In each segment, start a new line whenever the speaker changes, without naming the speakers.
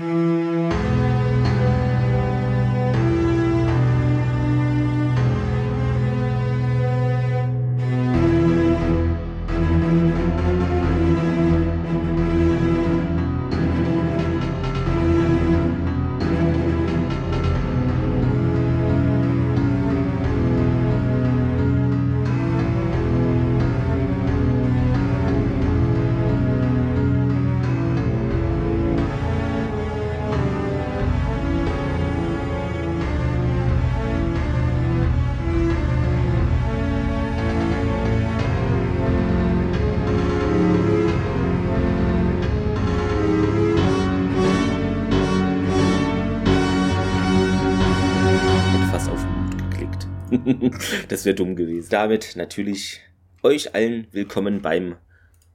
Mm-hmm. Das wäre dumm gewesen. Damit natürlich euch allen willkommen beim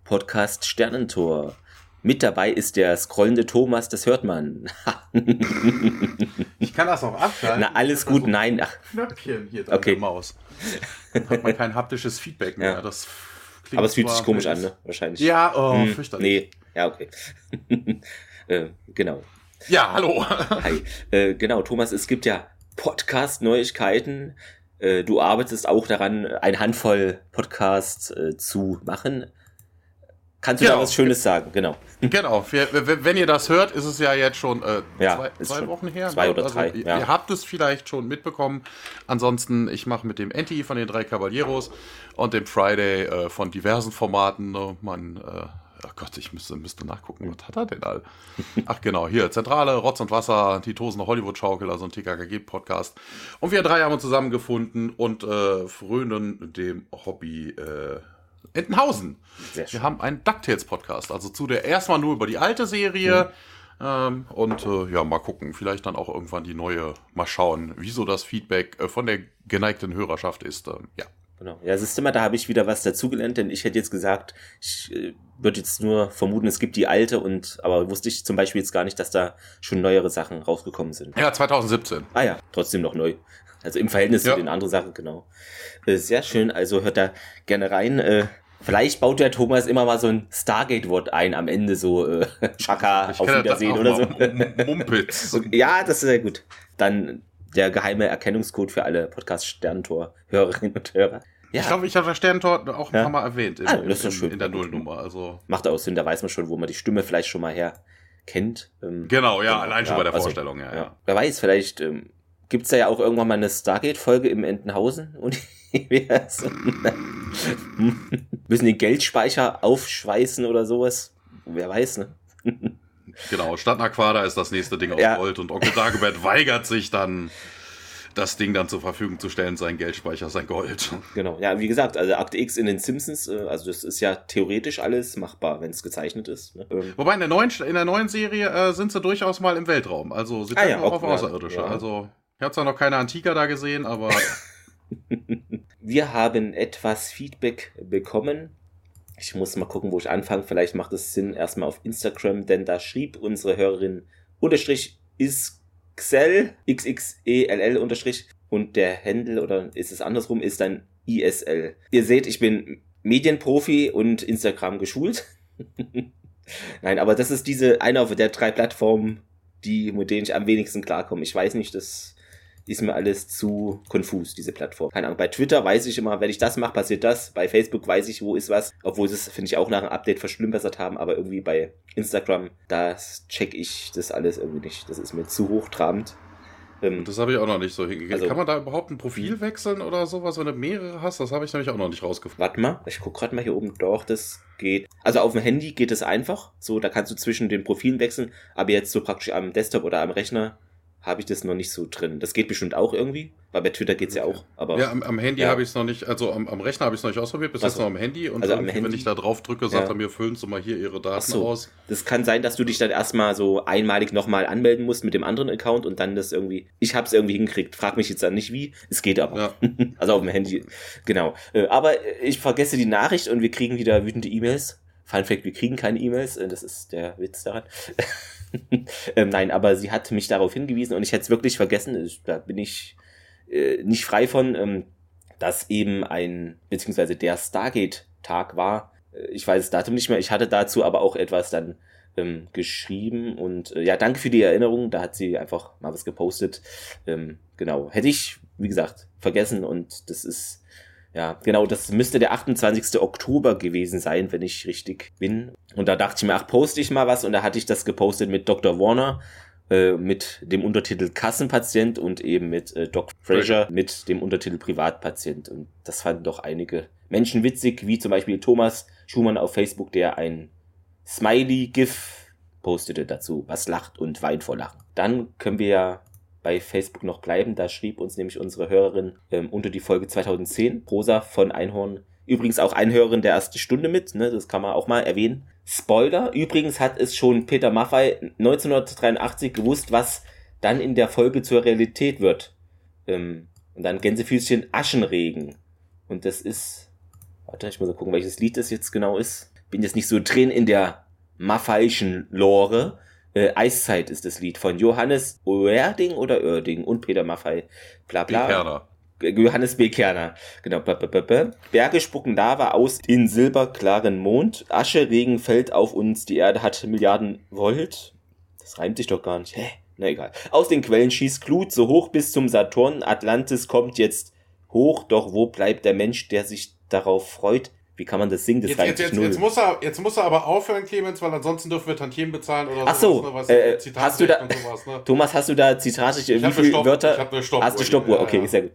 Podcast Sternentor. Mit dabei ist der scrollende Thomas, das hört man.
ich kann das auch abschalten.
Na, alles gut, nein. Ach.
Knöpfchen hier
drin okay. der
Maus. Dann hat man kein haptisches Feedback mehr. Ja. Das
Aber es fühlt sich komisch an, ne? Wahrscheinlich.
Ja, oh, hm, fürchterlich.
Nee, ja, okay. äh, genau.
Ja, hallo.
Hi. Äh, genau, Thomas, es gibt ja Podcast-Neuigkeiten. Äh, du arbeitest auch daran, eine Handvoll Podcasts äh, zu machen. Kannst du genau. da was Schönes sagen? Genau.
Genau. Wenn ihr das hört, ist es ja jetzt schon äh,
ja,
zwei, zwei Wochen her.
Zwei oder also, drei.
Ja. Ihr habt es vielleicht schon mitbekommen. Ansonsten, ich mache mit dem Enti von den drei Caballeros und dem Friday äh, von diversen Formaten. Ne, man Ach Gott, ich müsste, müsste nachgucken, was hat er denn all? Ach genau, hier, Zentrale, Rotz und Wasser, die Tosende Hollywood-Schaukel, also ein TKKG-Podcast. Und wir drei haben uns zusammengefunden und äh, frönen dem Hobby äh, Entenhausen. Wir haben einen DuckTales-Podcast, also zu der erstmal nur über die alte Serie. Mhm. Ähm, und äh, ja, mal gucken, vielleicht dann auch irgendwann die neue, mal schauen, wieso das Feedback äh, von der geneigten Hörerschaft ist. Ähm, ja.
Genau. Ja, siehst du mal, da habe ich wieder was dazugelernt, denn ich hätte jetzt gesagt, ich äh, würde jetzt nur vermuten, es gibt die alte und, aber wusste ich zum Beispiel jetzt gar nicht, dass da schon neuere Sachen rausgekommen sind.
Ja, 2017.
Ah ja, trotzdem noch neu. Also im Verhältnis ja. zu den anderen Sachen, genau. Äh, sehr schön, also hört da gerne rein. Äh, vielleicht baut der Thomas immer mal so ein Stargate-Wort ein am Ende, so äh, Chaka, auf Wiedersehen oder so.
Mumpitz.
ja, das ist sehr gut. Dann der geheime Erkennungscode für alle Podcast-Sterntor-Hörerinnen und Hörer.
Ja. Ich glaube, ich habe das Sterntor auch ein ja. paar Mal erwähnt
in, ah, das ist
in,
schön.
in der Nullnummer. Also.
Macht auch Sinn, da weiß man schon, wo man die Stimme vielleicht schon mal her kennt.
Ähm, genau, ja, genau, allein schon bei der also, Vorstellung, ja, ja.
Wer weiß, vielleicht ähm, gibt es da ja auch irgendwann mal eine Stargate-Folge im Entenhausen und müssen den Geldspeicher aufschweißen oder sowas. Wer weiß, ne?
genau, Stadt Aquada ist das nächste Ding auf ja. Gold und Onkel Dagobert weigert sich dann das Ding dann zur Verfügung zu stellen, sein Geldspeicher, sein Gold.
Genau, ja, wie gesagt, also Akte X in den Simpsons, äh, also das ist ja theoretisch alles machbar, wenn es gezeichnet ist. Ne?
Ähm. Wobei in der neuen, in der neuen Serie äh, sind sie durchaus mal im Weltraum, also sie treffen ah, ja, auch, auf Außerirdische. Ja. Also ich habe zwar noch keine Antika da gesehen, aber...
Wir haben etwas Feedback bekommen. Ich muss mal gucken, wo ich anfange. Vielleicht macht es Sinn, erstmal auf Instagram, denn da schrieb unsere Hörerin unterstrich ist Xell, XXELL unterstrich und der Händel oder ist es andersrum, ist dann ISL. Ihr seht, ich bin Medienprofi und Instagram geschult. Nein, aber das ist diese eine der drei Plattformen, die, mit denen ich am wenigsten klarkomme. Ich weiß nicht, das ist mir alles zu konfus, diese Plattform. Keine Ahnung. Bei Twitter weiß ich immer, wenn ich das mache, passiert das. Bei Facebook weiß ich, wo ist was. Obwohl sie es, finde ich, auch nach einem Update verschlimmbessert haben. Aber irgendwie bei Instagram, da check ich das alles irgendwie nicht. Das ist mir zu hochtrabend.
Ähm, das habe ich auch noch nicht so hingekriegt. Also, Kann man da überhaupt ein Profil hm. wechseln oder sowas, wenn du mehrere hast? Das habe ich nämlich auch noch nicht rausgefunden.
Warte mal, ich gucke gerade mal hier oben. Doch, das geht. Also auf dem Handy geht es einfach. So, da kannst du zwischen den Profilen wechseln. Aber jetzt so praktisch am Desktop oder am Rechner habe ich das noch nicht so drin. Das geht bestimmt auch irgendwie, weil bei Twitter geht es ja auch. Aber,
ja, am, am Handy ja. habe ich es noch nicht, also am, am Rechner habe ich es noch nicht ausprobiert, bis also, jetzt noch am Handy. Und also am Handy, wenn ich da drauf drücke, sagt ja. er mir, füllen Sie mal hier Ihre Daten so. aus.
Das kann sein, dass du dich dann erstmal so einmalig nochmal anmelden musst mit dem anderen Account und dann das irgendwie, ich habe es irgendwie hingekriegt. Frag mich jetzt dann nicht wie, es geht aber. Ja. also auf dem Handy, genau. Äh, aber ich vergesse die Nachricht und wir kriegen wieder wütende E-Mails. Fun Fact, wir kriegen keine E-Mails, äh, das ist der Witz daran. ähm, nein, aber sie hat mich darauf hingewiesen und ich hätte es wirklich vergessen, da bin ich äh, nicht frei von, ähm, dass eben ein, beziehungsweise der Stargate-Tag war. Äh, ich weiß das Datum nicht mehr, ich hatte dazu aber auch etwas dann ähm, geschrieben und äh, ja, danke für die Erinnerung. Da hat sie einfach mal was gepostet. Ähm, genau, hätte ich, wie gesagt, vergessen und das ist ja, genau, das müsste der 28. Oktober gewesen sein, wenn ich richtig bin. Und da dachte ich mir, ach, poste ich mal was. Und da hatte ich das gepostet mit Dr. Warner, äh, mit dem Untertitel Kassenpatient und eben mit äh, Doc Fraser mit dem Untertitel Privatpatient. Und das fanden doch einige Menschen witzig, wie zum Beispiel Thomas Schumann auf Facebook, der ein Smiley-GIF postete dazu, was lacht und weint vor Lachen. Dann können wir ja bei Facebook noch bleiben. Da schrieb uns nämlich unsere Hörerin ähm, unter die Folge 2010, Rosa von Einhorn. Übrigens auch ein Hörerin der ersten Stunde mit, ne? das kann man auch mal erwähnen. Spoiler, übrigens hat es schon Peter Maffei 1983 gewusst, was dann in der Folge zur Realität wird. Ähm, und dann Gänsefüßchen Aschenregen. Und das ist, warte, ich muss mal gucken, welches Lied das jetzt genau ist. Bin jetzt nicht so drin in der Maffeischen Lore. Äh, Eiszeit ist das Lied von Johannes Oerding oder Oerding und Peter Maffei. Bla bla.
Kerner.
Johannes B. Kerner. Genau. B -b -b Berge spucken Lava aus in silberklaren Mond. Asche, Regen fällt auf uns. Die Erde hat Milliarden Volt. Das reimt sich doch gar nicht. Hä? Na egal. Aus den Quellen schießt Glut so hoch bis zum Saturn. Atlantis kommt jetzt hoch. Doch wo bleibt der Mensch, der sich darauf freut? Wie kann man das singen? Das
Jetzt,
reimt
jetzt, jetzt,
null.
jetzt, muss er, jetzt muss er aber aufhören, Clemens, weil ansonsten dürfen wir Tantiemen bezahlen oder
Ach so,
sowas, ne,
äh,
Zitatrecht
hast du da-
und sowas, ne?
Thomas, hast du da Zitate?
Ich
Wie viele
Stopp-
Wörter?
ich hab eine Stoppuhr
Hast du Stoppuhr? Okay,
ja,
sehr gut.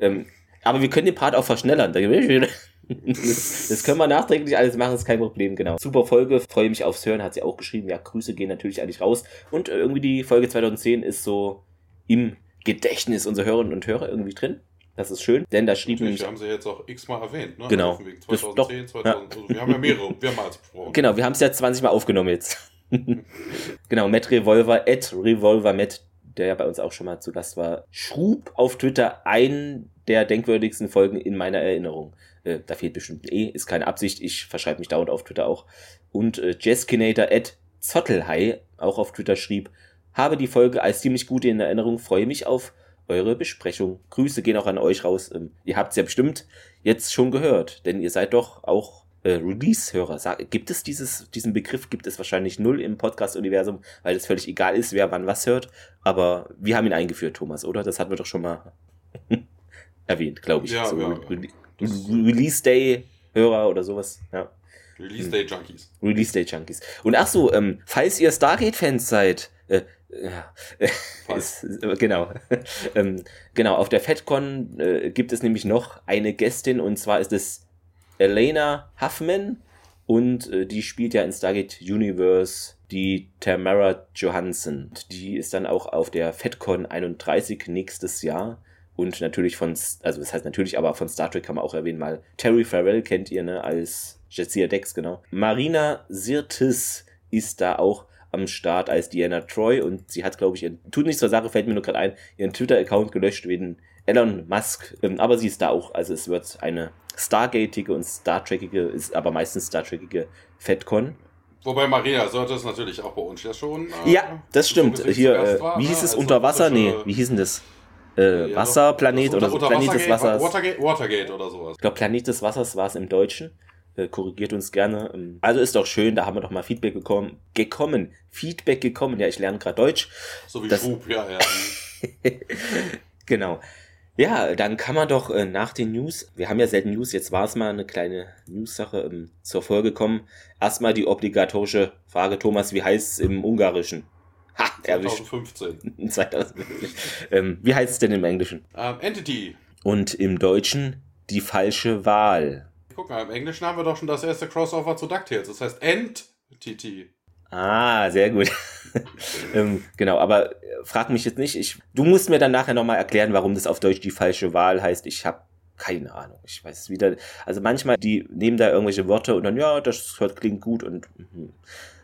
ja.
Ähm, aber wir können den Part auch verschnellern. Da- Das können wir nachträglich alles machen, ist kein Problem, genau. Super Folge, freue mich aufs Hören, hat sie auch geschrieben. Ja, Grüße gehen natürlich eigentlich raus. Und irgendwie die Folge 2010 ist so im Gedächtnis unserer Hörerinnen und Hörer irgendwie drin. Das ist schön, denn da schrieb nämlich
wir haben sie jetzt auch x-mal erwähnt, ne?
Genau.
Also von wegen
Das-
2010,
doch,
2000, also wir haben ja mehrere, mehrmals besprochen.
Genau, wir haben es ja 20 Mal aufgenommen jetzt. genau, Matt Revolver, at Revolver Matt, der ja bei uns auch schon mal zu Gast war, schrub auf Twitter ein der denkwürdigsten Folgen in meiner Erinnerung. Äh, da fehlt bestimmt ein E, ist keine Absicht, ich verschreibe mich dauernd auf Twitter auch. Und äh, Jeskinator at Zottelhai auch auf Twitter schrieb, habe die Folge als ziemlich gut in Erinnerung, freue mich auf eure Besprechung. Grüße gehen auch an euch raus. Ähm, ihr habt es ja bestimmt jetzt schon gehört, denn ihr seid doch auch äh, Release-Hörer. Gibt es dieses, diesen Begriff, gibt es wahrscheinlich null im Podcast-Universum, weil es völlig egal ist, wer wann was hört. Aber wir haben ihn eingeführt, Thomas, oder? Das hatten wir doch schon mal erwähnt, glaube ich.
Ja,
so
ja, ja.
Re Release-Day-Hörer oder sowas. Ja.
Release Day Junkies.
Release Day Junkies. Und ach so, ähm, falls ihr Stargate-Fans seid, äh, ja, ist, äh, genau, ähm, genau, auf der FedCon äh, gibt es nämlich noch eine Gästin und zwar ist es Elena Huffman und äh, die spielt ja in Stargate Universe die Tamara Johansson. Die ist dann auch auf der FedCon 31 nächstes Jahr. Und natürlich von, also das heißt natürlich, aber von Star Trek kann man auch erwähnen, mal Terry Farrell kennt ihr, ne, als Jadzia Dex, genau. Marina Sirtis ist da auch am Start als Diana Troy und sie hat, glaube ich, ihren, tut nichts zur Sache, fällt mir nur gerade ein, ihren Twitter-Account gelöscht wegen Elon Musk, ähm, aber sie ist da auch, also es wird eine Stargatige und Star Trekige, ist aber meistens Star Trekige FedCon.
Wobei Marina sollte es natürlich auch bei uns ja schon. äh,
Ja, das stimmt. Hier, äh,
war,
wie
ne?
hieß es?
Als
Unter Wasser? Nee, wie hieß denn das? Äh,
Ja,
Wasserplanet
das
oder so. Planet des Wassers.
Watergate, Watergate oder sowas.
Ich glaube, Planet des Wassers war es im Deutschen. Äh, korrigiert uns gerne. Ähm, Also ist doch schön, da haben wir doch mal Feedback bekommen. Gekommen. Feedback gekommen. Ja, ich lerne gerade Deutsch.
So wie
Das-
Schub, ja, ja.
genau. Ja, dann kann man doch äh, nach den News, wir haben ja selten News, jetzt war es mal eine kleine News-Sache ähm, zur Folge kommen. Erstmal die obligatorische Frage, Thomas, wie heißt es im Ungarischen? Ha, erwischt.
2015.
2050. ähm, wie heißt es denn im Englischen?
Ähm, Entity.
Und im Deutschen die falsche Wahl.
Guck mal, im Englischen haben wir doch schon das erste Crossover zu DuckTales. Das heißt Entity.
Ah, sehr gut. ähm, genau, aber äh, frag mich jetzt nicht. Ich, du musst mir dann nachher nochmal erklären, warum das auf Deutsch die falsche Wahl heißt. Ich habe keine Ahnung. Ich weiß es wieder. Also manchmal, die nehmen da irgendwelche Worte und dann, ja, das hört- klingt gut und mhm.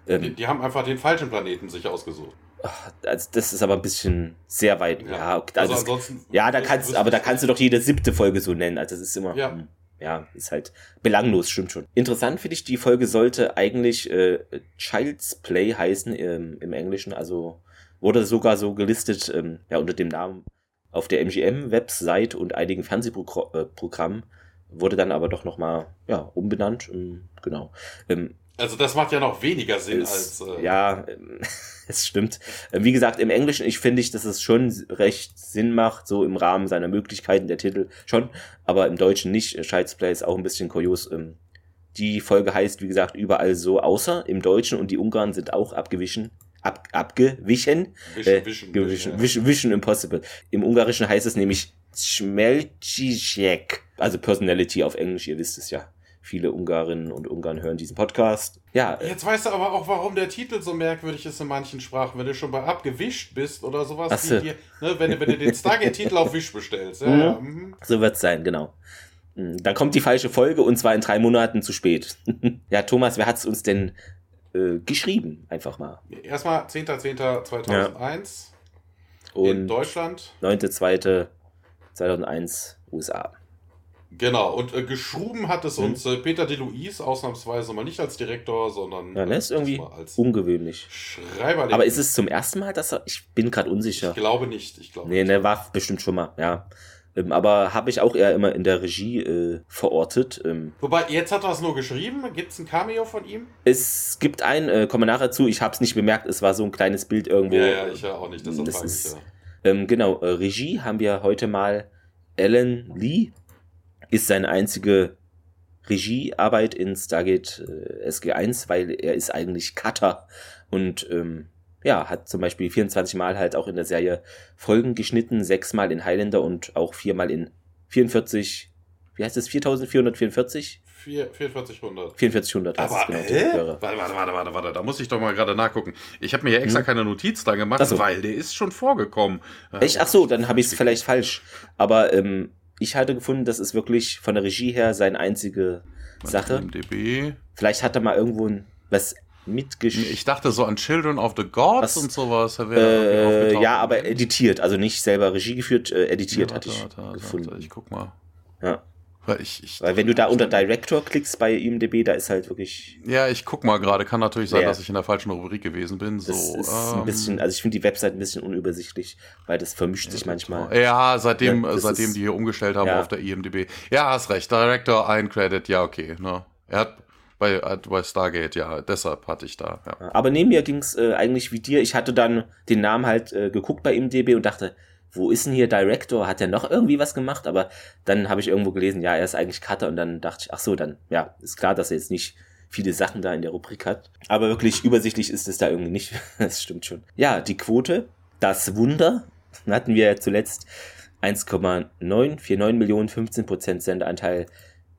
Die,
ähm,
die haben einfach den falschen Planeten sich ausgesucht.
ach, also das ist aber ein bisschen sehr weit. Ja, okay,
also
das,
ansonsten.
ja da kannst, aber da kannst du doch jede siebte Folge so nennen. Also das ist immer.
Ja.
hm, ja, ist halt belanglos, stimmt schon. Interessant finde ich, die Folge sollte eigentlich äh, Child's Play heißen ähm, im Englischen, also wurde sogar so gelistet, ähm, ja, unter dem Namen auf der MGM-Website und einigen Fernsehprogrammen, wurde dann aber doch nochmal, ja, umbenannt, ähm, genau. Ähm,
Also das macht ja noch weniger Sinn
ist,
als.
Äh, ja, es stimmt. Äh, wie gesagt, im Englischen, ich finde ich, dass es schon recht Sinn macht, so im Rahmen seiner Möglichkeiten, der Titel schon, aber im Deutschen nicht. Child's Play ist auch ein bisschen kurios. Ähm, die Folge heißt, wie gesagt, überall so, außer im Deutschen und die Ungarn sind auch abgewichen. Ab, abgewichen. Vision, äh, Vision, Vision, Vision, Vision Impossible. Im Ungarischen heißt es nämlich Schmelcicek. Also Personality auf Englisch, ihr wisst es ja. Viele Ungarinnen und Ungarn hören diesen Podcast. Ja.
Äh, Jetzt weißt du aber auch, warum der Titel so merkwürdig ist in manchen Sprachen, wenn du schon bei abgewischt bist oder sowas.
Achso.
Wie ne, wenn, wenn du den Stargate-Titel auf Wisch bestellst. Ja, mhm. ja. Mhm.
So wird's sein, genau. Mhm, dann kommt die falsche Folge und zwar in drei Monaten zu spät. ja, Thomas, wer hat's uns denn äh, geschrieben? Einfach mal.
Erstmal 10.10.2001 ja. in Deutschland.
9.2.2001 USA.
Genau, und äh, geschruben hat es hm. uns äh, Peter DeLuise ausnahmsweise mal nicht als Direktor, sondern
ja, ne, ist irgendwie als ungewöhnlich.
Schreiber.
Aber ist es zum ersten Mal, dass er. Ich bin gerade unsicher.
Ich glaube nicht. Ich glaube
nee, ne, war bestimmt schon mal, ja. Ähm, aber habe ich auch eher immer in der Regie äh, verortet. Ähm.
Wobei, jetzt hat er es nur geschrieben. Gibt es ein Cameo von ihm?
Es gibt ein, äh, komme nachher zu, ich habe es nicht bemerkt, es war so ein kleines Bild irgendwo.
Ja, ja, ich ja auch nicht, deshalb
das ist, ich, ja. ähm, Genau, äh, Regie haben wir heute mal Alan Lee ist seine einzige Regiearbeit in Stargate äh, SG1, weil er ist eigentlich Cutter und ähm, ja, hat zum Beispiel 24 Mal halt auch in der Serie Folgen geschnitten, sechsmal in Highlander und auch viermal in 44, wie heißt es, 4444?
4400.
4400
heißt Aber, es genau. Äh? Warte, warte, warte, warte, warte, da muss ich doch mal gerade nachgucken. Ich habe mir ja extra hm. keine Notiz da gemacht, so. weil der ist schon vorgekommen.
Echt? Ach so, dann habe ich es vielleicht falsch. Aber ähm, ich hatte gefunden, das ist wirklich von der Regie her seine einzige Sache.
MDB.
Vielleicht hat er mal irgendwo ein, was mitgeschrieben.
Ich dachte so an Children of the Gods was, und sowas.
Äh, ja, aber editiert, also nicht selber Regie geführt, äh, editiert ja, warte, hatte ich warte, gefunden. Warte,
ich guck mal.
Ja.
Weil, ich, ich
Weil wenn du da unter Director klickst bei IMDb, da ist halt wirklich.
Ja, ich guck mal gerade. Kann natürlich sein, dass ich in der falschen Rubrik gewesen bin. So,
das ist ähm, ein bisschen, also ich finde die Website ein bisschen unübersichtlich, weil das vermischt sich manchmal.
Ja, seitdem, ja, seitdem ist, die hier umgestellt haben ja. auf der IMDb. Ja, hast recht. Director, ein Credit, ja, okay. Ne? Er hat bei, bei Stargate, ja, deshalb hatte ich da. Ja.
Aber neben mir ging es äh, eigentlich wie dir. Ich hatte dann den Namen halt äh, geguckt bei IMDb und dachte, wo ist denn hier Director? Hat er noch irgendwie was gemacht? Aber dann habe ich irgendwo gelesen, ja, er ist eigentlich Cutter und dann dachte ich, ach so, dann, ja, ist klar, dass er jetzt nicht viele Sachen da in der Rubrik hat. Aber wirklich übersichtlich ist es da irgendwie nicht. das stimmt schon. Ja, die Quote, das Wunder, hatten wir zuletzt 1,949 Millionen, 15 Prozent Sendeanteil,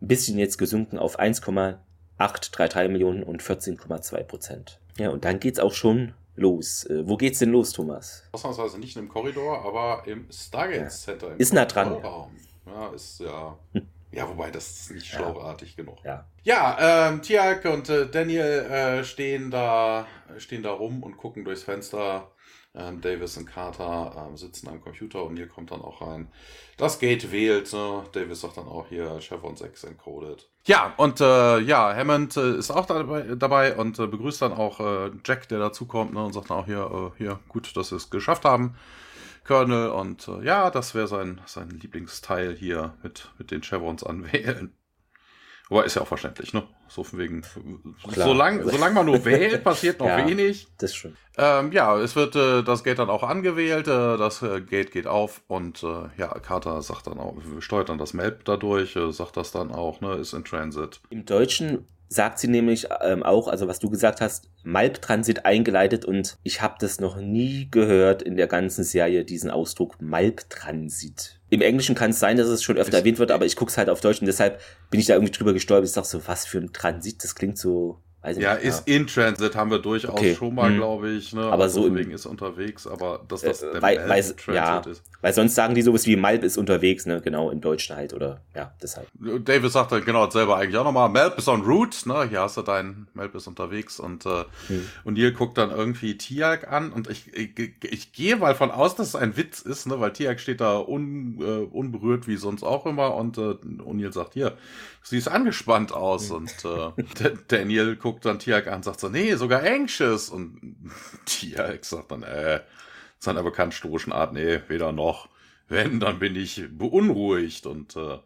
ein bisschen jetzt gesunken auf 1,833 Millionen und 14,2 Prozent. Ja, und dann geht's auch schon los. Äh, wo geht's denn los, Thomas?
Ausnahmsweise nicht im Korridor, aber im Stargate Center. Im
ist nah dran.
Ja, ist ja. Ja, wobei das ist nicht schlauartig ja. genug.
Ja,
ja ähm, Tiag und äh, Daniel äh, stehen da stehen da rum und gucken durchs Fenster ähm, Davis und Carter ähm, sitzen am Computer und hier kommt dann auch rein. Das Gate wählt. Ne? Davis sagt dann auch hier Chevron 6 encoded. Ja, und äh, ja, Hammond äh, ist auch dabei, dabei und äh, begrüßt dann auch äh, Jack, der dazukommt ne? und sagt dann auch hier, äh, hier, gut, dass sie es geschafft haben. Colonel und äh, ja, das wäre sein, sein Lieblingsteil hier mit, mit den Chevrons anwählen. Aber ist ja auch verständlich, ne? So von wegen. Solange solang man nur wählt, passiert noch ja, wenig.
Das schon.
Ähm, ja, es wird äh, das Gate dann auch angewählt, äh, das äh, Gate geht auf und äh, ja, Carter sagt dann auch, steuert dann das Map dadurch, äh, sagt das dann auch, ne, ist in Transit.
Im Deutschen sagt sie nämlich ähm, auch, also was du gesagt hast, Malp-Transit eingeleitet und ich habe das noch nie gehört in der ganzen Serie, diesen Ausdruck Malp-Transit. Im Englischen kann es sein, dass es schon öfter erwähnt wird, aber ich gucke es halt auf Deutsch und deshalb bin ich da irgendwie drüber gestolpert. Ich sag so, was für ein Transit, das klingt so
Weiß ja, nicht, ist ja. in Transit, haben wir durchaus okay. schon mal, hm. glaube ich. Ne?
Aber also so
im, ist unterwegs, aber dass das
äh, der weil, weil, Transit ja, ist. Weil sonst sagen die sowas wie Malp ist unterwegs, ne? Genau, im Deutschen halt, oder ja, deshalb.
David sagt dann genau selber eigentlich auch nochmal, Malp ist on route, ne? Hier hast du dein Malp ist unterwegs und, äh, hm. und Neil guckt dann irgendwie Tiag an und ich, ich, ich gehe mal von aus, dass es ein Witz ist, ne? Weil Tiag steht da un, äh, unberührt wie sonst auch immer und äh, O'Neill sagt, hier, siehst angespannt aus hm. und äh, Daniel guckt dann Tiag an und sagt so, nee, sogar anxious und Tiag sagt dann, äh, seiner bekannt stoischen Art, nee, weder noch. Wenn, dann bin ich beunruhigt und äh,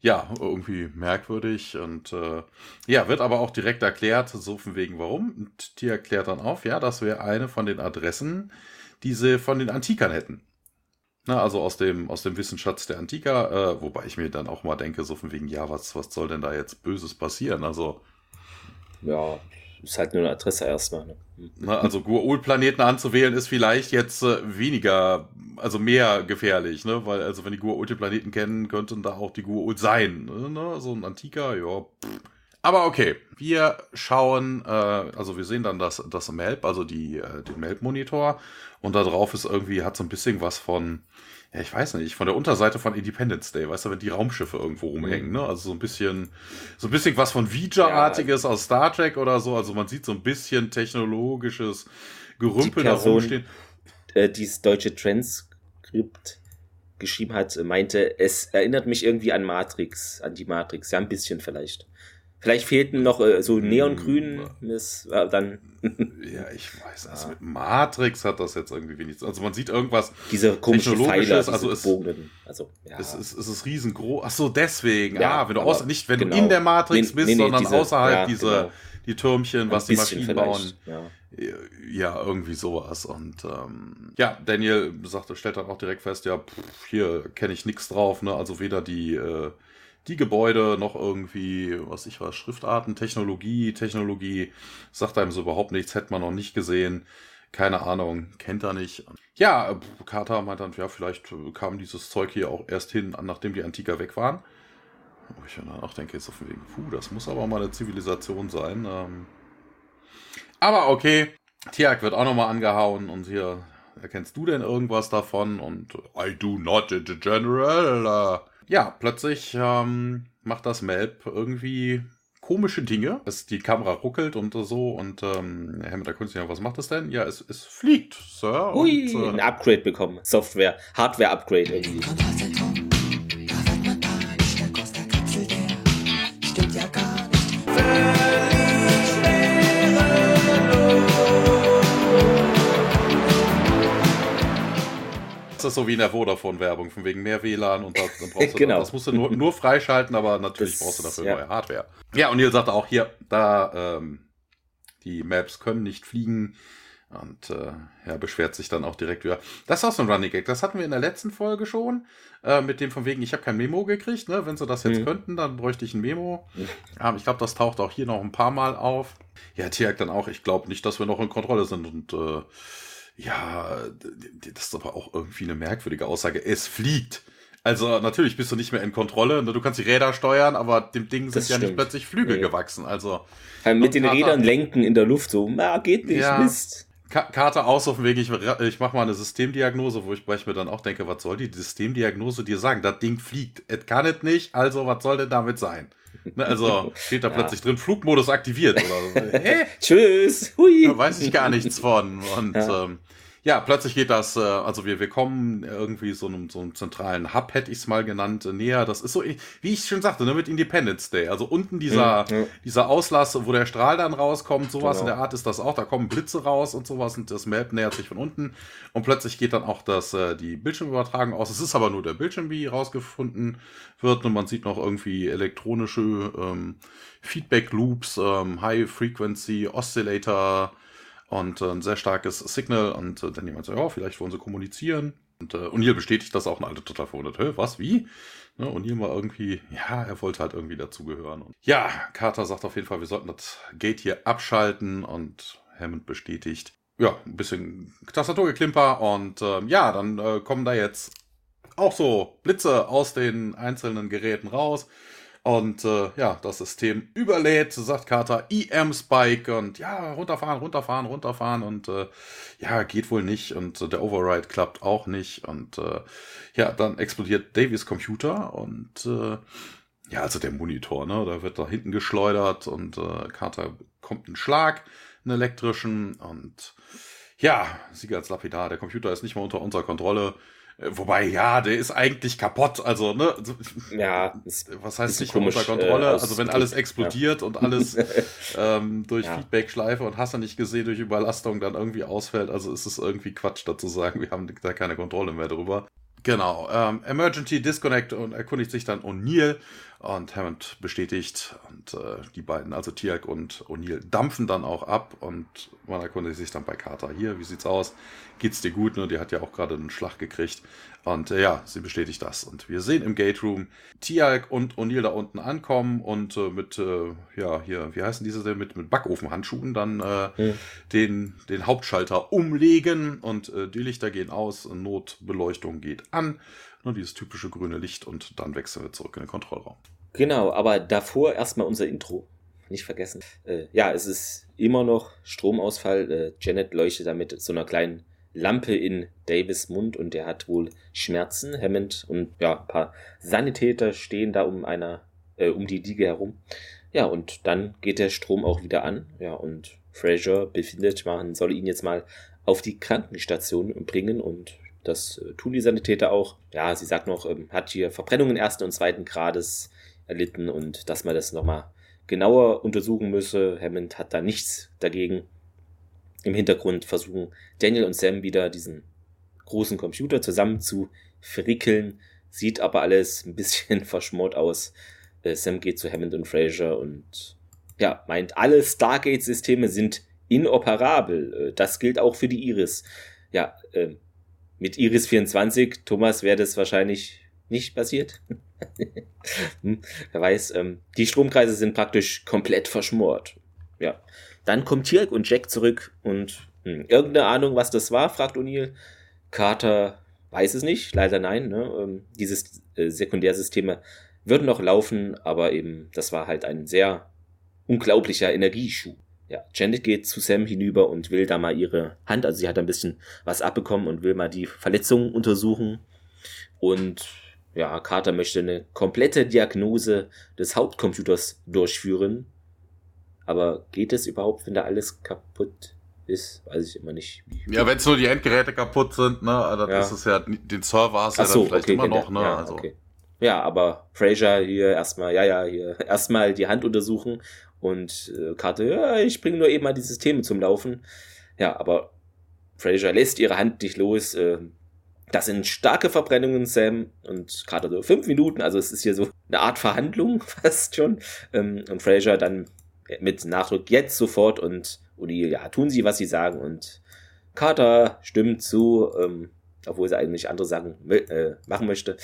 ja, irgendwie merkwürdig und äh, ja, wird aber auch direkt erklärt, so von wegen warum. Und die erklärt dann auf, ja, das wäre eine von den Adressen, die sie von den Antikern hätten. Na, also aus dem, aus dem Wissensschatz der Antiker, äh, wobei ich mir dann auch mal denke, so von wegen, ja, was, was soll denn da jetzt Böses passieren? Also.
Ja, ist halt nur eine Adresse erstmal. Ne?
Na, also Gua'uld-Planeten anzuwählen ist vielleicht jetzt äh, weniger, also mehr gefährlich, ne? Weil, also wenn die Gua'uld-Planeten kennen, könnten da auch die Gua'uld sein. Ne? So ein Antiker, ja. Aber okay, wir schauen, äh, also wir sehen dann das, das Melb, also die, äh, den Melb-Monitor und da drauf ist irgendwie, hat so ein bisschen was von, ja, ich weiß nicht, von der Unterseite von Independence Day, weißt du, wenn die Raumschiffe irgendwo rumhängen, ne? Also so ein bisschen, so ein bisschen was von Vija-artiges ja. aus Star Trek oder so. Also man sieht so ein bisschen technologisches Gerümpel
da rumstehen. Äh, dieses deutsche Transkript geschrieben hat, meinte, es erinnert mich irgendwie an Matrix, an die Matrix, ja, ein bisschen vielleicht. Vielleicht fehlten noch äh, so hm, neongrün, ist, äh, dann.
ja, ich weiß, also mit Matrix hat das jetzt irgendwie wenig. Also man sieht irgendwas
diese komischen Pfeiler, diese
also es,
also
ja. es, es, es ist riesengroß. Ach so, deswegen. Ja, ah, wenn du außer, nicht wenn genau. du in der Matrix nee, bist, nee, nee, sondern diese, außerhalb ja, diese genau. die Türmchen, was die Maschinen bauen. Ja. ja. irgendwie sowas. Und ähm, ja, Daniel sagt, stellt dann auch direkt fest, ja, pff, hier kenne ich nichts drauf, ne? Also weder die äh, die Gebäude noch irgendwie, was ich weiß, Schriftarten, Technologie, Technologie, sagt einem so überhaupt nichts, hätte man noch nicht gesehen. Keine Ahnung, kennt er nicht. Ja, Carter meint dann, ja, vielleicht kam dieses Zeug hier auch erst hin, nachdem die Antiker weg waren. Wo ich dann auch denke, jetzt auf dem Weg, puh, das muss aber mal eine Zivilisation sein. Ähm aber okay, Tiak wird auch nochmal angehauen und hier, erkennst du denn irgendwas davon? Und I do not the general ja, plötzlich ähm, macht das Melb irgendwie komische Dinge. Es, die Kamera ruckelt und so und ähm, Herr mit der Künstler, was macht das denn? Ja, es, es fliegt, Sir.
Hui, und, äh, ein Upgrade bekommen. Software, Hardware-Upgrade irgendwie.
Das so wie in der Vodafone-Werbung, von wegen mehr WLAN und das, dann brauchst du genau. das musst du nur, nur freischalten, aber natürlich das, brauchst du dafür ja. neue Hardware. Ja, und Neil sagt auch hier, da ähm, die Maps können nicht fliegen. Und äh, er beschwert sich dann auch direkt wieder. Das ist auch so ein Running Gag. Das hatten wir in der letzten Folge schon. Äh, mit dem von wegen, ich habe kein Memo gekriegt. Ne? Wenn sie das jetzt mhm. könnten, dann bräuchte ich ein Memo. Mhm. Ähm, ich glaube, das taucht auch hier noch ein paar Mal auf. Ja, Tiak dann auch, ich glaube nicht, dass wir noch in Kontrolle sind. Und äh, ja, das ist aber auch irgendwie eine merkwürdige Aussage. Es fliegt. Also natürlich bist du nicht mehr in Kontrolle. Du kannst die Räder steuern, aber dem Ding sind ja nicht plötzlich Flügel nee. gewachsen. Also
mit den Rädern lenken in der Luft so, na geht nicht, ja. Mist.
Karte aus auf dem Weg, ich, ich mache mal eine Systemdiagnose, wo ich, wo ich mir dann auch denke, was soll die Systemdiagnose dir sagen? Das Ding fliegt. Es kann es nicht, also was soll denn damit sein? Ne, also steht da ja. plötzlich drin, Flugmodus aktiviert oder
so. Hä? Tschüss. Hui.
Da weiß ich gar nichts von. Und ja. ähm, ja, plötzlich geht das, äh, also wir, wir kommen irgendwie so einem, so einem zentralen Hub, hätte ich es mal genannt, äh, näher. Das ist so, wie ich schon sagte, ne, mit Independence Day. Also unten dieser, mhm, ja. dieser Auslass, wo der Strahl dann rauskommt, sowas genau. in der Art ist das auch. Da kommen Blitze raus und sowas und das Map nähert sich von unten. Und plötzlich geht dann auch das, äh, die Bildschirmübertragung aus. Es ist aber nur der Bildschirm, wie rausgefunden wird. Und man sieht noch irgendwie elektronische ähm, Feedback-Loops, ähm, High-Frequency, Oscillator, und äh, ein sehr starkes Signal und äh, dann jemand so, ja, vielleicht wollen sie kommunizieren. Und äh, O'Neill bestätigt das auch und alle total verwundert, hä, was, wie? Ne, O'Neill war irgendwie, ja, er wollte halt irgendwie dazugehören. Und ja, Carter sagt auf jeden Fall, wir sollten das Gate hier abschalten und Hammond bestätigt. Ja, ein bisschen Tastaturgeklimper und äh, ja, dann äh, kommen da jetzt auch so Blitze aus den einzelnen Geräten raus. Und äh, ja, das System überlädt, sagt Carter, EM-Spike und ja, runterfahren, runterfahren, runterfahren und äh, ja, geht wohl nicht und äh, der Override klappt auch nicht und äh, ja, dann explodiert Davies Computer und äh, ja, also der Monitor, ne, da wird da hinten geschleudert und äh, Carter kommt einen Schlag, einen elektrischen und ja, sie als lapidar, der Computer ist nicht mehr unter unserer Kontrolle. Äh, wobei, ja, der ist eigentlich kaputt. Also, ne?
Ja.
Was heißt nicht komisch, unter Kontrolle? Äh, also, wenn alles explodiert ja. und alles ähm, durch ja. Feedback-Schleife und hast du nicht gesehen, durch Überlastung dann irgendwie ausfällt, also ist es irgendwie Quatsch dazu sagen, wir haben da keine Kontrolle mehr drüber. Genau, ähm, Emergency Disconnect und erkundigt sich dann O'Neill und Hammond bestätigt und äh, die beiden, also Tiag und O'Neill, dampfen dann auch ab und man erkundigt sich dann bei Carter. Hier, wie sieht's aus? Geht's dir gut? Ne? Die hat ja auch gerade einen Schlag gekriegt. Und äh, ja, sie bestätigt das. Und wir sehen im Gate Room Tiag und O'Neill da unten ankommen und äh, mit, äh, ja, hier, wie heißen diese denn? Mit, mit Backofenhandschuhen dann mhm. den, den Hauptschalter umlegen und äh, die Lichter gehen aus, Notbeleuchtung geht an. Nur dieses typische grüne Licht und dann wechseln wir zurück in den Kontrollraum.
Genau, aber davor erstmal unser Intro. Nicht vergessen. Äh, ja, es ist immer noch Stromausfall. Äh, Janet leuchtet da mit so einer kleinen Lampe in Davis Mund und der hat wohl Schmerzen. Hammond und ja, ein paar Sanitäter stehen da um einer, äh, um die Liege herum. Ja, und dann geht der Strom auch wieder an. Ja, und Fraser befindet, man solle ihn jetzt mal auf die Krankenstation bringen und das äh, tun die Sanitäter auch. Ja, sie sagt noch, ähm, hat hier Verbrennungen ersten und zweiten Grades erlitten und dass man das nochmal genauer untersuchen müsse. Hammond hat da nichts dagegen. Im Hintergrund versuchen Daniel und Sam wieder diesen großen Computer zusammen zu frickeln. Sieht aber alles ein bisschen verschmort aus. Äh, Sam geht zu Hammond und Fraser und ja, meint, alle Stargate-Systeme sind inoperabel. Äh, das gilt auch für die Iris. Ja, äh, mit Iris 24, Thomas, wäre das wahrscheinlich nicht passiert. hm, wer weiß, ähm, die Stromkreise sind praktisch komplett verschmort. Ja. Dann kommt Tirk und Jack zurück und hm, irgendeine Ahnung, was das war, fragt O'Neill. Carter weiß es nicht, leider nein. Ne? Ähm, dieses äh, Sekundärsysteme würden noch laufen, aber eben, das war halt ein sehr unglaublicher Energieschub ja, Janet geht zu Sam hinüber und will da mal ihre Hand, also sie hat ein bisschen was abbekommen und will mal die Verletzungen untersuchen. Und ja, Carter möchte eine komplette Diagnose des Hauptcomputers durchführen. Aber geht es überhaupt, wenn da alles kaputt ist? Weiß ich immer nicht.
ja, wenn es nur die Endgeräte kaputt sind, ne? Also ja. das ist ja, den Server hast du ja
dann vielleicht okay, immer noch, ne? Ja, also. okay. Ja, aber Fraser hier erstmal, ja, ja, hier erstmal die Hand untersuchen und äh, Karte, ja, ich bringe nur eben mal die Systeme zum Laufen. Ja, aber Fraser lässt ihre Hand nicht los. Äh, das sind starke Verbrennungen, Sam. Und gerade so fünf Minuten, also es ist hier so eine Art Verhandlung fast schon. Ähm, und Fraser dann mit Nachdruck jetzt sofort und O'Neill, ja, tun sie, was sie sagen. Und Carter stimmt zu, ähm, obwohl sie eigentlich andere Sachen äh, machen möchte,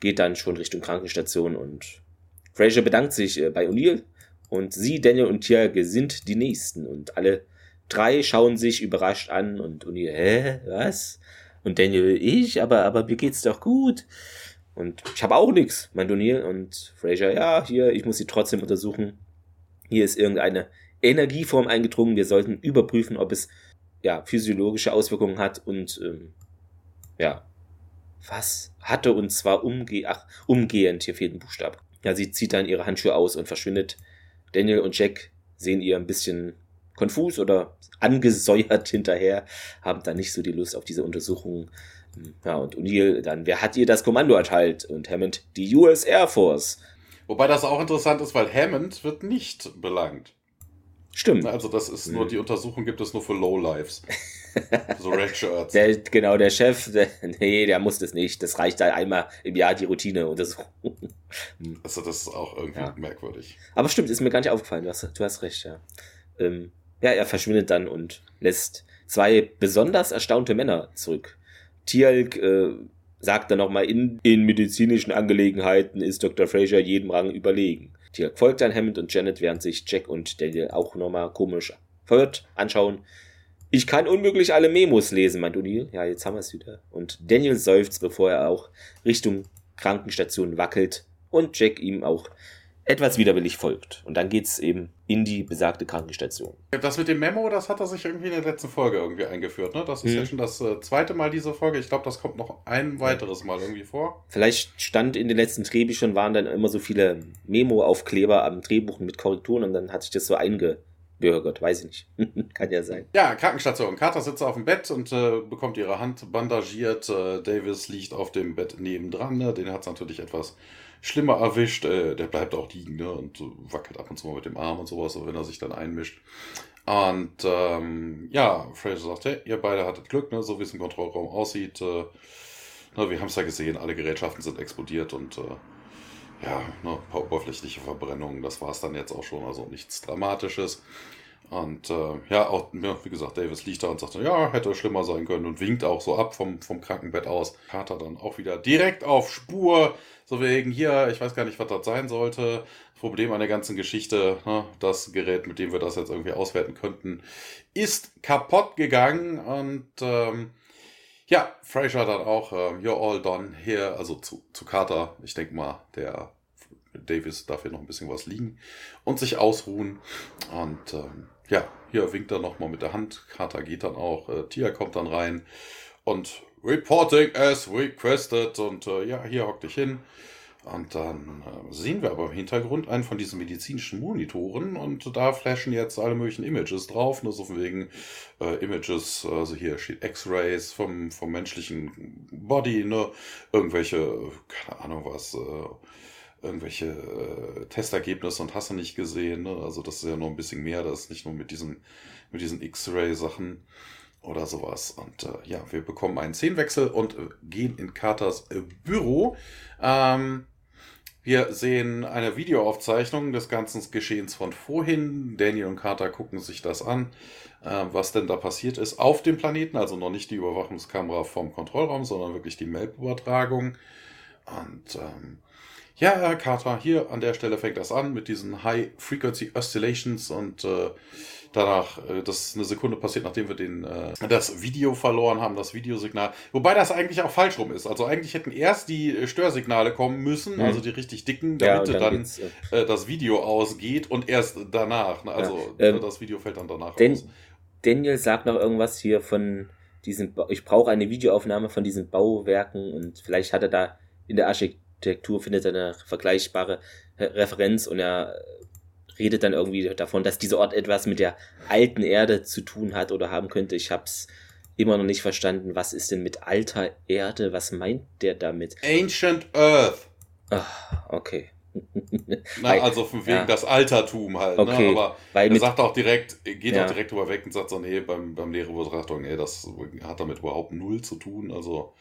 geht dann schon Richtung Krankenstation und Fraser bedankt sich äh, bei O'Neill und sie, Daniel und Tiage sind die Nächsten. Und alle drei schauen sich überrascht an und Uni, hä, was? Und Daniel, ich, aber, aber mir geht's doch gut. Und ich habe auch nichts, meint O'Neill. Und Fraser, ja, hier, ich muss sie trotzdem untersuchen. Hier ist irgendeine Energieform eingedrungen. Wir sollten überprüfen, ob es ja physiologische Auswirkungen hat. Und ähm, ja, was hatte und zwar umge ach, umgehend, hier fehlt ein Buchstab. Ja, sie zieht dann ihre Handschuhe aus und verschwindet Daniel und Jack sehen ihr ein bisschen konfus oder angesäuert hinterher, haben dann nicht so die Lust auf diese Untersuchung. Ja, und O'Neill dann, wer hat ihr das Kommando erteilt? Und Hammond, die US Air Force.
Wobei das auch interessant ist, weil Hammond wird nicht belangt.
Stimmt.
Also das ist nur, hm. die Untersuchung gibt es nur für Lowlives. so Red Shirts.
Der, genau, der Chef, der, nee, der muss das nicht. Das reicht da einmal im Jahr die Routine Untersuchung.
also das ist auch irgendwie ja. merkwürdig.
Aber stimmt, ist mir gar nicht aufgefallen. Du hast, du hast recht, ja. Ähm, ja, er verschwindet dann und lässt zwei besonders erstaunte Männer zurück. Tialk äh, sagt dann nochmal, in, in medizinischen Angelegenheiten ist Dr. Fraser jedem Rang überlegen. Tialk folgt dann Hammond und Janet, während sich Jack und Daniel auch nochmal komisch verwirrt anschauen. Ich kann unmöglich alle Memos lesen, meint O'Neill. Ja, jetzt haben wir es wieder. Und Daniel seufzt, bevor er auch Richtung Krankenstation wackelt und Jack ihm auch etwas widerwillig folgt. Und dann geht's eben in die besagte Krankenstation.
Das mit dem Memo, das hat er sich irgendwie in der letzten Folge irgendwie eingeführt. Ne? Das ist mhm. ja schon das äh, zweite Mal diese Folge. Ich glaube, das kommt noch ein weiteres Mal irgendwie vor.
Vielleicht stand in den letzten Drehbüchern waren dann immer so viele Memo-Aufkleber am Drehbuch mit Korrekturen und dann hat sich das so einge Gott, weiß ich nicht. Kann ja sein.
Ja, Krankenstation. Carter sitzt auf dem Bett und äh, bekommt ihre Hand bandagiert. Äh, Davis liegt auf dem Bett nebendran. Ne? Den hat es natürlich etwas schlimmer erwischt. Äh, der bleibt auch liegen ne? und wackelt ab und zu mal mit dem Arm und sowas, wenn er sich dann einmischt. Und ähm, ja, Fraser sagt, hey, ihr beide hattet Glück, ne? so wie es im Kontrollraum aussieht. Äh, Na, wir haben es ja gesehen, alle Gerätschaften sind explodiert und äh, ja, ne, ein paar oberflächliche Verbrennungen, das war es dann jetzt auch schon, also nichts Dramatisches. Und äh, ja, auch, ja, wie gesagt, Davis liegt da und sagt, ja, hätte schlimmer sein können und winkt auch so ab vom, vom Krankenbett aus. Carter dann auch wieder direkt auf Spur, so wegen hier, ich weiß gar nicht, was das sein sollte. Problem an der ganzen Geschichte, ne, das Gerät, mit dem wir das jetzt irgendwie auswerten könnten, ist kaputt gegangen und ähm, ja, Fraser dann auch, äh, you're all done here, also zu, zu Carter, ich denke mal, der Davis darf hier noch ein bisschen was liegen und sich ausruhen und ähm, ja, hier winkt er nochmal mit der Hand. Carter geht dann auch. Äh, Tia kommt dann rein und reporting as requested. Und äh, ja, hier hock dich hin. Und dann äh, sehen wir aber im Hintergrund einen von diesen medizinischen Monitoren und da flashen jetzt alle möglichen Images drauf, nur so von wegen äh, Images, also hier steht X-Rays vom, vom menschlichen Body, ne, irgendwelche, keine Ahnung was, äh, irgendwelche äh, Testergebnisse und hast du nicht gesehen. Ne? Also das ist ja noch ein bisschen mehr, das ist nicht nur mit diesen, mit diesen X-Ray-Sachen oder sowas. Und äh, ja, wir bekommen einen Szenenwechsel und äh, gehen in Carters äh, Büro. Ähm, wir sehen eine Videoaufzeichnung des ganzen Geschehens von vorhin. Daniel und Carter gucken sich das an, äh, was denn da passiert ist auf dem Planeten. Also noch nicht die Überwachungskamera vom Kontrollraum, sondern wirklich die Map-Übertragung. Und ähm, ja, Carter, hier an der Stelle fängt das an mit diesen High Frequency Oscillations und äh, danach, äh, das ist eine Sekunde passiert, nachdem wir den, äh, das Video verloren haben, das Videosignal. Wobei das eigentlich auch falsch rum ist. Also eigentlich hätten erst die Störsignale kommen müssen, mhm. also die richtig dicken, damit ja, dann, dann äh, das Video ausgeht und erst danach. Ne? Also ja, ähm, das Video fällt dann danach
Dan aus. Daniel sagt noch irgendwas hier von diesen, ich brauche eine Videoaufnahme von diesen Bauwerken und vielleicht hat er da in der Architektur Architektur findet er eine vergleichbare Referenz und er redet dann irgendwie davon, dass dieser Ort etwas mit der alten Erde zu tun hat oder haben könnte. Ich habe es immer noch nicht verstanden. Was ist denn mit alter Erde? Was meint der damit?
Ancient Earth.
Ach, okay.
Na, also von wegen ja. das Altertum halt. Ne? Okay. Ne? Aber Weil er sagt auch direkt, geht ja. auch direkt drüber weg und sagt so, nee, beim, beim näheren Betrachtung, ey, das hat damit überhaupt null zu tun. Also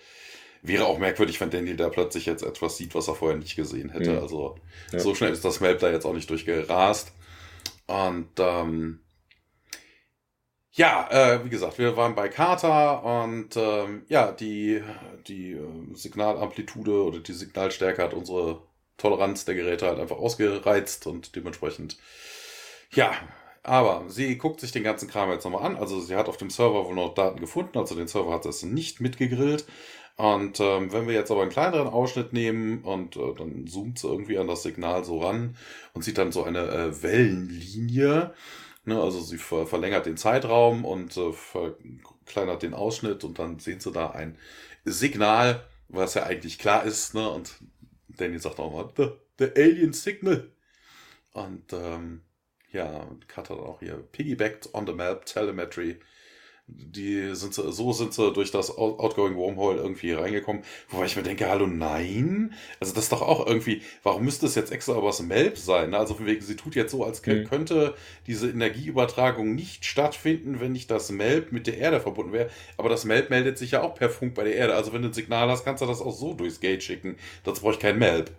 Wäre auch merkwürdig, wenn Danny da plötzlich jetzt etwas sieht, was er vorher nicht gesehen hätte. Mhm. Also ja. so schnell ist das Map da jetzt auch nicht durchgerast. Und ähm, ja, äh, wie gesagt, wir waren bei Carter und ähm, ja, die, die äh, Signalamplitude oder die Signalstärke hat unsere Toleranz der Geräte halt einfach ausgereizt und dementsprechend, ja, aber sie guckt sich den ganzen Kram jetzt nochmal an. Also sie hat auf dem Server wohl noch Daten gefunden, also den Server hat es nicht mitgegrillt. Und ähm, wenn wir jetzt aber einen kleineren Ausschnitt nehmen und äh, dann zoomt sie irgendwie an das Signal so ran und sieht dann so eine äh, Wellenlinie. Ne? Also sie ver verlängert den Zeitraum und äh, verkleinert den Ausschnitt und dann sehen sie da ein Signal, was ja eigentlich klar ist. Ne? Und Danny sagt auch mal, the, the Alien Signal. Und ähm, ja, Kat hat auch hier piggybacked on the map, telemetry die sind so, so sind sie durch das Outgoing Wormhole irgendwie reingekommen, wobei ich mir denke, hallo, nein. Also das ist doch auch irgendwie, warum müsste es jetzt extra was Melb sein? Also von wegen, sie tut jetzt so, als mhm. könnte diese Energieübertragung nicht stattfinden, wenn nicht das Melb mit der Erde verbunden wäre. Aber das Melb meldet sich ja auch per Funk bei der Erde. Also wenn du ein Signal hast, kannst du das auch so durchs Gate schicken. Dazu brauche ich kein Melb.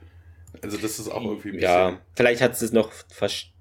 Also das ist auch irgendwie ein
bisschen... Ja, vielleicht hat es noch verstanden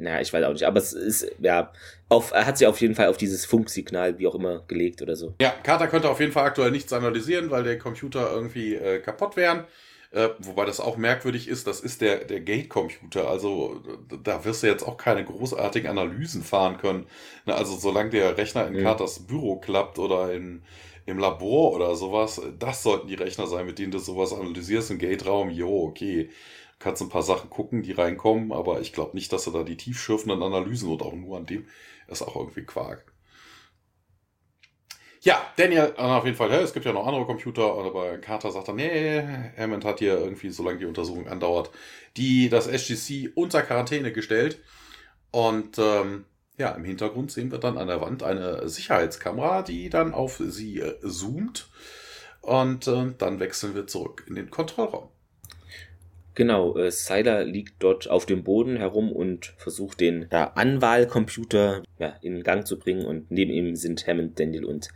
naja, ich weiß auch nicht, aber es ist, ja, auf, er hat sie auf jeden Fall auf dieses Funksignal, wie auch immer, gelegt oder so.
Ja, Carter könnte auf jeden Fall aktuell nichts analysieren, weil der Computer irgendwie äh, kaputt wären. Äh, wobei das auch merkwürdig ist, das ist der, der Gate-Computer. Also da wirst du jetzt auch keine großartigen Analysen fahren können. Na, also solange der Rechner in mhm. Carters Büro klappt oder in, im Labor oder sowas, das sollten die Rechner sein, mit denen du sowas analysierst im Gate-Raum. Jo, okay kannst ein paar Sachen gucken, die reinkommen, aber ich glaube nicht, dass er da die tiefschürfenden Analysen und auch nur an dem ist auch irgendwie Quark. Ja, Daniel, auf jeden Fall, hey, es gibt ja noch andere Computer, aber Carter sagt dann, nee, Hammond hat hier irgendwie, solange die Untersuchung andauert, die das SGC unter Quarantäne gestellt. Und ähm, ja, im Hintergrund sehen wir dann an der Wand eine Sicherheitskamera, die dann auf sie äh, zoomt. Und äh, dann wechseln wir zurück in den Kontrollraum.
Genau, äh, Sylar liegt dort auf dem Boden herum und versucht den ja, Anwahlcomputer ja, in Gang zu bringen und neben ihm sind Hammond, Daniel und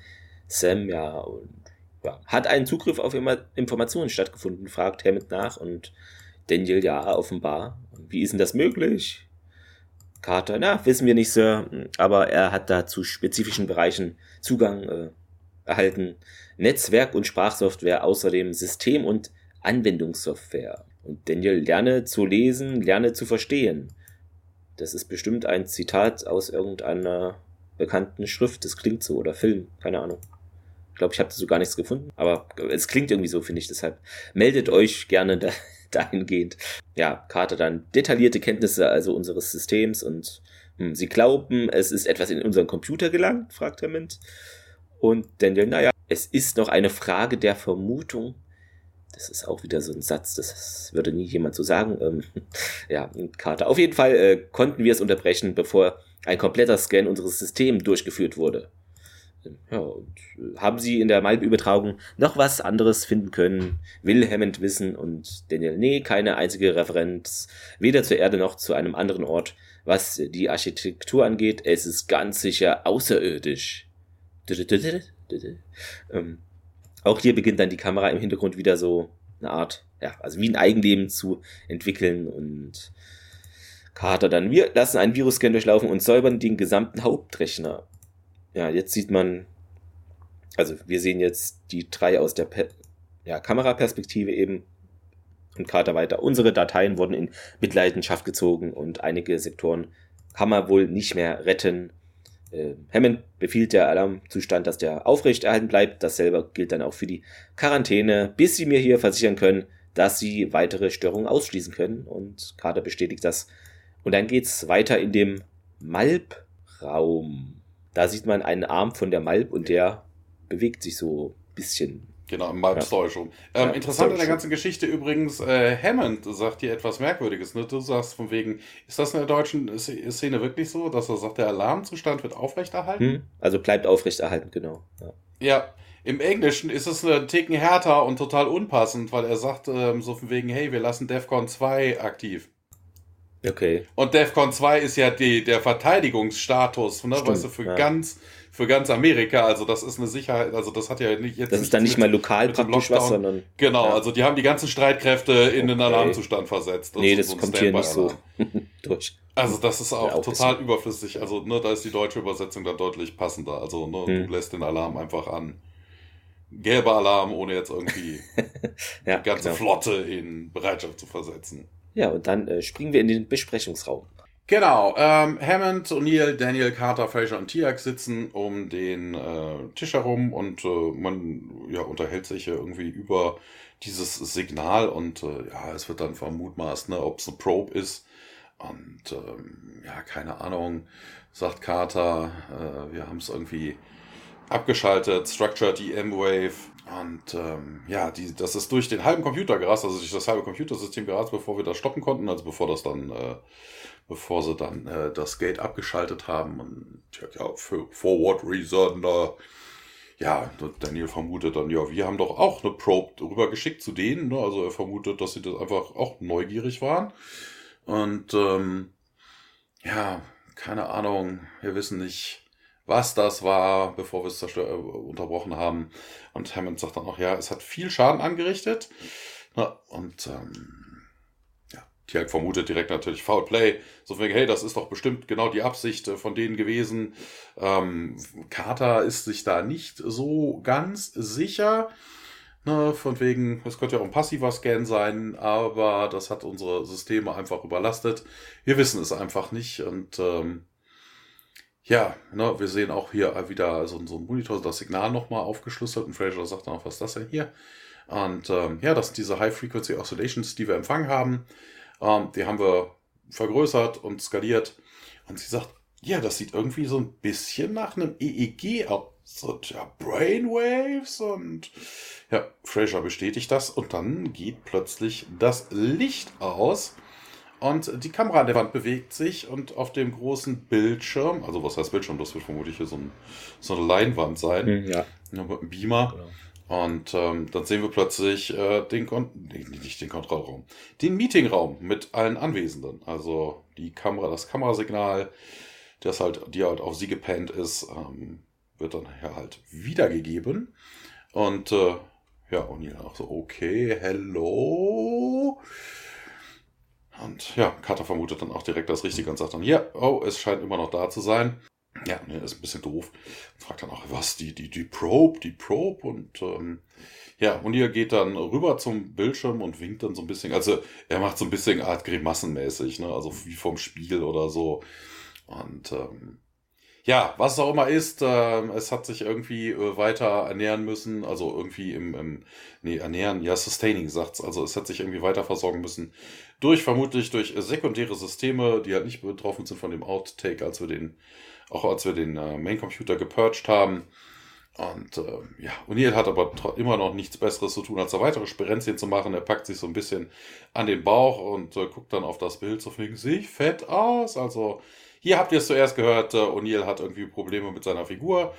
Sam, ja, und ja, hat ein Zugriff auf Informationen stattgefunden, fragt Hammond nach und Daniel, ja, offenbar. Wie ist denn das möglich? Carter, na, wissen wir nicht, Sir, aber er hat da zu spezifischen Bereichen Zugang äh, erhalten. Netzwerk und Sprachsoftware, außerdem System- und Anwendungssoftware. Und Daniel, lerne zu lesen, lerne zu verstehen. Das ist bestimmt ein Zitat aus irgendeiner bekannten Schrift. Das klingt so. Oder Film. Keine Ahnung. Ich glaube, ich habe so gar nichts gefunden. Aber es klingt irgendwie so, finde ich. Deshalb meldet euch gerne da, dahingehend. Ja, Carter dann detaillierte Kenntnisse also unseres Systems und hm, sie glauben, es ist etwas in unseren Computer gelangt, fragt Hammond. Und Daniel, naja, es ist noch eine Frage der Vermutung. Das ist auch wieder so ein Satz, das würde nie jemand so sagen. Ähm, ja, Carter. Auf jeden Fall äh, konnten wir es unterbrechen, bevor ein kompletter Scan unseres Systems durchgeführt wurde. Ja, und äh, haben sie in der Malb-Übertragung noch was anderes finden können? Will Hammond wissen und Daniel, nee, keine einzige Referenz, weder zur Erde noch zu einem anderen Ort. Was die Architektur angeht, es ist ganz sicher außerirdisch. Ähm, auch hier beginnt dann die Kamera im Hintergrund wieder so eine Art, ja, also wie ein Eigenleben zu entwickeln und Carter dann, wir lassen einen Virusscan durchlaufen und säubern den gesamten Hauptrechner ja, jetzt sieht man, also wir sehen jetzt die drei aus der Pe ja, Kameraperspektive eben und Carter weiter. Unsere Dateien wurden in Mitleidenschaft gezogen und einige Sektoren kann man wohl nicht mehr retten. Äh, Hammond befiehlt der Alarmzustand, dass der aufrechterhalten bleibt. Dasselbe gilt dann auch für die Quarantäne, bis sie mir hier versichern können, dass sie weitere Störungen ausschließen können. Und Carter bestätigt das. Und dann geht's weiter in dem Malb-Raum. Da sieht man einen Arm von der Malp und der bewegt sich so ein bisschen.
Genau, im Malp ja. Ähm, ja, interessant in der ganzen Geschichte übrigens, äh, Hammond sagt hier etwas Merkwürdiges. Ne? Du sagst von wegen, ist das in der deutschen Szene wirklich so, dass er sagt, der Alarmzustand wird aufrechterhalten? Hm,
also bleibt aufrechterhalten, genau.
Ja. ja. Im Englischen ist es ein Ticken härter und total unpassend, weil er sagt ähm, so von wegen, hey, wir lassen DEFCON 2 aktiv.
Okay.
Und DEFCON 2 ist ja die, der Verteidigungsstatus, ne, weißt du, für ja. ganz für ganz Amerika, also das ist eine Sicherheit, also das hat ja nicht
jetzt. Das ist dann nicht mit, mal lokal praktisch was, sondern.
Genau, ja. also die haben die ganzen Streitkräfte in okay. den Alarmzustand versetzt.
Nee, das so kommt hier nicht so durch.
Also das ist auch, auch total bisschen. überflüssig. Also ne, da ist die deutsche Übersetzung dann deutlich passender. Also ne, hm. du lässt den Alarm einfach an. Gelber Alarm, ohne jetzt irgendwie ja, die ganze genau. Flotte in Bereitschaft zu versetzen.
Ja, und dann äh, springen wir in den Besprechungsraum.
Genau, ähm, Hammond, O'Neill, Daniel, Carter, Fraser und Tiak sitzen um den äh, Tisch herum und äh, man ja, unterhält sich ja irgendwie über dieses Signal und äh, ja, es wird dann vermutmaßt, ne, ob es eine Probe ist. Und ähm, ja, keine Ahnung, sagt Carter, äh, wir haben es irgendwie abgeschaltet, Structured EM Wave. Und ähm, ja, die, das ist durch den halben Computer gerast, also durch das halbe Computersystem gerast, bevor wir das stoppen konnten, also bevor das dann, äh, bevor sie dann äh, das Gate abgeschaltet haben. Und ja, für Forward Reason, äh, ja, Daniel vermutet dann, ja, wir haben doch auch eine Probe rüber geschickt zu denen. Ne? Also er vermutet, dass sie das einfach auch neugierig waren. Und ähm, ja, keine Ahnung, wir wissen nicht, was das war, bevor wir es äh, unterbrochen haben. Und Hammond sagt dann auch, ja, es hat viel Schaden angerichtet. Na, und ähm, ja, Tiag vermutet direkt natürlich Foul Play. So von hey, das ist doch bestimmt genau die Absicht äh, von denen gewesen. Ähm, Carter ist sich da nicht so ganz sicher. Na, von wegen, es könnte ja auch ein passiver Scan sein, aber das hat unsere Systeme einfach überlastet. Wir wissen es einfach nicht und ähm, ja, ne, wir sehen auch hier wieder so, so ein Monitor, das Signal nochmal aufgeschlüsselt und Fraser sagt dann auch, was ist das denn hier? Und ähm, ja, das sind diese High-Frequency Oscillations, die wir empfangen haben. Ähm, die haben wir vergrößert und skaliert. Und sie sagt, ja, das sieht irgendwie so ein bisschen nach einem EEG aus. So, ja, Brainwaves und ja, Fraser bestätigt das und dann geht plötzlich das Licht aus. Und die Kamera an der Wand bewegt sich und auf dem großen Bildschirm, also was heißt Bildschirm, das wird vermutlich hier so, ein, so eine Leinwand sein,
hm, ja.
mit einem Beamer. Genau. Und ähm, dann sehen wir plötzlich äh, den Kon nee, nicht den Kontrollraum, den Meetingraum mit allen Anwesenden. Also die Kamera, das Kamerasignal, das halt, die halt auf sie gepennt ist, ähm, wird dann hier halt wiedergegeben. Und äh, ja, O'Neill auch so, okay, hello. Und ja, Carter vermutet dann auch direkt das Richtige und sagt dann, ja, oh, es scheint immer noch da zu sein. Ja, ne, ist ein bisschen doof. Fragt dann auch, was, die, die, die Probe, die Probe und ähm, ja, und ihr geht dann rüber zum Bildschirm und winkt dann so ein bisschen. Also er macht so ein bisschen Art Grimassenmäßig, ne? Also wie vom Spiegel oder so. Und ähm, ja, was es auch immer ist, äh, es hat sich irgendwie äh, weiter ernähren müssen, also irgendwie im, im nee, ernähren, ja, sustaining sagt's, also es hat sich irgendwie weiter versorgen müssen durch, vermutlich durch sekundäre Systeme, die halt nicht betroffen sind von dem Outtake, als wir den, auch als wir den äh, Main-Computer gepurged haben. Und äh, ja, O'Neill hat aber immer noch nichts Besseres zu tun, als da weitere Sperenzien zu machen. Er packt sich so ein bisschen an den Bauch und äh, guckt dann auf das Bild, so wegen, sehe ich fett aus? Also hier habt ihr es zuerst gehört, äh, O'Neill hat irgendwie Probleme mit seiner Figur.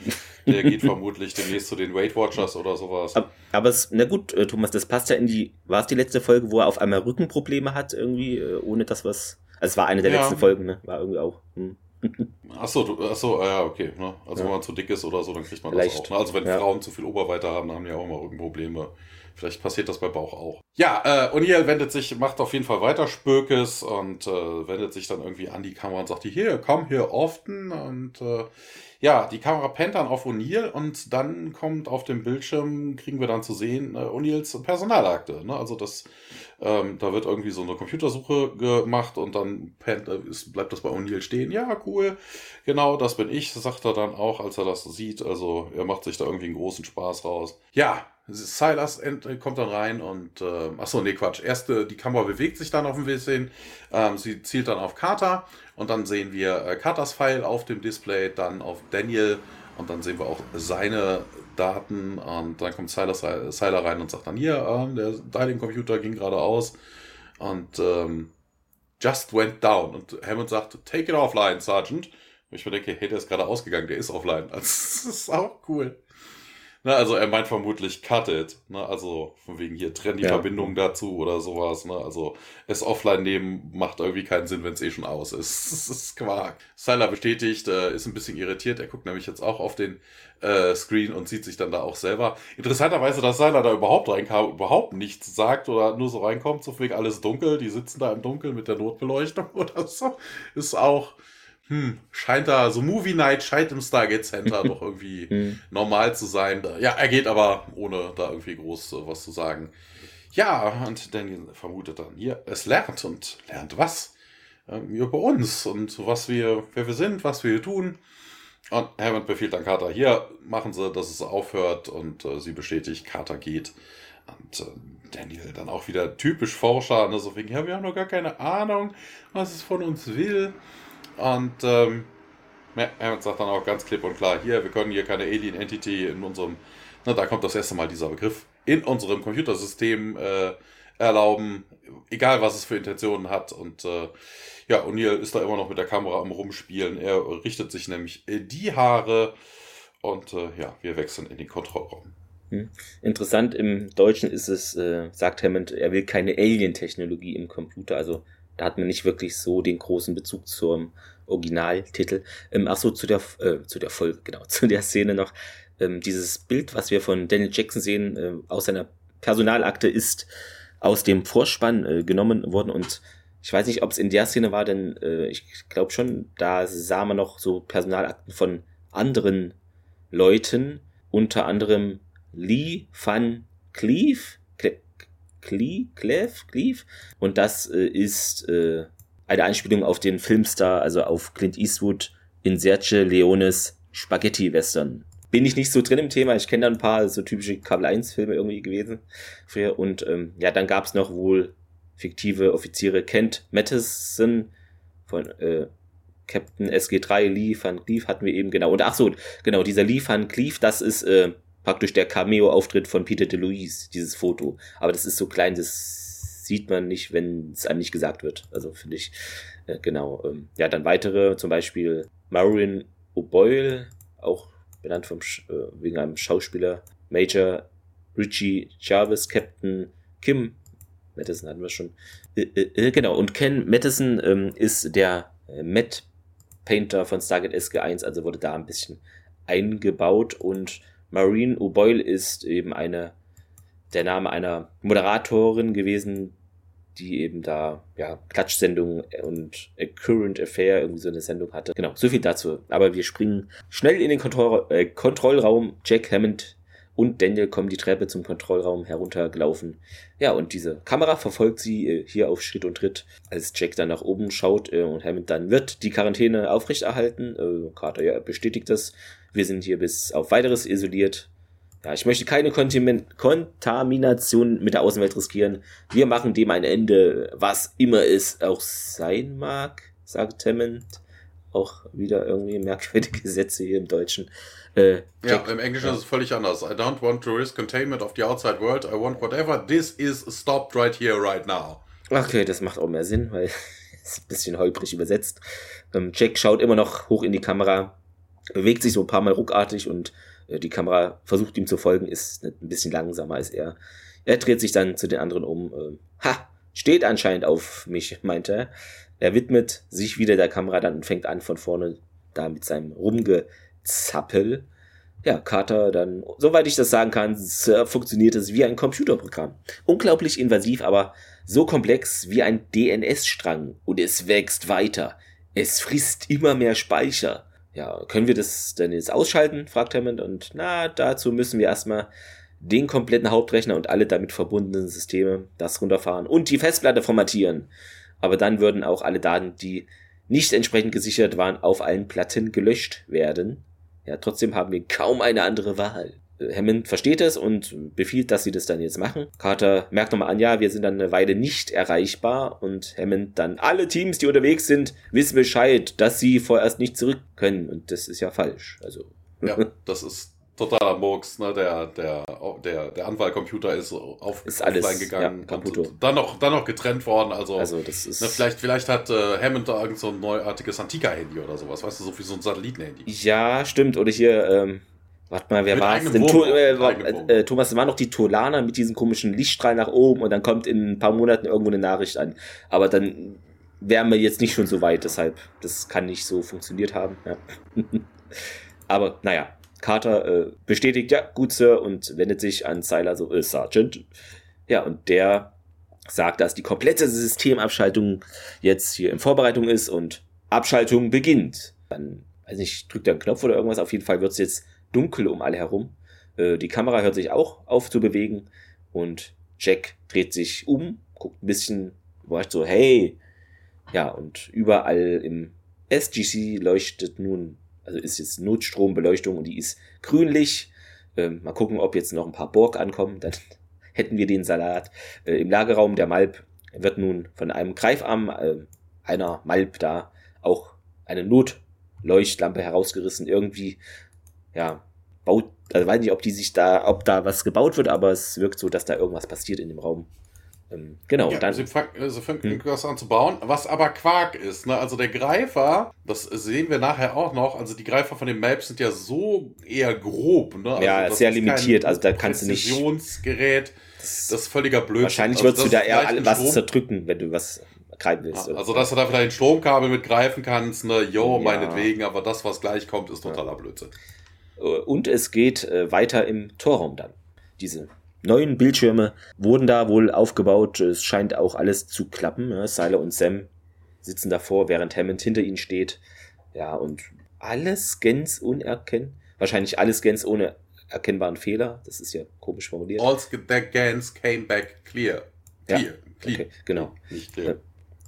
Der geht vermutlich demnächst zu den Weight Watchers oder sowas.
Aber, aber es, na gut, äh, Thomas, das passt ja in die, war es die letzte Folge, wo er auf einmal Rückenprobleme hat, irgendwie, äh, ohne das was. Also es war eine der ja. letzten Folgen, ne? War irgendwie auch. Hm.
Achso, du, achso, ja, okay. Ne? Also ja. wenn man zu dick ist oder so, dann kriegt man Vielleicht. das auch. Ne? Also wenn ja. Frauen zu viel Oberweite haben, dann haben die auch immer Rückenprobleme. Vielleicht passiert das bei Bauch auch. Ja, äh, O'Neill wendet sich, macht auf jeden Fall weiter Spökes und äh, wendet sich dann irgendwie an die Kamera und sagt, hier, komm hier often. Und äh, ja, die Kamera pennt dann auf O'Neill und dann kommt auf dem Bildschirm, kriegen wir dann zu sehen, äh, O'Neills Personalakte. Ne? Also das, ähm, da wird irgendwie so eine Computersuche gemacht und dann pennt, äh, ist, bleibt das bei O'Neill stehen. Ja, cool, genau, das bin ich, sagt er dann auch, als er das sieht. Also er macht sich da irgendwie einen großen Spaß raus. Ja, Silas kommt dann rein und, äh, achso, nee, Quatsch. Erst äh, die Kamera bewegt sich dann auf ein bisschen. Ähm, sie zielt dann auf Carter und dann sehen wir äh, Carters Pfeil auf dem Display, dann auf Daniel und dann sehen wir auch seine Daten und dann kommt Silas, Siler rein und sagt dann hier, ähm, der Dialing-Computer ging gerade aus und ähm, just went down und Hammond sagt, take it offline, Sergeant. Und ich mir denke, hey, der ist gerade ausgegangen, der ist offline. Das ist auch cool. Ne, also er meint vermutlich cut it. Ne, also von wegen hier trennen die ja. Verbindung dazu oder sowas. Ne, also es offline nehmen macht irgendwie keinen Sinn, wenn es eh schon aus ist. Das ist Quark. Sylar bestätigt, äh, ist ein bisschen irritiert. Er guckt nämlich jetzt auch auf den äh, Screen und sieht sich dann da auch selber. Interessanterweise, dass Sylar da überhaupt reinkam, überhaupt nichts sagt oder nur so reinkommt, so wegen alles dunkel. Die sitzen da im Dunkeln mit der Notbeleuchtung oder so. Ist auch hm, scheint da, so Movie Night scheint im Stargate Center doch irgendwie hm. normal zu sein. Ja, er geht aber, ohne da irgendwie groß äh, was zu sagen. Ja, und Daniel vermutet dann, hier, es lernt und lernt was? Ähm, über uns und was wir, wer wir sind, was wir hier tun. Und Hammond befiehlt dann Carter, hier, machen Sie, dass es aufhört und äh, sie bestätigt, Carter geht. Und äh, Daniel dann auch wieder typisch Forscher, ne, so wegen, ja, wir haben noch gar keine Ahnung, was es von uns will. Und ähm, er sagt dann auch ganz klipp und klar, hier, wir können hier keine Alien Entity in unserem, na, da kommt das erste Mal dieser Begriff, in unserem Computersystem äh, erlauben, egal was es für Intentionen hat. Und äh, ja, O'Neill ist da immer noch mit der Kamera am Rumspielen. Er richtet sich nämlich die Haare und äh, ja, wir wechseln in den Kontrollraum.
Hm. Interessant, im Deutschen ist es, äh, sagt Hammond, er will keine Alien-Technologie im Computer, also da hat man nicht wirklich so den großen Bezug zum Originaltitel. Ähm, ach so, zu der, äh, zu der Folge, genau, zu der Szene noch. Ähm, dieses Bild, was wir von Daniel Jackson sehen, äh, aus seiner Personalakte, ist aus dem Vorspann äh, genommen worden und ich weiß nicht, ob es in der Szene war, denn äh, ich glaube schon, da sah man noch so Personalakten von anderen Leuten, unter anderem Lee Van Cleave, Cleave, Cleve, Cleve. Und das äh, ist äh, eine Anspielung auf den Filmstar, also auf Clint Eastwood in Sergio Leones Spaghetti-Western. Bin ich nicht so drin im Thema, ich kenne da ein paar so typische Kabel 1-Filme irgendwie gewesen früher. Und ähm, ja, dann gab es noch wohl fiktive Offiziere Kent Matheson von äh, Captain SG3 Lee Van Cleef hatten wir eben genau. Und ach so, genau, dieser Lee Van Cleef, das ist äh, praktisch der Cameo-Auftritt von Peter DeLuise, dieses Foto. Aber das ist so klein, das sieht man nicht, wenn es einem nicht gesagt wird. Also finde ich, äh, genau. Ähm, ja, dann weitere, zum Beispiel Maureen O'Boyle, auch benannt vom, äh, wegen einem Schauspieler, Major Richie Jarvis, Captain Kim Madison hatten wir schon. Äh, äh, äh genau, und Ken Madison ähm, ist der äh, Matt Painter von Stargate SG1, also wurde da ein bisschen eingebaut und Maureen O'Boyle ist eben eine, der Name einer Moderatorin gewesen, die eben da, ja, Klatschsendung und A Current Affair irgendwie so eine Sendung hatte. Genau, so viel dazu. Aber wir springen schnell in den Kontroll äh, Kontrollraum. Jack Hammond und Daniel kommen die Treppe zum Kontrollraum heruntergelaufen. Ja, und diese Kamera verfolgt sie äh, hier auf Schritt und Tritt, als Jack dann nach oben schaut äh, und Hammond dann wird die Quarantäne aufrechterhalten. Äh, Carter ja, bestätigt das. Wir sind hier bis auf weiteres isoliert. Ja, ich möchte keine Kontamination mit der Außenwelt riskieren. Wir machen dem ein Ende, was immer es auch sein mag, sagt Hammond. Auch wieder irgendwie merkwürdige Sätze hier im Deutschen.
Äh, ja, im Englischen ja. ist es völlig anders. I don't want to risk containment of the outside world. I want whatever this is stopped right here, right now.
Okay, das macht auch mehr Sinn, weil es ein bisschen holprig übersetzt. Ähm, Jack schaut immer noch hoch in die Kamera, bewegt sich so ein paar Mal ruckartig und äh, die Kamera versucht ihm zu folgen, ist ein bisschen langsamer als er. Er dreht sich dann zu den anderen um. Äh, ha, steht anscheinend auf mich, meinte er. Er widmet sich wieder der Kamera dann und fängt an von vorne da mit seinem Rumgezappel. Ja, Carter dann, soweit ich das sagen kann, funktioniert es wie ein Computerprogramm. Unglaublich invasiv, aber so komplex wie ein DNS-Strang und es wächst weiter. Es frisst immer mehr Speicher ja, können wir das denn jetzt ausschalten? fragt Hammond. Und na, dazu müssen wir erstmal den kompletten Hauptrechner und alle damit verbundenen Systeme das runterfahren und die Festplatte formatieren. Aber dann würden auch alle Daten, die nicht entsprechend gesichert waren, auf allen Platten gelöscht werden. Ja, trotzdem haben wir kaum eine andere Wahl. Hammond versteht es und befiehlt, dass sie das dann jetzt machen. Carter merkt nochmal an, ja, wir sind dann eine Weile nicht erreichbar und Hammond dann, alle Teams, die unterwegs sind, wissen Bescheid, dass sie vorerst nicht zurück können und das ist ja falsch. Also.
Ja, das ist totaler Murks, ne? Der, der, der, der Anwahlcomputer ist auf
ist alles,
gegangen ja, und dann noch, dann noch getrennt worden. Also,
also das ist
ne, vielleicht, vielleicht hat äh, Hammond da irgend so ein neuartiges Antika-Handy oder sowas, weißt du, so wie so ein Satellitenhandy.
Ja, stimmt. Oder hier, ähm, Warte mal, wer war es denn? To äh, äh, Thomas, es waren noch die Tolaner mit diesem komischen Lichtstrahl nach oben und dann kommt in ein paar Monaten irgendwo eine Nachricht an. Aber dann wären wir jetzt nicht schon so weit, deshalb, das kann nicht so funktioniert haben. Ja. Aber naja, Carter äh, bestätigt, ja, gut, Sir, und wendet sich an Seiler so, äh, Sergeant. Ja, und der sagt, dass die komplette Systemabschaltung jetzt hier in Vorbereitung ist und Abschaltung beginnt. Dann, weiß nicht, drückt er einen Knopf oder irgendwas, auf jeden Fall wird es jetzt dunkel um alle herum. Äh, die Kamera hört sich auch auf zu bewegen und Jack dreht sich um, guckt ein bisschen überrascht so, hey. Ja, und überall im SGC leuchtet nun, also ist jetzt Notstrombeleuchtung und die ist grünlich. Ähm, mal gucken, ob jetzt noch ein paar Borg ankommen, dann hätten wir den Salat. Äh, Im Lagerraum der Malp wird nun von einem Greifarm äh, einer Malp da auch eine Notleuchtlampe herausgerissen. Irgendwie ja, baut, also weiß nicht, ob die sich da, ob da was gebaut wird, aber es wirkt so, dass da irgendwas passiert in dem Raum. Ähm, genau.
Ja, dann, sie, fang, sie fangen hm. was an zu bauen, was aber Quark ist. Ne? Also der Greifer, das sehen wir nachher auch noch, also die Greifer von den Maps sind ja so eher grob. Ne? Also
ja, sehr limitiert, also da kannst du nicht...
Präzisionsgerät, das ist völliger Blödsinn.
Wahrscheinlich also, würdest du da eher was zerdrücken, wenn du was greifen willst.
Ja, also, dass du da vielleicht ein Stromkabel mit greifen kannst, ne, jo, ja. meinetwegen, aber das, was gleich kommt, ist totaler Blödsinn.
Und es geht äh, weiter im Torraum dann. Diese neuen Bildschirme wurden da wohl aufgebaut. Es scheint auch alles zu klappen. Ja, Seiler und Sam sitzen davor, während Hammond hinter ihnen steht. Ja, und alles Scans unerkennbar. Wahrscheinlich alles Scans ohne erkennbaren Fehler. Das ist ja komisch formuliert.
All the came back clear.
Clear. Ja, clear. Okay, genau. Nicht clear.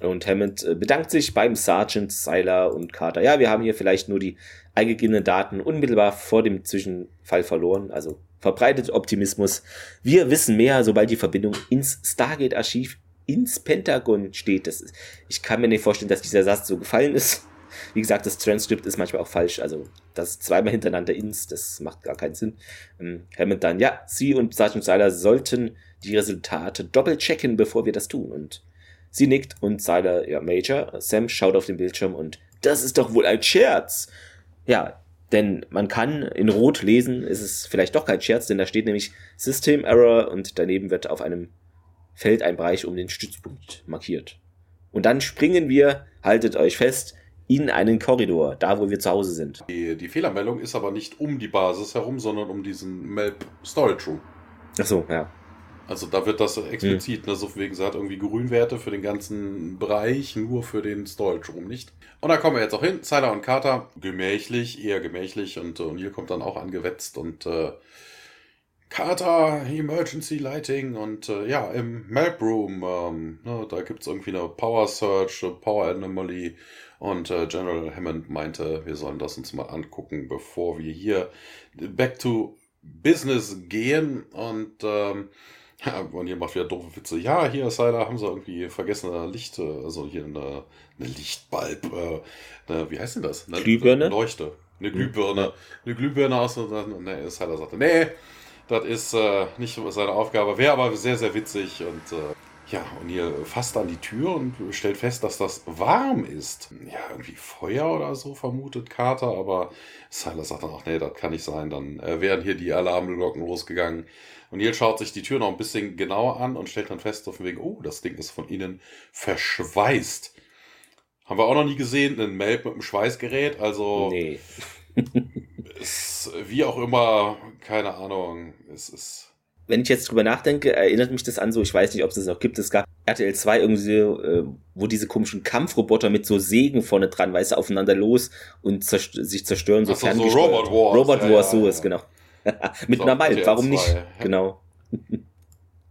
Und Hammond äh, bedankt sich beim Sergeant, Seiler und Carter. Ja, wir haben hier vielleicht nur die eingegebenen Daten unmittelbar vor dem Zwischenfall verloren. Also verbreitet Optimismus. Wir wissen mehr, sobald die Verbindung ins Stargate-Archiv ins Pentagon steht. Das ist, ich kann mir nicht vorstellen, dass dieser Satz so gefallen ist. Wie gesagt, das Transkript ist manchmal auch falsch. Also das zweimal hintereinander ins, das macht gar keinen Sinn. Ähm, Hammond dann, ja, Sie und Sergeant Seiler sollten die Resultate doppelt checken, bevor wir das tun. Und sie nickt und Seiler, ja, Major, Sam schaut auf den Bildschirm und das ist doch wohl ein Scherz. Ja, denn man kann in Rot lesen, ist es vielleicht doch kein Scherz, denn da steht nämlich System Error und daneben wird auf einem Feld ein Bereich um den Stützpunkt markiert. Und dann springen wir, haltet euch fest, in einen Korridor, da wo wir zu Hause sind.
Die, die Fehlermeldung ist aber nicht um die Basis herum, sondern um diesen Melp Storage Room.
Ach so, ja.
Also da wird das explizit, mhm. ne, so wegen, sie hat irgendwie Grünwerte für den ganzen Bereich, nur für den Storage Room nicht. Und da kommen wir jetzt auch hin, Siler und Carter, gemächlich, eher gemächlich und äh, O'Neill kommt dann auch angewetzt und äh, Carter, Emergency Lighting und äh, ja, im Map Room, ähm, ne, da gibt es irgendwie eine Power Search, Power Anomaly und äh, General Hammond meinte, wir sollen das uns mal angucken, bevor wir hier back to business gehen und ähm, ja, und ihr macht wieder doofe Witze. Ja, hier, Siler, haben sie irgendwie vergessen, eine Licht, also hier eine, eine Lichtbalb, äh, eine, wie heißt denn das? Eine
Glühbirne?
Leuchte. Eine Glühbirne. Eine Glühbirne aus und nee, Siler sagte, nee, das ist äh, nicht seine Aufgabe, wäre aber sehr, sehr witzig und äh, ja, und ihr fasst an die Tür und stellt fest, dass das warm ist. Ja, irgendwie Feuer oder so vermutet Carter, aber Silas sagt dann auch, nee, das kann nicht sein. Dann äh, wären hier die Alarmglocken losgegangen. Und Neil schaut sich die Tür noch ein bisschen genauer an und stellt dann fest, auf dem Weg, oh, das Ding ist von innen verschweißt. Haben wir auch noch nie gesehen, ein Melb mit einem Schweißgerät, also.
Nee.
ist, wie auch immer, keine Ahnung, es ist.
Wenn ich jetzt drüber nachdenke, erinnert mich das an so, ich weiß nicht, ob es das noch gibt, es gab RTL 2 irgendwie, äh, wo diese komischen Kampfroboter mit so Sägen vorne dran, weißt du, aufeinander los und zerst sich zerstören, so,
so, so Robot Wars.
Robot Wars, ja, ja, so ist, genau. Mit so, einer Malb, warum nicht? Genau.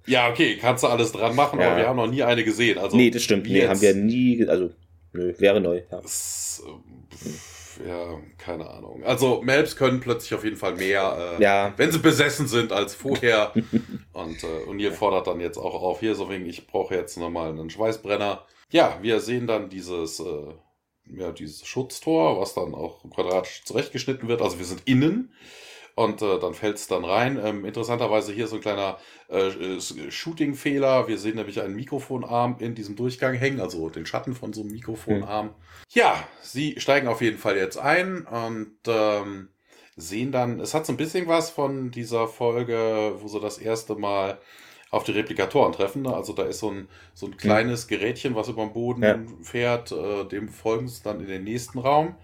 Ja, okay, kannst du alles dran machen, ja. aber wir haben noch nie eine gesehen. Also,
nee, das stimmt. Nee, haben wir nie, also, nö, wäre neu. Ja.
Das, äh, ja, keine Ahnung. Also, Melbs können plötzlich auf jeden Fall mehr,
äh, ja.
wenn sie besessen sind als vorher. und, äh, und ihr fordert dann jetzt auch auf, hier, so wegen, ich brauche jetzt nochmal einen Schweißbrenner. Ja, wir sehen dann dieses, äh, ja, dieses Schutztor, was dann auch quadratisch zurechtgeschnitten wird. Also wir sind innen und äh, dann fällt es dann rein. Ähm, interessanterweise hier so ein kleiner äh, Shooting-Fehler. Wir sehen nämlich einen Mikrofonarm in diesem Durchgang hängen, also den Schatten von so einem Mikrofonarm. Mhm. Ja, sie steigen auf jeden Fall jetzt ein und ähm, sehen dann, es hat so ein bisschen was von dieser Folge, wo sie das erste Mal auf die Replikatoren treffen. Ne? Also da ist so ein, so ein kleines Gerätchen, was über den Boden ja. fährt, äh, dem folgen sie dann in den nächsten Raum.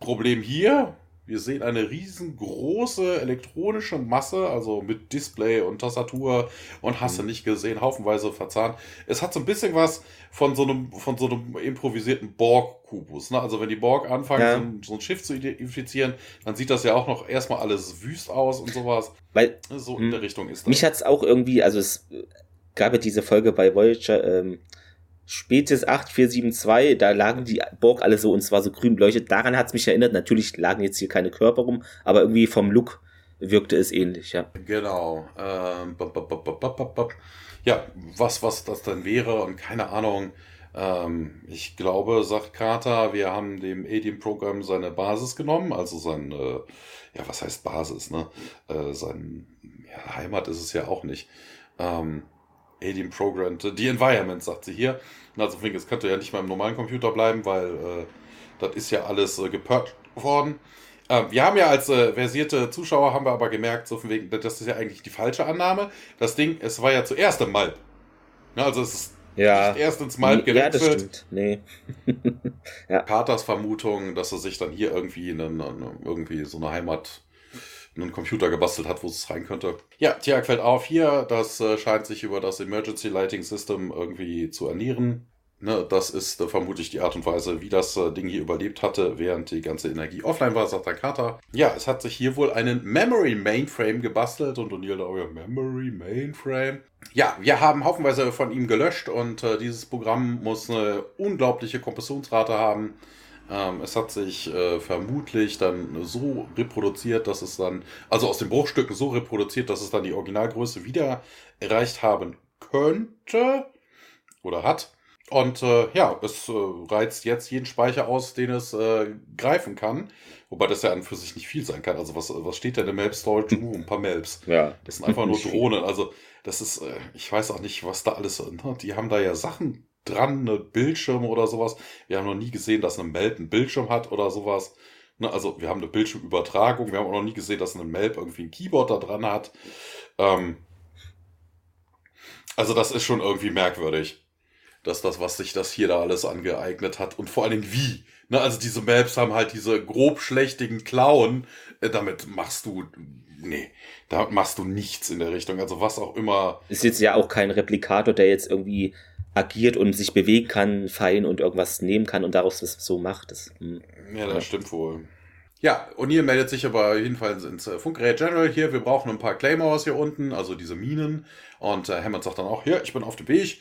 Problem hier, wir sehen eine riesengroße elektronische Masse, also mit Display und Tastatur und hast du mhm. nicht gesehen, haufenweise verzahnt. Es hat so ein bisschen was von so einem, von so einem improvisierten Borg-Kubus. Ne? Also wenn die Borg anfangen, ja. so, ein, so, ein, Schiff zu identifizieren, dann sieht das ja auch noch erstmal alles wüst aus und sowas.
Weil,
so in hm. der Richtung ist das.
Mich hat es auch irgendwie, also es gab ja diese Folge bei Voyager, ähm, Spezies 8472, da lagen die Borg alle so und zwar so grün beleuchtet. Daran hat es mich erinnert. Natürlich lagen jetzt hier keine Körper rum, aber irgendwie vom Look wirkte es ähnlich, ja.
Genau. Ähm, ja, was, was das dann wäre und keine Ahnung. Ähm, ich glaube, sagt Carter, wir haben dem Alien-Programm seine Basis genommen, also sein, äh, ja, was heißt Basis, ne? Äh, sein ja, Heimat ist es ja auch nicht. Ähm, Alien Programmed, die Environment, sagt sie hier. Also es könnte ja nicht mal im normalen Computer bleiben, weil äh, das ist ja alles äh, gepurcht worden. Äh, wir haben ja als äh, versierte Zuschauer, haben wir aber gemerkt, so von wegen, das ist ja eigentlich die falsche Annahme. Das Ding, es war ja zuerst im Malp. Ja, also es ist
ja.
nicht erst ins Malp gewechselt.
Ja, das stimmt. Nee.
ja. Carters Vermutung, dass er sich dann hier irgendwie, eine, eine, irgendwie so eine Heimat einen Computer gebastelt hat, wo es rein könnte. Ja, Tiag fällt auf hier, das äh, scheint sich über das Emergency Lighting System irgendwie zu ernähren. Ne, das ist äh, vermutlich die Art und Weise, wie das äh, Ding hier überlebt hatte, während die ganze Energie offline war, sagt der Carter. Ja, es hat sich hier wohl einen Memory Mainframe gebastelt und O'Neill da, ja, Memory Mainframe. Ja, wir haben haufenweise von ihm gelöscht und äh, dieses Programm muss eine unglaubliche Kompressionsrate haben. Ähm, es hat sich äh, vermutlich dann so reproduziert, dass es dann, also aus den Bruchstücken so reproduziert, dass es dann die Originalgröße wieder erreicht haben könnte oder hat. Und äh, ja, es äh, reizt jetzt jeden Speicher aus, den es äh, greifen kann. Wobei das ja an für sich nicht viel sein kann. Also was, was steht denn im Map Storage? Uh, ein paar Maps.
Ja.
Das sind einfach nur Drohnen. Also das ist, äh, ich weiß auch nicht, was da alles, ne? die haben da ja Sachen dran, eine Bildschirme oder sowas. Wir haben noch nie gesehen, dass eine Melp einen Bildschirm hat oder sowas. Ne, also wir haben eine Bildschirmübertragung. Wir haben auch noch nie gesehen, dass eine Melp irgendwie ein Keyboard da dran hat. Ähm, also das ist schon irgendwie merkwürdig, dass das, was sich das hier da alles angeeignet hat und vor allen Dingen wie Ne, also diese Maps haben halt diese grobschlächtigen Klauen. Äh, damit machst du, nee, da machst du nichts in der Richtung. Also was auch immer.
Ist jetzt ja auch kein Replikator, der jetzt irgendwie agiert und sich bewegen kann, fein und irgendwas nehmen kann und daraus das so macht. Das,
hm. ja, das ja. stimmt wohl. Ja, O'Neill meldet sich aber jedenfalls ins äh, Funkgerät General hier. Wir brauchen ein paar Claymores hier unten, also diese Minen. Und äh, Hammond sagt dann auch, hier, ich bin auf dem Weg.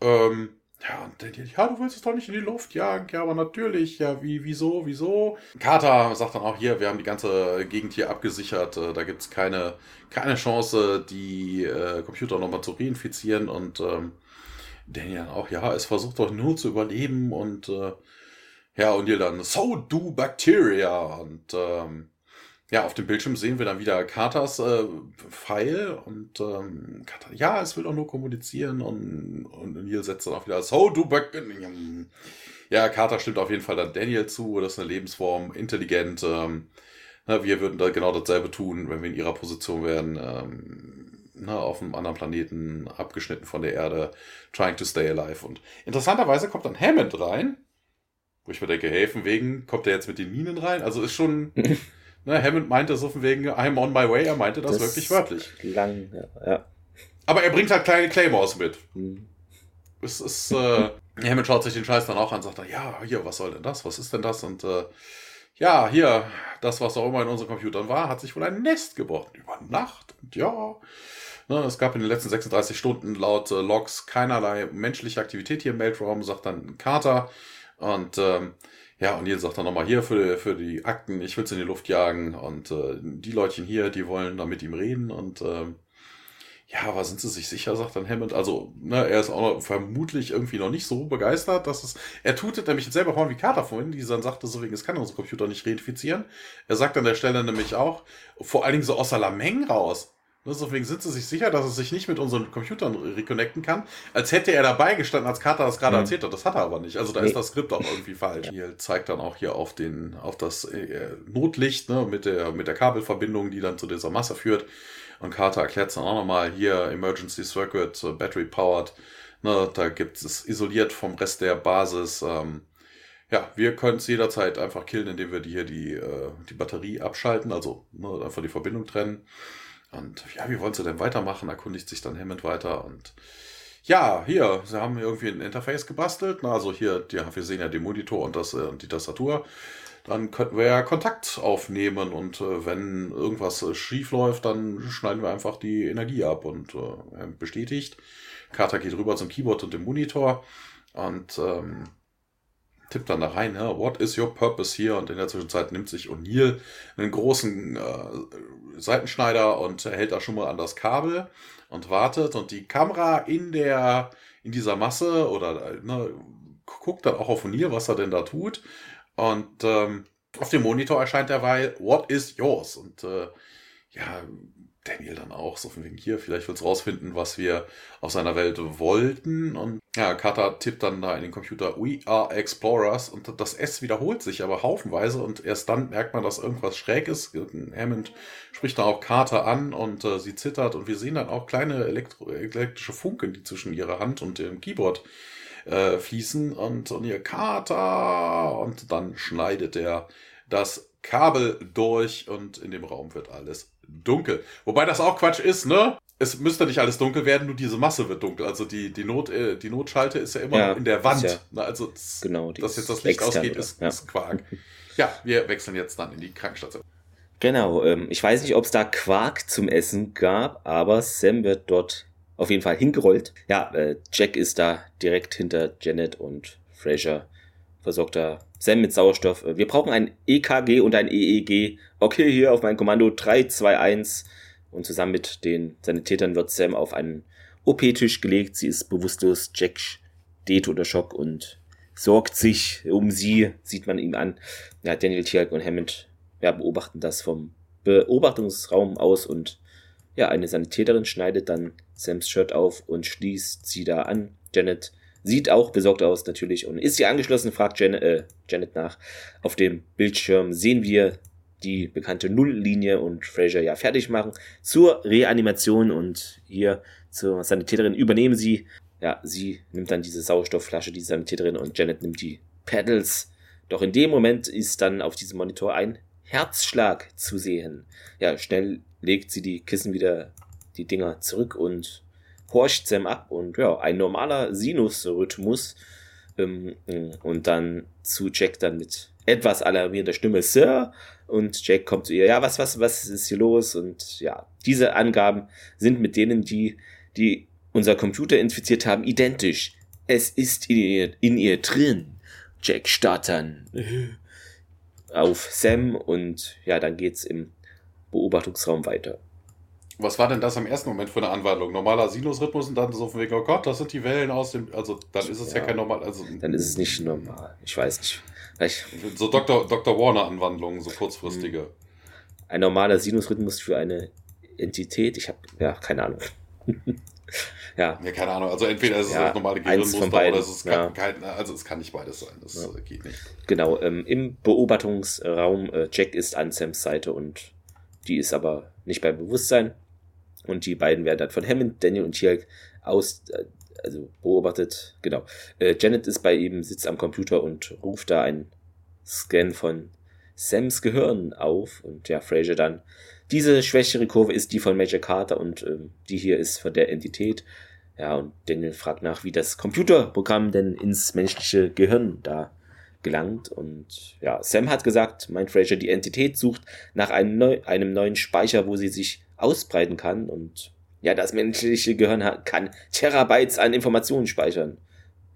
Ähm, ja, und Daniel, ja, du willst es doch nicht in die Luft jagen. Ja, aber natürlich. Ja, wie, wieso, wieso? Carter sagt dann auch hier, wir haben die ganze Gegend hier abgesichert. Äh, da gibt es keine, keine Chance, die äh, Computer nochmal zu reinfizieren. Und ähm, Daniel auch, ja, es versucht doch nur zu überleben. Und äh, ja, und ihr dann, so do Bacteria. Und ähm, ja, auf dem Bildschirm sehen wir dann wieder Carters äh, Pfeil und ähm, Carter, ja, es will doch nur kommunizieren und, und Neil setzt dann auch wieder so, du Böck. Ja, Carter stimmt auf jeden Fall dann Daniel zu, das ist eine Lebensform, intelligent. Ähm, na, wir würden da genau dasselbe tun, wenn wir in ihrer Position wären, ähm, na, auf einem anderen Planeten, abgeschnitten von der Erde, trying to stay alive. Und interessanterweise kommt dann Hammond rein, wo ich mir denke, hey, von wegen kommt er jetzt mit den Minen rein? Also ist schon... Ne, Hammond meinte so von wegen I'm on my way, er meinte das, das wirklich wörtlich.
Lang, ja, ja.
Aber er bringt halt kleine Claymores mit. Hm. Es ist, äh, Hammond schaut sich den Scheiß dann auch an und sagt dann, ja, hier, was soll denn das? Was ist denn das? Und äh, ja, hier, das, was auch immer in unseren Computern war, hat sich wohl ein Nest gebrochen über Nacht. Und ja, ne, es gab in den letzten 36 Stunden laut äh, Logs keinerlei menschliche Aktivität hier im Weltraum, sagt dann Carter. Und ähm, ja, und jetzt sagt er nochmal hier für, für die Akten, ich will es in die Luft jagen und äh, die Leutchen hier, die wollen da mit ihm reden und ähm, ja, aber sind sie sich sicher, sagt dann Hammond. Also, ne, er ist auch noch, vermutlich irgendwie noch nicht so begeistert, dass es. Er tutet nämlich selber Horn wie Carter vorhin, die dann sagte, so wegen, es kann unser Computer nicht reidenfizieren. Er sagt an der Stelle nämlich auch, vor allen Dingen so aus Salameng raus. Deswegen sind sie sich sicher, dass er sich nicht mit unseren Computern reconnecten kann, als hätte er dabei gestanden, als Carter das gerade mhm. erzählt hat. Das hat er aber nicht. Also da nee. ist das Skript auch irgendwie falsch. Hier zeigt dann auch hier auf den, auf das äh, Notlicht, ne, mit der, mit der Kabelverbindung, die dann zu dieser Masse führt. Und Carter erklärt es dann auch nochmal hier, Emergency Circuit, äh, Battery Powered. Ne, da gibt es isoliert vom Rest der Basis. Ähm, ja, wir können es jederzeit einfach killen, indem wir die hier die, äh, die Batterie abschalten, also ne, einfach die Verbindung trennen. Und ja, wie wollen sie denn weitermachen? Erkundigt sich dann Hammond weiter und ja, hier, sie haben irgendwie ein Interface gebastelt. Na, also hier, die, wir sehen ja den Monitor und, das, äh, die Tastatur. Dann könnten wir ja Kontakt aufnehmen und äh, wenn irgendwas äh, schief läuft, dann schneiden wir einfach die Energie ab und äh, bestätigt. Carter geht rüber zum Keyboard und dem Monitor und ähm, tippt dann da rein, ja, what is your purpose here? Und in der Zwischenzeit nimmt sich O'Neill einen großen äh, Seitenschneider und hält da schon mal an das Kabel und wartet und die Kamera in der, in dieser Masse oder ne, guckt dann auch auf O'Neill, was er denn da tut. Und ähm, auf dem Monitor erscheint derweil, what is yours? Und äh, ja, Daniel dann auch, so von wegen hier, vielleicht du rausfinden, was wir auf seiner Welt wollten. Und ja, Kata tippt dann da in den Computer, we are explorers. Und das S wiederholt sich aber haufenweise und erst dann merkt man, dass irgendwas schräg ist. Hammond spricht dann auch Carter an und äh, sie zittert und wir sehen dann auch kleine Elektro elektrische Funken, die zwischen ihrer Hand und dem Keyboard äh, fließen und, und ihr Carter und dann schneidet er das Kabel durch und in dem Raum wird alles dunkel. Wobei das auch Quatsch ist, ne? Es müsste nicht alles dunkel werden, nur diese Masse wird dunkel. Also die, die, Not, äh, die Notschalte ist ja immer ja, in der Wand. Ja,
ne? Also das, genau,
dass jetzt das Licht ausgeht, ist, ja. ist Quark. Ja, wir wechseln jetzt dann in die Krankenstation.
Genau, ähm, ich weiß nicht, ob es da Quark zum Essen gab, aber Sam wird dort auf jeden Fall hingerollt. Ja, äh, Jack ist da direkt hinter Janet und Fraser versorgt da Sam mit Sauerstoff. Wir brauchen ein EKG und ein EEG. Okay, hier auf mein Kommando 3, 2, 1. Und zusammen mit den Sanitätern wird Sam auf einen OP-Tisch gelegt. Sie ist bewusstlos. Jack steht unter Schock und sorgt sich um sie, sieht man ihm an. Ja, Daniel Tialk und Hammond ja, beobachten das vom Beobachtungsraum aus und ja, eine Sanitäterin schneidet dann Sams Shirt auf und schließt sie da an. Janet Sieht auch besorgt aus natürlich und ist sie angeschlossen, fragt Janet, äh, Janet nach. Auf dem Bildschirm sehen wir die bekannte Nulllinie und Fraser ja fertig machen zur Reanimation und hier zur Sanitäterin übernehmen sie. Ja, sie nimmt dann diese Sauerstoffflasche, die Sanitäterin und Janet nimmt die Pedals Doch in dem Moment ist dann auf diesem Monitor ein Herzschlag zu sehen. Ja, schnell legt sie die Kissen wieder, die Dinger zurück und horcht Sam ab und ja, ein normaler Sinusrhythmus. Ähm, und dann zu Jack dann mit etwas alarmierender Stimme, Sir. Und Jack kommt zu ihr, ja, was, was, was ist hier los? Und ja, diese Angaben sind mit denen, die, die unser Computer infiziert haben, identisch. Es ist in ihr, in ihr drin. Jack starrt dann auf Sam und ja, dann geht's im Beobachtungsraum weiter.
Was war denn das im ersten Moment für eine Anwandlung? Normaler Sinusrhythmus und dann so von wegen, oh Gott, das sind die Wellen aus dem. Also dann ist es ja, ja kein normal. Also,
dann ist es nicht normal. Ich weiß nicht. Vielleicht
so Dr. Dr. Warner-Anwandlungen, so kurzfristige.
Ein normaler Sinusrhythmus für eine Entität. Ich habe ja keine Ahnung.
ja. ja. keine Ahnung. Also entweder ist es ja, das normale Gehirnmuster oder es ist ja. kein, also es kann nicht beides sein. Das ja. geht nicht.
Genau. Ähm, Im Beobachtungsraum äh, Jack ist an Sams Seite und die ist aber nicht bei Bewusstsein. Und die beiden werden dann von Hammond, Daniel und Tielk aus, äh, also beobachtet. Genau. Äh, Janet ist bei ihm, sitzt am Computer und ruft da einen Scan von Sams Gehirn auf. Und ja, Fraser dann. Diese schwächere Kurve ist die von Major Carter und ähm, die hier ist von der Entität. Ja, und Daniel fragt nach, wie das Computerprogramm denn ins menschliche Gehirn da gelangt. Und ja, Sam hat gesagt, meint Fraser, die Entität sucht nach einem, neu, einem neuen Speicher, wo sie sich ausbreiten kann. Und ja, das menschliche Gehirn kann Terabytes an Informationen speichern.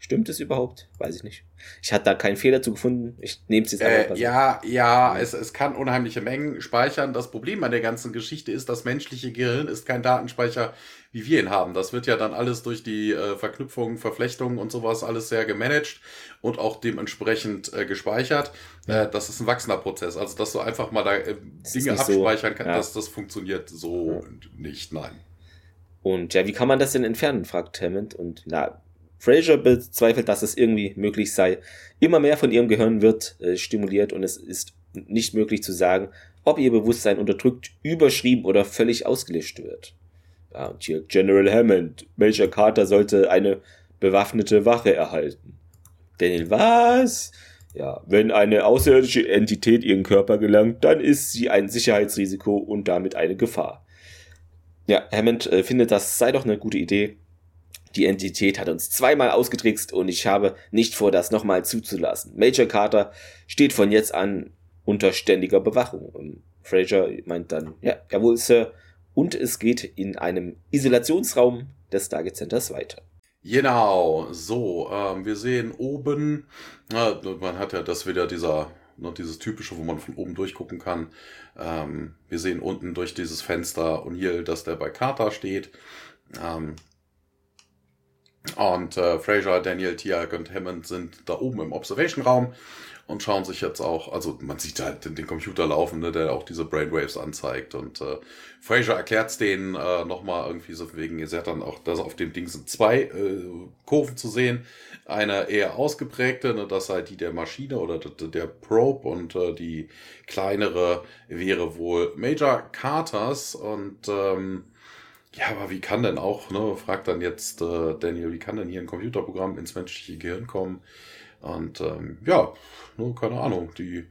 Stimmt es überhaupt? Weiß ich nicht. Ich hatte da keinen Fehler zu gefunden. Ich nehme es jetzt
einfach. Äh, ja, ja, es, es kann unheimliche Mengen speichern. Das Problem an der ganzen Geschichte ist, das menschliche Gehirn ist kein Datenspeicher, wie wir ihn haben. Das wird ja dann alles durch die äh, Verknüpfungen, Verflechtungen und sowas alles sehr gemanagt und auch dementsprechend äh, gespeichert. Äh, das ist ein wachsender Prozess. Also, dass du einfach mal da äh, Dinge abspeichern so, kannst, ja. das, das funktioniert so ja. nicht. Nein.
Und ja, wie kann man das denn entfernen, fragt Hammond. Und na, Fraser bezweifelt, dass es irgendwie möglich sei. Immer mehr von ihrem Gehirn wird äh, stimuliert und es ist nicht möglich zu sagen, ob ihr Bewusstsein unterdrückt, überschrieben oder völlig ausgelöscht wird. Ja, und hier General Hammond, Major Carter sollte eine bewaffnete Wache erhalten. Daniel, was? Ja, wenn eine außerirdische Entität ihren Körper gelangt, dann ist sie ein Sicherheitsrisiko und damit eine Gefahr. Ja, Hammond äh, findet, das sei doch eine gute Idee. Die Entität hat uns zweimal ausgetrickst und ich habe nicht vor, das nochmal zuzulassen. Major Carter steht von jetzt an unter ständiger Bewachung. Und Fraser meint dann, ja, jawohl, Sir. Und es geht in einem Isolationsraum des Target Centers weiter.
Genau, so, ähm, wir sehen oben, na, man hat ja das wieder dieser, ne, dieses typische, wo man von oben durchgucken kann. Ähm, wir sehen unten durch dieses Fenster hier, dass der bei Carter steht. Ähm, und äh, Fraser, Daniel, Tiag und Hammond sind da oben im Observation-Raum und schauen sich jetzt auch, also man sieht halt den, den Computer laufen, ne, der auch diese Brainwaves anzeigt. Und äh, Fraser erklärt es denen äh, nochmal irgendwie so wegen, ihr seht dann auch, dass auf dem Ding sind zwei äh, Kurven zu sehen. Eine eher ausgeprägte, ne, das sei die der Maschine oder der, der Probe und äh, die kleinere wäre wohl Major Carters und ähm, ja, aber wie kann denn auch, ne, fragt dann jetzt äh, Daniel, wie kann denn hier ein Computerprogramm ins menschliche Gehirn kommen? Und ähm, ja, ne, keine Ahnung, die,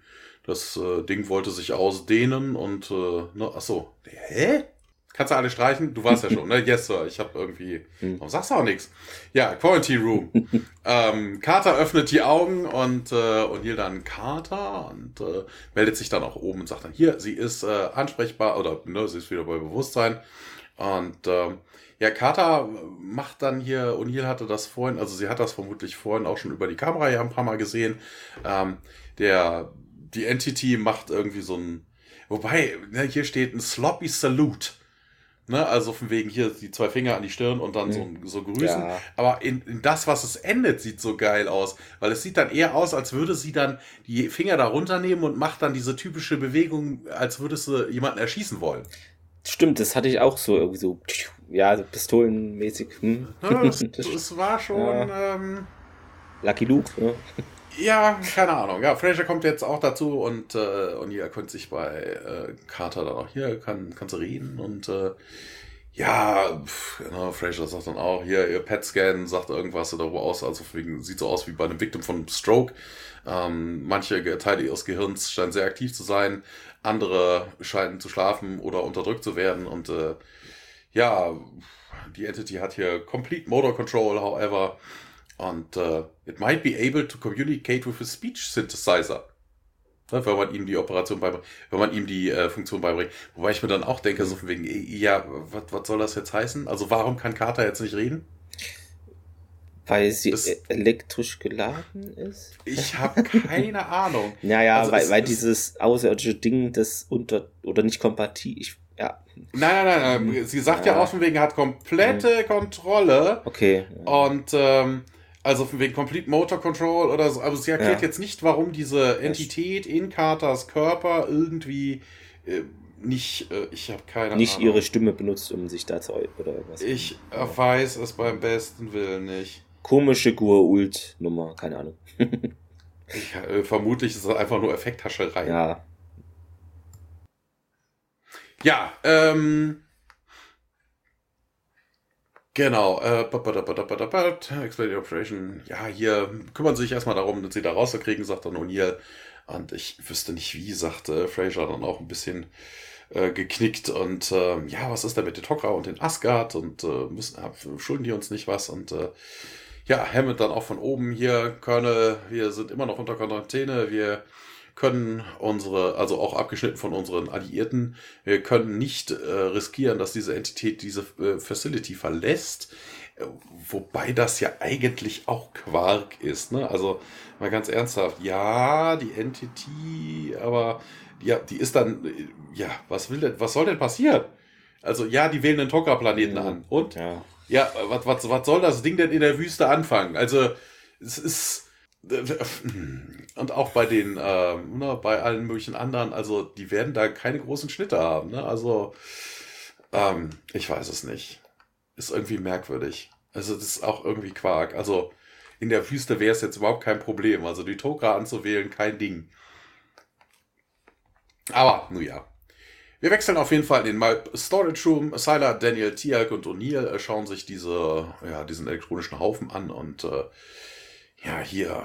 das äh, Ding wollte sich ausdehnen und, äh, ne, ach so, hä? Kannst du alle streichen? Du warst ja schon, ne? Yes, Sir. Ich habe irgendwie. Hm. Warum sagst du auch nichts? Ja, Quarantine Room. ähm, Carter öffnet die Augen und äh, und hier dann Carter und äh, meldet sich dann auch oben und sagt dann, hier, sie ist äh, ansprechbar oder ne, sie ist wieder bei Bewusstsein. Und ähm, ja, Carter macht dann hier, O'Neill hatte das vorhin, also sie hat das vermutlich vorhin auch schon über die Kamera ja ein paar Mal gesehen. Ähm, der, die Entity macht irgendwie so ein, wobei, ne, hier steht ein sloppy Salute. Ne, also von wegen hier die zwei Finger an die Stirn und dann so, mhm. so grüßen. Ja. Aber in, in, das, was es endet, sieht so geil aus. Weil es sieht dann eher aus, als würde sie dann die Finger da runternehmen und macht dann diese typische Bewegung, als würde sie jemanden erschießen wollen.
Stimmt, das hatte ich auch so irgendwie so, ja, so pistolenmäßig. Hm.
Ja, das, das, war schon. Ja. Ähm,
Lucky Luke, ne?
Ja, keine Ahnung. Ja, Fraser kommt jetzt auch dazu und, äh, und ihr könnt sich bei äh, Carter dann auch hier, kann, kann sie reden und äh, ja, pff, genau, Fraser sagt dann auch, hier, ihr PET-Scan sagt irgendwas darüber aus, also sieht so aus wie bei einem Victim von Stroke. Ähm, manche Teile ihres Gehirns scheinen sehr aktiv zu sein, andere scheinen zu schlafen oder unterdrückt zu werden und äh, ja, die Entity hat hier complete motor control, however, und uh, it might be able to communicate with a speech synthesizer. Ne, wenn man ihm die Operation beibringt, wenn man ihm die äh, Funktion beibringt. Wobei ich mir dann auch denke, so von wegen, ja, was, was soll das jetzt heißen? Also warum kann Carter jetzt nicht reden?
Weil sie das, elektrisch geladen ist?
Ich habe keine Ahnung.
Naja, also weil, weil dieses außerirdische Ding, das unter oder nicht kompatibel. Ja.
Nein, nein, nein, nein. Sie sagt ja, ja auch von wegen, hat komplette hm. Kontrolle.
Okay.
Und ähm, also von wegen Complete Motor Control oder so. Aber sie erklärt ja. jetzt nicht, warum diese Entität in Carters Körper irgendwie äh, nicht, äh, ich habe keine
nicht Ahnung. ihre Stimme benutzt, um sich da zu oder was.
Ich ja. weiß es beim besten Willen nicht
komische Gur-Ult-Nummer, keine Ahnung.
ich, äh, vermutlich ist es einfach nur Effekthascherei.
Ja.
Ja, ähm. Genau, äh, Explain Operation. Ja, hier kümmern sie sich erstmal darum, sie da rauszukriegen, sagt dann O'Neill. Und ich wüsste nicht wie, sagte Fraser dann auch ein bisschen äh, geknickt. Und äh, ja, was ist da mit den Tok'ra und den Asgard? Und äh, müssen, schulden die uns nicht was? Und äh, ja, Hammond dann auch von oben hier, Colonel, wir sind immer noch unter Quarantäne, wir können unsere, also auch abgeschnitten von unseren Alliierten, wir können nicht äh, riskieren, dass diese Entität diese äh, Facility verlässt. Wobei das ja eigentlich auch Quark ist, ne? Also mal ganz ernsthaft, ja, die Entity, aber ja, die ist dann, ja, was will denn, was soll denn passieren? Also ja, die wählen den Tokra-Planeten an. Und?
Ja.
Ja, was, was, was soll das Ding denn in der Wüste anfangen? Also, es ist. Und auch bei den, äh, ne, bei allen möglichen anderen, also die werden da keine großen Schnitte haben. Ne? Also, ähm, ich weiß es nicht. Ist irgendwie merkwürdig. Also, das ist auch irgendwie Quark. Also, in der Wüste wäre es jetzt überhaupt kein Problem. Also, die Tokra anzuwählen, kein Ding. Aber, nun ja. Wir wechseln auf jeden Fall in den Storage Room. Sylar, Daniel, Tiag und O'Neill äh, schauen sich diese, ja, diesen elektronischen Haufen an und äh, ja, hier,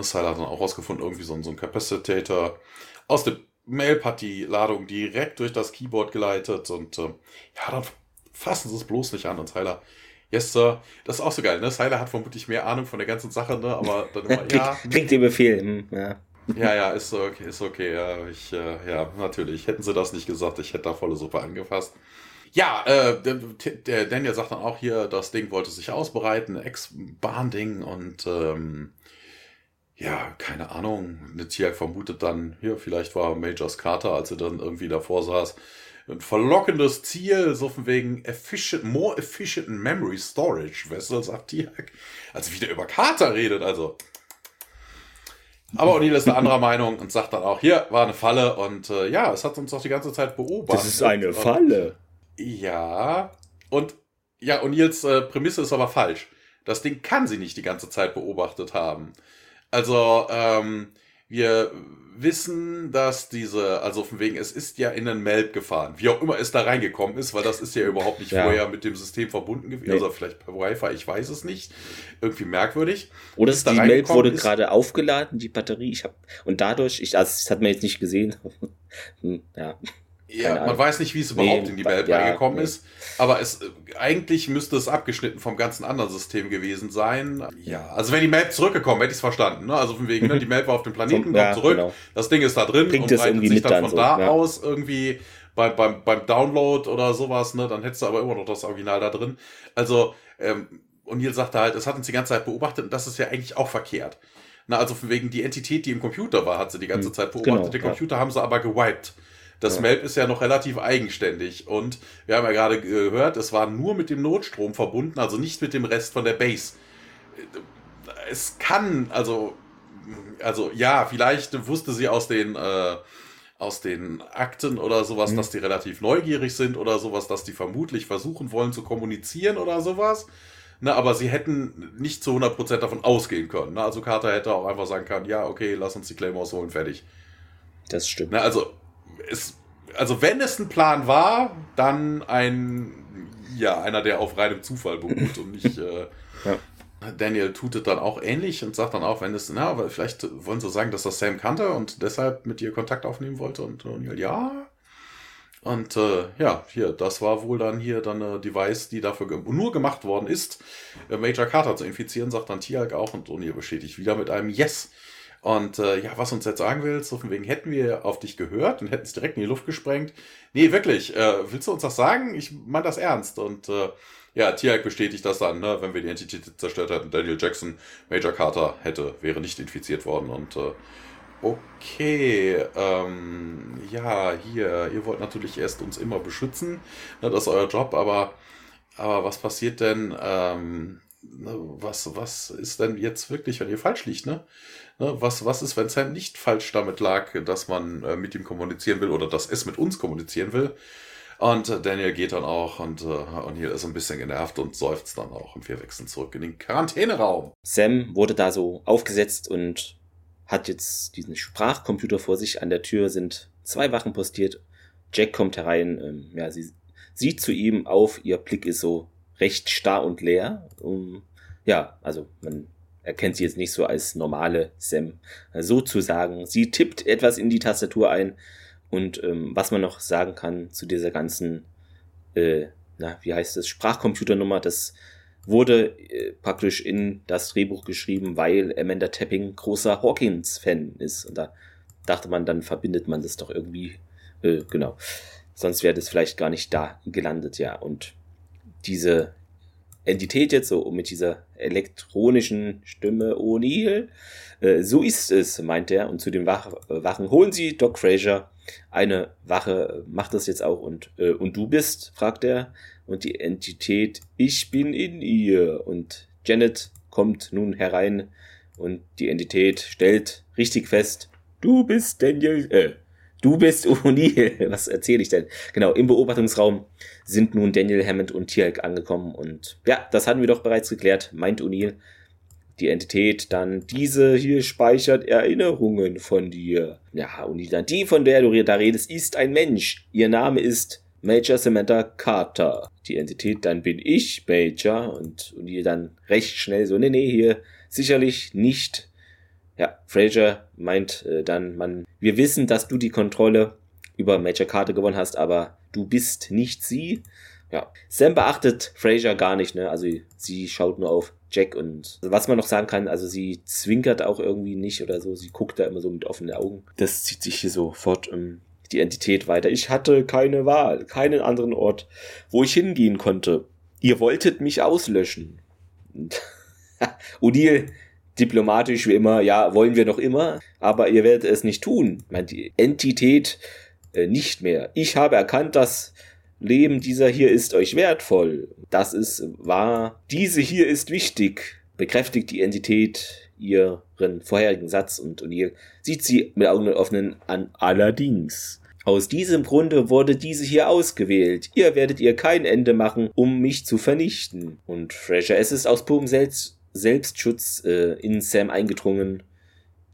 Sylar hat dann auch rausgefunden, irgendwie so, so ein Capacitator. Aus dem hat die Ladung direkt durch das Keyboard geleitet und äh, ja, dann fassen sie es bloß nicht an und Sylar, yes, Sir. Das ist auch so geil, ne? Sylar hat vermutlich mehr Ahnung von der ganzen Sache, ne? Aber dann immer, ja.
Kriegt den Befehl, hm, ja.
Ja, ja, ist okay, ist okay. Ja, ich, äh, ja, natürlich. Hätten sie das nicht gesagt, ich hätte da volle Suppe angefasst. Ja, äh, Daniel sagt dann auch hier, das Ding wollte sich ausbreiten, Ex-Bahn-Ding und ähm, ja, keine Ahnung. Netiak vermutet dann, hier, vielleicht war Majors Carter, als er dann irgendwie davor saß, ein verlockendes Ziel, so von wegen efficient, more efficient memory storage Vessels, sagt Tiak. Also wieder über Carter redet, also aber O'Neill ist eine anderer Meinung und sagt dann auch, hier war eine Falle und äh, ja, es hat uns doch die ganze Zeit beobachtet.
Das ist eine Falle.
Ja, und ja, O'Neills äh, Prämisse ist aber falsch. Das Ding kann sie nicht die ganze Zeit beobachtet haben. Also, ähm, wir wissen, dass diese, also von wegen, es ist ja in den Melb gefahren, wie auch immer es da reingekommen ist, weil das ist ja überhaupt nicht ja. vorher mit dem System verbunden gewesen, nee. also vielleicht per Wi-Fi, ich weiß es nicht, irgendwie merkwürdig.
Oder ist die Melb wurde ist, gerade aufgeladen, die Batterie, ich habe und dadurch, ich, also das hat man jetzt nicht gesehen, hm, ja.
Ja, man weiß nicht, wie es überhaupt nee, in die Welt ja, reingekommen nee. ist, aber es eigentlich müsste es abgeschnitten vom ganzen anderen System gewesen sein. Ja, also wenn die Map zurückgekommen, hätte ich es verstanden. Ne? Also von wegen, ne, die Map war auf dem Planeten, kommt ja, zurück, genau. das Ding ist da drin
Bringt und breitet
sich dann
von
so, da ja. aus irgendwie beim, beim, beim Download oder sowas, ne? Dann hättest du aber immer noch das Original da drin. Also, ähm, und Neil sagte halt, es hat uns die ganze Zeit beobachtet und das ist ja eigentlich auch verkehrt. Na, also von wegen die Entität, die im Computer war, hat sie die ganze hm, Zeit beobachtet. Genau, Den Computer haben sie aber gewiped. Das ja. Melb ist ja noch relativ eigenständig und wir haben ja gerade gehört, es war nur mit dem Notstrom verbunden, also nicht mit dem Rest von der Base. Es kann, also, also ja, vielleicht wusste sie aus den, äh, aus den Akten oder sowas, mhm. dass die relativ neugierig sind oder sowas, dass die vermutlich versuchen wollen zu kommunizieren oder sowas. Ne, aber sie hätten nicht zu 100% davon ausgehen können. Ne? Also Carter hätte auch einfach sagen können, ja, okay, lass uns die Claymores holen, fertig.
Das stimmt.
Ne, also es, also wenn es ein Plan war, dann ein ja, einer, der auf reinem Zufall beruht und nicht. Äh, ja. Daniel tut es dann auch ähnlich und sagt dann auch, wenn es, na, aber vielleicht wollen sie sagen, dass das Sam kannte und deshalb mit ihr Kontakt aufnehmen wollte und O'Neill, ja. Und äh, ja, hier, das war wohl dann hier dann eine Device, die dafür ge nur gemacht worden ist, äh, Major Carter zu infizieren, sagt dann Tialk auch und O'Neill bestätigt wieder mit einem Yes. Und äh, ja, was uns jetzt sagen willst, so von wegen hätten wir auf dich gehört und hätten es direkt in die Luft gesprengt. Nee, wirklich, äh, willst du uns das sagen? Ich meine das ernst. Und äh, ja, Tiag bestätigt das dann, ne, wenn wir die Entität zerstört hätten, Daniel Jackson, Major Carter hätte, wäre nicht infiziert worden und äh, Okay, ähm, ja, hier, ihr wollt natürlich erst uns immer beschützen, ne, das ist euer Job, aber, aber was passiert denn, ähm, was, was ist denn jetzt wirklich, wenn ihr falsch liegt, ne? Ne was, was ist, wenn Sam nicht falsch damit lag, dass man äh, mit ihm kommunizieren will oder dass es mit uns kommunizieren will? Und äh, Daniel geht dann auch und, äh, hier ist ein bisschen genervt und seufzt dann auch. Und wir wechseln zurück in den Quarantäneraum.
Sam wurde da so aufgesetzt und hat jetzt diesen Sprachcomputer vor sich. An der Tür sind zwei Wachen postiert. Jack kommt herein. Ähm, ja, sie sieht zu ihm auf. Ihr Blick ist so recht starr und leer. Um, ja, also man erkennt sie jetzt nicht so als normale Sam sozusagen. Sie tippt etwas in die Tastatur ein und ähm, was man noch sagen kann zu dieser ganzen, äh, na, wie heißt es, Sprachcomputernummer, das wurde äh, praktisch in das Drehbuch geschrieben, weil Amanda Tapping großer Hawkins-Fan ist. Und da dachte man, dann verbindet man das doch irgendwie, äh, genau. Sonst wäre das vielleicht gar nicht da gelandet, ja. Und diese Entität jetzt so mit dieser elektronischen Stimme O'Neill, äh, so ist es, meint er. Und zu den Wach Wachen holen sie Doc Fraser eine Wache macht das jetzt auch und, äh, und du bist, fragt er. Und die Entität, ich bin in ihr. Und Janet kommt nun herein und die Entität stellt richtig fest, du bist Daniel, äh, du bist O'Neill. Was erzähle ich denn? Genau, im Beobachtungsraum sind nun Daniel Hammond und Tierk angekommen und ja, das hatten wir doch bereits geklärt, meint O'Neill die Entität dann, diese hier speichert Erinnerungen von dir. Ja, die dann, die, von der du da redest, ist ein Mensch. Ihr Name ist Major Samantha Carter. Die Entität, dann bin ich Major. Und, die dann recht schnell so, nee, nee, hier sicherlich nicht. Ja, Fraser meint äh, dann, man, wir wissen, dass du die Kontrolle über Major Carter gewonnen hast, aber du bist nicht sie. Ja, Sam beachtet Fraser gar nicht, ne? Also sie schaut nur auf Jack und was man noch sagen kann, also sie zwinkert auch irgendwie nicht oder so, sie guckt da immer so mit offenen Augen. Das zieht sich hier so fort um die Entität weiter. Ich hatte keine Wahl, keinen anderen Ort, wo ich hingehen konnte. Ihr wolltet mich auslöschen. Odil, diplomatisch wie immer, ja, wollen wir noch immer, aber ihr werdet es nicht tun. Meint die Entität äh, nicht mehr. Ich habe erkannt, dass Leben dieser hier ist euch wertvoll. Das ist wahr. Diese hier ist wichtig. Bekräftigt die Entität ihren vorherigen Satz und O'Neill sieht sie mit Augen offenen an. Allerdings. Aus diesem Grunde wurde diese hier ausgewählt. Ihr werdet ihr kein Ende machen, um mich zu vernichten. Und Fraser, es ist aus purem Selbst Selbstschutz äh, in Sam eingedrungen.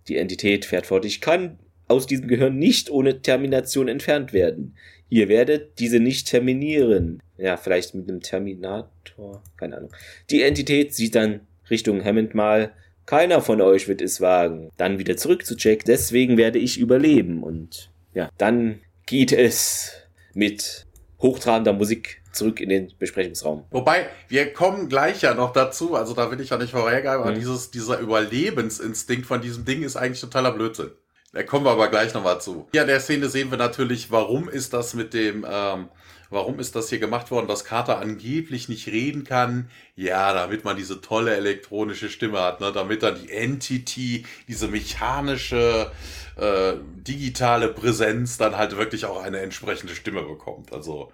Die Entität fährt fort. Ich kann aus diesem Gehirn nicht ohne Termination entfernt werden. Ihr werdet diese nicht terminieren. Ja, vielleicht mit einem Terminator. Keine Ahnung. Die Entität sieht dann Richtung Hammond mal. Keiner von euch wird es wagen. Dann wieder zurück zu Jack. Deswegen werde ich überleben. Und ja, dann geht es mit hochtrabender Musik zurück in den Besprechungsraum.
Wobei, wir kommen gleich ja noch dazu, also da will ich ja nicht vorhergehen, aber mhm. dieses, dieser Überlebensinstinkt von diesem Ding ist eigentlich totaler Blödsinn. Da kommen wir aber gleich nochmal zu. Hier an der Szene sehen wir natürlich, warum ist das mit dem, ähm, warum ist das hier gemacht worden, dass Carter angeblich nicht reden kann? Ja, damit man diese tolle elektronische Stimme hat, ne? damit dann die Entity, diese mechanische, äh, digitale Präsenz dann halt wirklich auch eine entsprechende Stimme bekommt. Also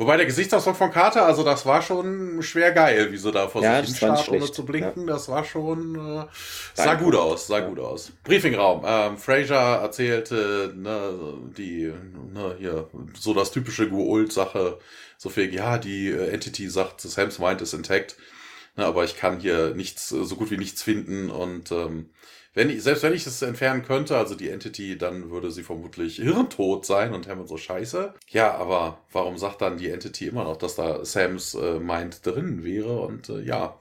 Wobei der Gesichtsausdruck von Carter, also das war schon schwer geil, wie sie da vor ja, sich hinstarrt, ohne zu blinken. Ja. Das war schon, äh, sah gut aus, sah ja. gut aus. Briefingraum. Ähm, Fraser erzählte, ne, die, ne, hier, so das typische Guult-Sache, so viel, ja, die äh, Entity sagt, Sam's Mind ist intact, ne, aber ich kann hier nichts, so gut wie nichts finden und, ähm, wenn ich, selbst wenn ich es entfernen könnte, also die Entity, dann würde sie vermutlich hirntot sein und Hammond so scheiße. Ja, aber warum sagt dann die Entity immer noch, dass da Sams äh, Mind drin wäre? Und äh, ja,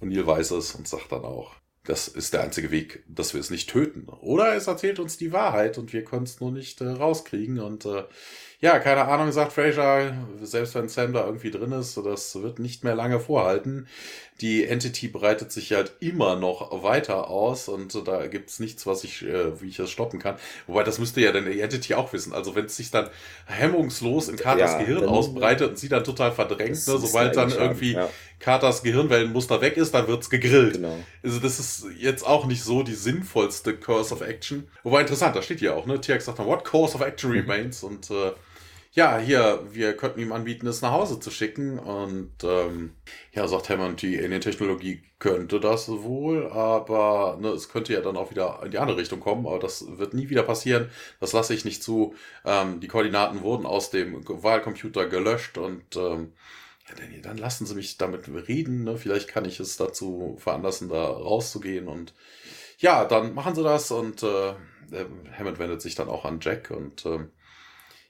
und Neil weiß es und sagt dann auch, das ist der einzige Weg, dass wir es nicht töten. Oder es erzählt uns die Wahrheit und wir können es nur nicht äh, rauskriegen. Und äh, ja, keine Ahnung, sagt Fraser, selbst wenn Sam da irgendwie drin ist, das wird nicht mehr lange vorhalten. Die Entity breitet sich halt immer noch weiter aus und da gibt's nichts, was ich, äh, wie ich das stoppen kann. Wobei, das müsste ja dann die Entity auch wissen. Also wenn es sich dann hemmungslos in Carters ja, Gehirn ausbreitet und sie dann total verdrängt, ne, sobald dann irgendwie ja. Carters Gehirnwellenmuster weg ist, dann wird's gegrillt. Genau. Also das ist jetzt auch nicht so die sinnvollste Course of Action. Wobei interessant, da steht ja auch, ne? TX sagt dann, what course of action mhm. remains? Und äh, ja, hier, wir könnten ihm anbieten, es nach Hause zu schicken. Und ähm, ja, sagt Hammond, die Alien-Technologie könnte das wohl, aber ne, es könnte ja dann auch wieder in die andere Richtung kommen, aber das wird nie wieder passieren. Das lasse ich nicht zu. Ähm, die Koordinaten wurden aus dem Wahlcomputer gelöscht und ähm, ja, Danny, dann lassen Sie mich damit reden. Ne? Vielleicht kann ich es dazu veranlassen, da rauszugehen. Und ja, dann machen Sie das. Und äh, Hammond wendet sich dann auch an Jack und äh,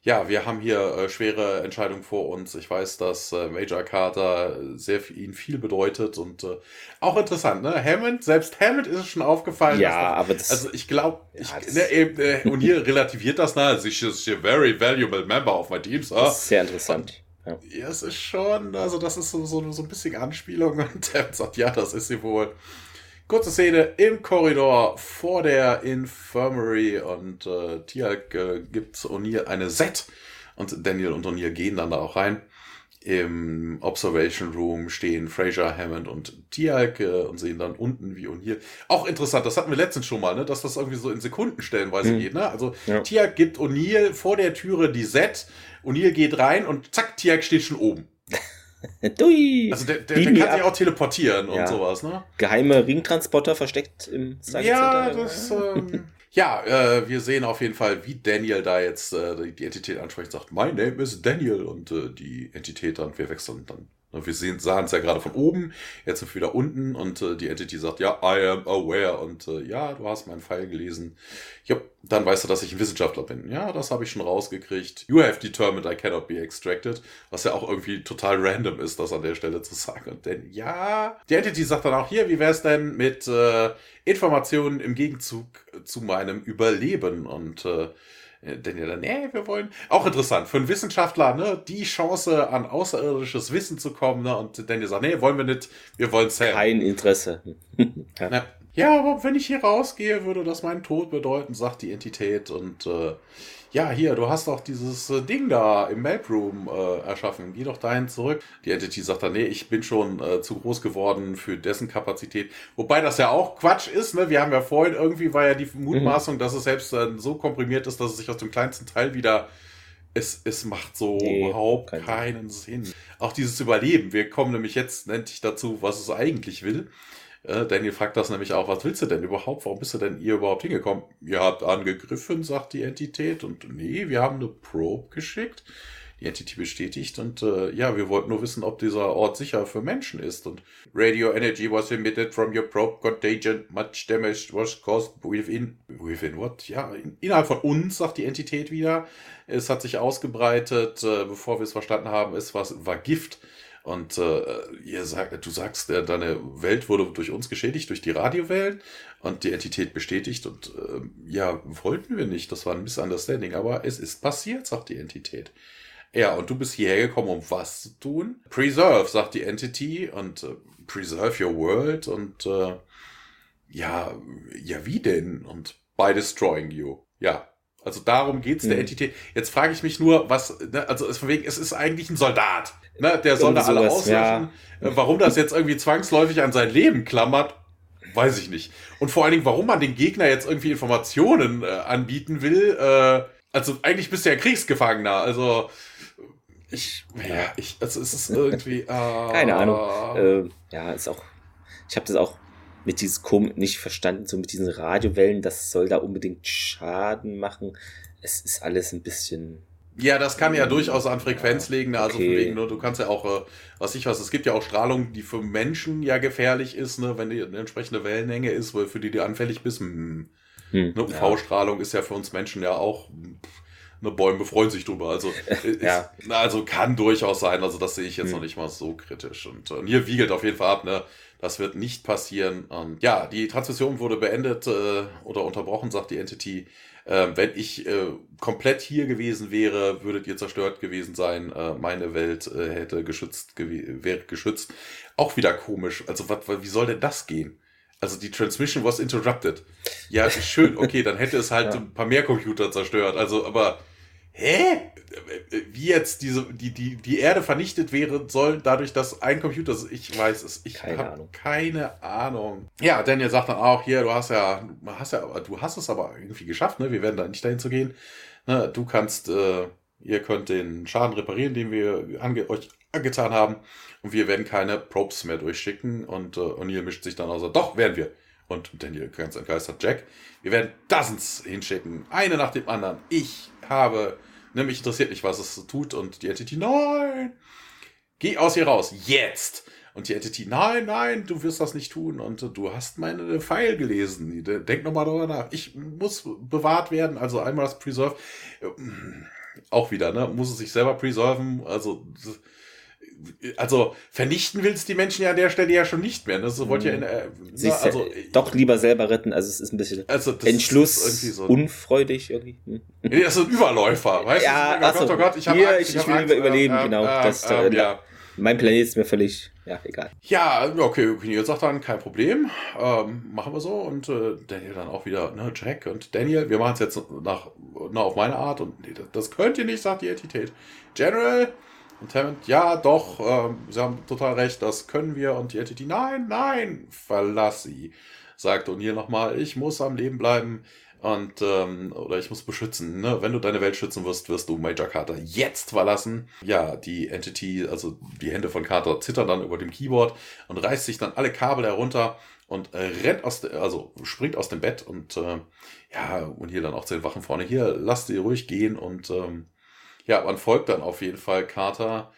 ja, wir haben hier äh, schwere Entscheidungen vor uns. Ich weiß, dass äh, Major Carter sehr für ihn viel bedeutet und äh, auch interessant, ne? Hammond, selbst Hammond ist es schon aufgefallen.
Ja, das, aber das.
Also ich glaube, ja, ne, äh, und hier relativiert das, ne? Also ich ist a very valuable member of my team.
Das ist sehr interessant.
ja. ja, es ist schon, also das ist so, so, so ein bisschen Anspielung und Hammond sagt, ja, das ist sie wohl. Kurze Szene im Korridor vor der Infirmary und äh, Tialk äh, gibt O'Neill eine Set und Daniel und O'Neill gehen dann da auch rein. Im Observation Room stehen Fraser, Hammond und Tialk äh, und sehen dann unten wie O'Neill. Auch interessant, das hatten wir letztens schon mal, ne, dass das irgendwie so in Sekunden stellenweise mhm. geht. Ne? Also ja. Tialk gibt O'Neill vor der Türe die Set, O'Neill geht rein und zack, Tialk steht schon oben. Dui. Also der, der, der kann sich auch teleportieren ja. und sowas, ne?
Geheime Ringtransporter versteckt im
Stargate Ja, das, ähm, ja, äh, wir sehen auf jeden Fall, wie Daniel da jetzt äh, die Entität anspricht, sagt, my name is Daniel und äh, die Entität dann, wir wechseln dann wir sehen, sahen es ja gerade von oben, jetzt sind wir wieder unten und äh, die Entity sagt, ja, I am aware und äh, ja, du hast meinen Pfeil gelesen. Ja, dann weißt du, dass ich ein Wissenschaftler bin. Ja, das habe ich schon rausgekriegt. You have determined I cannot be extracted. Was ja auch irgendwie total random ist, das an der Stelle zu sagen. Und denn ja, die Entity sagt dann auch hier, wie wäre es denn mit äh, Informationen im Gegenzug zu meinem Überleben und äh, denn ja dann, nee, wir wollen. Auch interessant, für einen Wissenschaftler, ne, die Chance an außerirdisches Wissen zu kommen, ne, und Daniel sagt, nee, wollen wir nicht, wir wollen Sam.
Kein Interesse.
ja. ja, aber wenn ich hier rausgehe, würde das meinen Tod bedeuten, sagt die Entität. Und äh, ja, hier, du hast doch dieses äh, Ding da im Maproom äh, erschaffen. Geh doch dahin zurück. Die Entity sagt dann, nee, ich bin schon äh, zu groß geworden für dessen Kapazität. Wobei das ja auch Quatsch ist, ne? Wir haben ja vorhin irgendwie war ja die Mutmaßung, mhm. dass es selbst dann so komprimiert ist, dass es sich aus dem kleinsten Teil wieder es, es macht so nee, überhaupt keinen, keinen Sinn. Auch dieses Überleben. Wir kommen nämlich jetzt endlich dazu, was es eigentlich will. Äh, Daniel fragt das nämlich auch, was willst du denn überhaupt? Warum bist du denn ihr überhaupt hingekommen? Ihr habt angegriffen, sagt die Entität. Und nee, wir haben eine Probe geschickt. Die Entity bestätigt und äh, ja, wir wollten nur wissen, ob dieser Ort sicher für Menschen ist. Und Radio energy was emitted from your probe contagion. Much damage was caused within. Within what? Ja, in, innerhalb von uns, sagt die Entität wieder. Es hat sich ausgebreitet, äh, bevor wir es verstanden haben, es war, war Gift. Und äh, ihr sagt, du sagst, äh, deine Welt wurde durch uns geschädigt, durch die Radiowellen und die Entität bestätigt. Und äh, ja, wollten wir nicht, das war ein Misunderstanding, aber es ist passiert, sagt die Entität. Ja, und du bist hierher gekommen, um was zu tun? Preserve, sagt die Entity, und äh, preserve your world. Und äh, ja, ja, wie denn? Und by destroying you. Ja, also darum geht's der mhm. Entität. Jetzt frage ich mich nur, was, ne, also es, von wegen, es ist eigentlich ein Soldat. Ne? Der soll da alle auslöschen. Ja. Äh, warum das jetzt irgendwie zwangsläufig an sein Leben klammert, weiß ich nicht. Und vor allen Dingen, warum man den Gegner jetzt irgendwie Informationen äh, anbieten will. Äh, also eigentlich bist du ja Kriegsgefangener. Also ich, ja, ich, also es ist irgendwie. Äh,
Keine Ahnung. Äh, ja, ist auch. Ich habe das auch mit dieses Kom nicht verstanden, so mit diesen Radiowellen, das soll da unbedingt Schaden machen. Es ist alles ein bisschen
Ja, das kann ja durchaus an Frequenz liegen. Also okay. von wegen, ne, du kannst ja auch, äh, was ich was, es gibt ja auch Strahlung, die für Menschen ja gefährlich ist, ne, wenn die eine entsprechende Wellenlänge ist, für die du anfällig bist. Hm. Hm, ne, UV-Strahlung ja. ist ja für uns Menschen ja auch. Ne, Bäume freuen sich drüber. Also, ja. ist, also kann durchaus sein. Also, das sehe ich jetzt hm. noch nicht mal so kritisch. Und, und hier wiegelt auf jeden Fall ab, ne? Das wird nicht passieren. Und ja, die Transmission wurde beendet äh, oder unterbrochen, sagt die Entity. Äh, wenn ich äh, komplett hier gewesen wäre, würdet ihr zerstört gewesen sein. Äh, meine Welt äh, hätte geschützt, wäre geschützt. Auch wieder komisch. Also, wat, wie soll denn das gehen? Also die Transmission was interrupted. Ja, schön, okay, dann hätte es halt ja. ein paar mehr Computer zerstört. Also, aber hä? Wie jetzt diese, die, die, die Erde vernichtet wäre soll, dadurch, dass ein Computer, ich weiß es, ich habe keine Ahnung. Ja, Daniel sagt dann auch, hier, du hast ja, hast ja, du hast es aber irgendwie geschafft, ne? Wir werden da nicht dahin zu gehen. Ne? Du kannst, äh, ihr könnt den Schaden reparieren, den wir ange euch angetan haben. Und wir werden keine Probes mehr durchschicken. Und äh, O'Neill mischt sich dann aus. Doch, werden wir. Und Daniel ganz entgeistert, Jack, wir werden Dozens hinschicken. Eine nach dem anderen. Ich habe Ne, mich interessiert nicht, was es tut. Und die Entity, nein, geh aus hier raus, jetzt. Und die Entity, nein, nein, du wirst das nicht tun. Und du hast meine Pfeil gelesen. Denk nochmal darüber nach. Ich muss bewahrt werden, also einmal das Preserve. Auch wieder, ne? Muss es sich selber preserven. Also also vernichten willst die Menschen ja an der Stelle ja schon nicht mehr. Ne? So wollt ihr, äh,
Sich na, also, doch lieber selber retten. Also es ist ein bisschen also Entschluss irgendwie so unfreudig irgendwie. Hm.
Nee, das ist ein Überläufer, weißt
ja, du?
Oh
Gott, oh Gott, ich habe ich, ich, ich will lieber überleben, äh, genau. Äh, das, äh, ja. Mein Planet ist mir völlig, ja, egal.
Ja, okay, Opinion sagt dann, kein Problem, ähm, machen wir so. Und äh, Daniel dann auch wieder, ne, Jack und Daniel, wir machen es jetzt nach, na, auf meine Art. Und nee, das, das könnt ihr nicht, sagt die Entität. General, und Hammond, ja, doch, äh, Sie haben total recht, das können wir. Und die Entity, nein, nein, verlass sie. Sagt O'Neill nochmal, ich muss am Leben bleiben und ähm, oder ich muss beschützen. Ne? Wenn du deine Welt schützen wirst, wirst du Major Carter jetzt verlassen. Ja, die Entity, also die Hände von Carter zittern dann über dem Keyboard und reißt sich dann alle Kabel herunter und äh, rennt aus, de, also springt aus dem Bett und äh, ja und hier dann auch zu den Wachen vorne. Hier, lass die ruhig gehen und ähm, ja, man folgt dann auf jeden Fall Carter,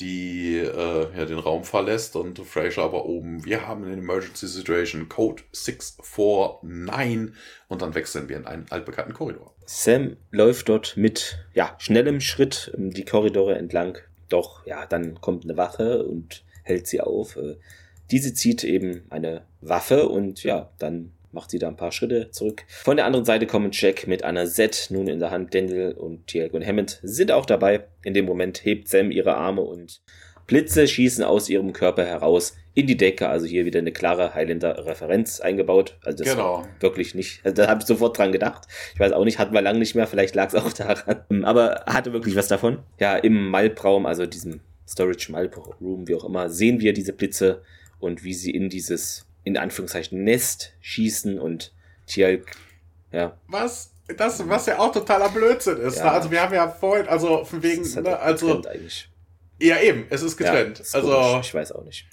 die äh, ja, den Raum verlässt und Fraser aber oben, wir haben eine Emergency Situation, Code 649 und dann wechseln wir in einen altbekannten Korridor.
Sam läuft dort mit ja, schnellem Schritt die Korridore entlang, doch ja, dann kommt eine Wache und hält sie auf. Äh, diese zieht eben eine Waffe und ja, dann macht sie da ein paar Schritte zurück. Von der anderen Seite kommen Jack mit einer Set nun in der Hand. Daniel und Tiago und Hammond sind auch dabei. In dem Moment hebt Sam ihre Arme und Blitze schießen aus ihrem Körper heraus in die Decke. Also hier wieder eine klare Highlander-Referenz eingebaut. Also das genau. wirklich nicht. Also da habe ich sofort dran gedacht. Ich weiß auch nicht, hatten wir lange nicht mehr. Vielleicht lag es auch daran. Aber hatte wirklich was davon. Ja, im Malbraum, also diesem Storage Malroom, wie auch immer, sehen wir diese Blitze und wie sie in dieses in Anführungszeichen Nest schießen und Tialk, ja.
Was? Das, was ja auch totaler Blödsinn ist. Ja. Ne? Also wir haben ja vorhin, also von wegen, halt ne, also. Eigentlich. Ja, eben, es ist getrennt. Ja, ist also.
Komisch. Ich weiß auch nicht.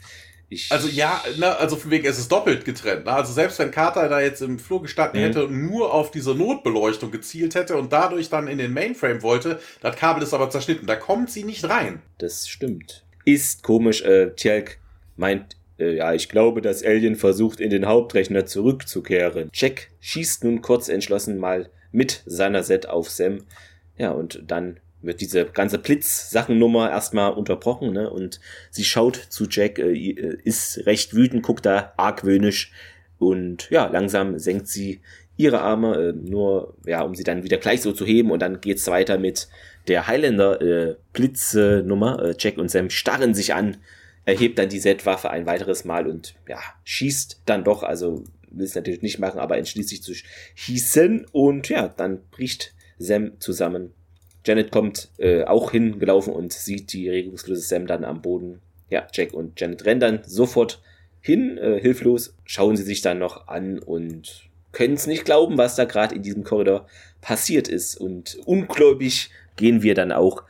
Ich also ja, ne, also von wegen, es ist doppelt getrennt. Ne? Also selbst wenn Carter da jetzt im Flur gestanden mhm. hätte und nur auf diese Notbeleuchtung gezielt hätte und dadurch dann in den Mainframe wollte, das Kabel ist aber zerschnitten. Da kommt sie nicht rein.
Das stimmt. Ist komisch. Äh, Tjelk meint, ja, ich glaube, dass Alien versucht, in den Hauptrechner zurückzukehren. Jack schießt nun kurz entschlossen mal mit seiner Set auf Sam. Ja, und dann wird diese ganze Blitz-Sachennummer erstmal unterbrochen, ne? Und sie schaut zu Jack, äh, äh, ist recht wütend, guckt da argwöhnisch und ja, langsam senkt sie ihre Arme, äh, nur ja, um sie dann wieder gleich so zu heben und dann geht's weiter mit der Highlander äh, Blitznummer. Äh, Jack und Sam starren sich an erhebt dann die Z-Waffe ein weiteres Mal und ja, schießt dann doch, also will es natürlich nicht machen, aber entschließt sich zu schießen und ja, dann bricht Sam zusammen. Janet kommt äh, auch hingelaufen und sieht die regungslose Sam dann am Boden. Ja, Jack und Janet rennen dann sofort hin, äh, hilflos, schauen sie sich dann noch an und können es nicht glauben, was da gerade in diesem Korridor passiert ist. Und ungläubig gehen wir dann auch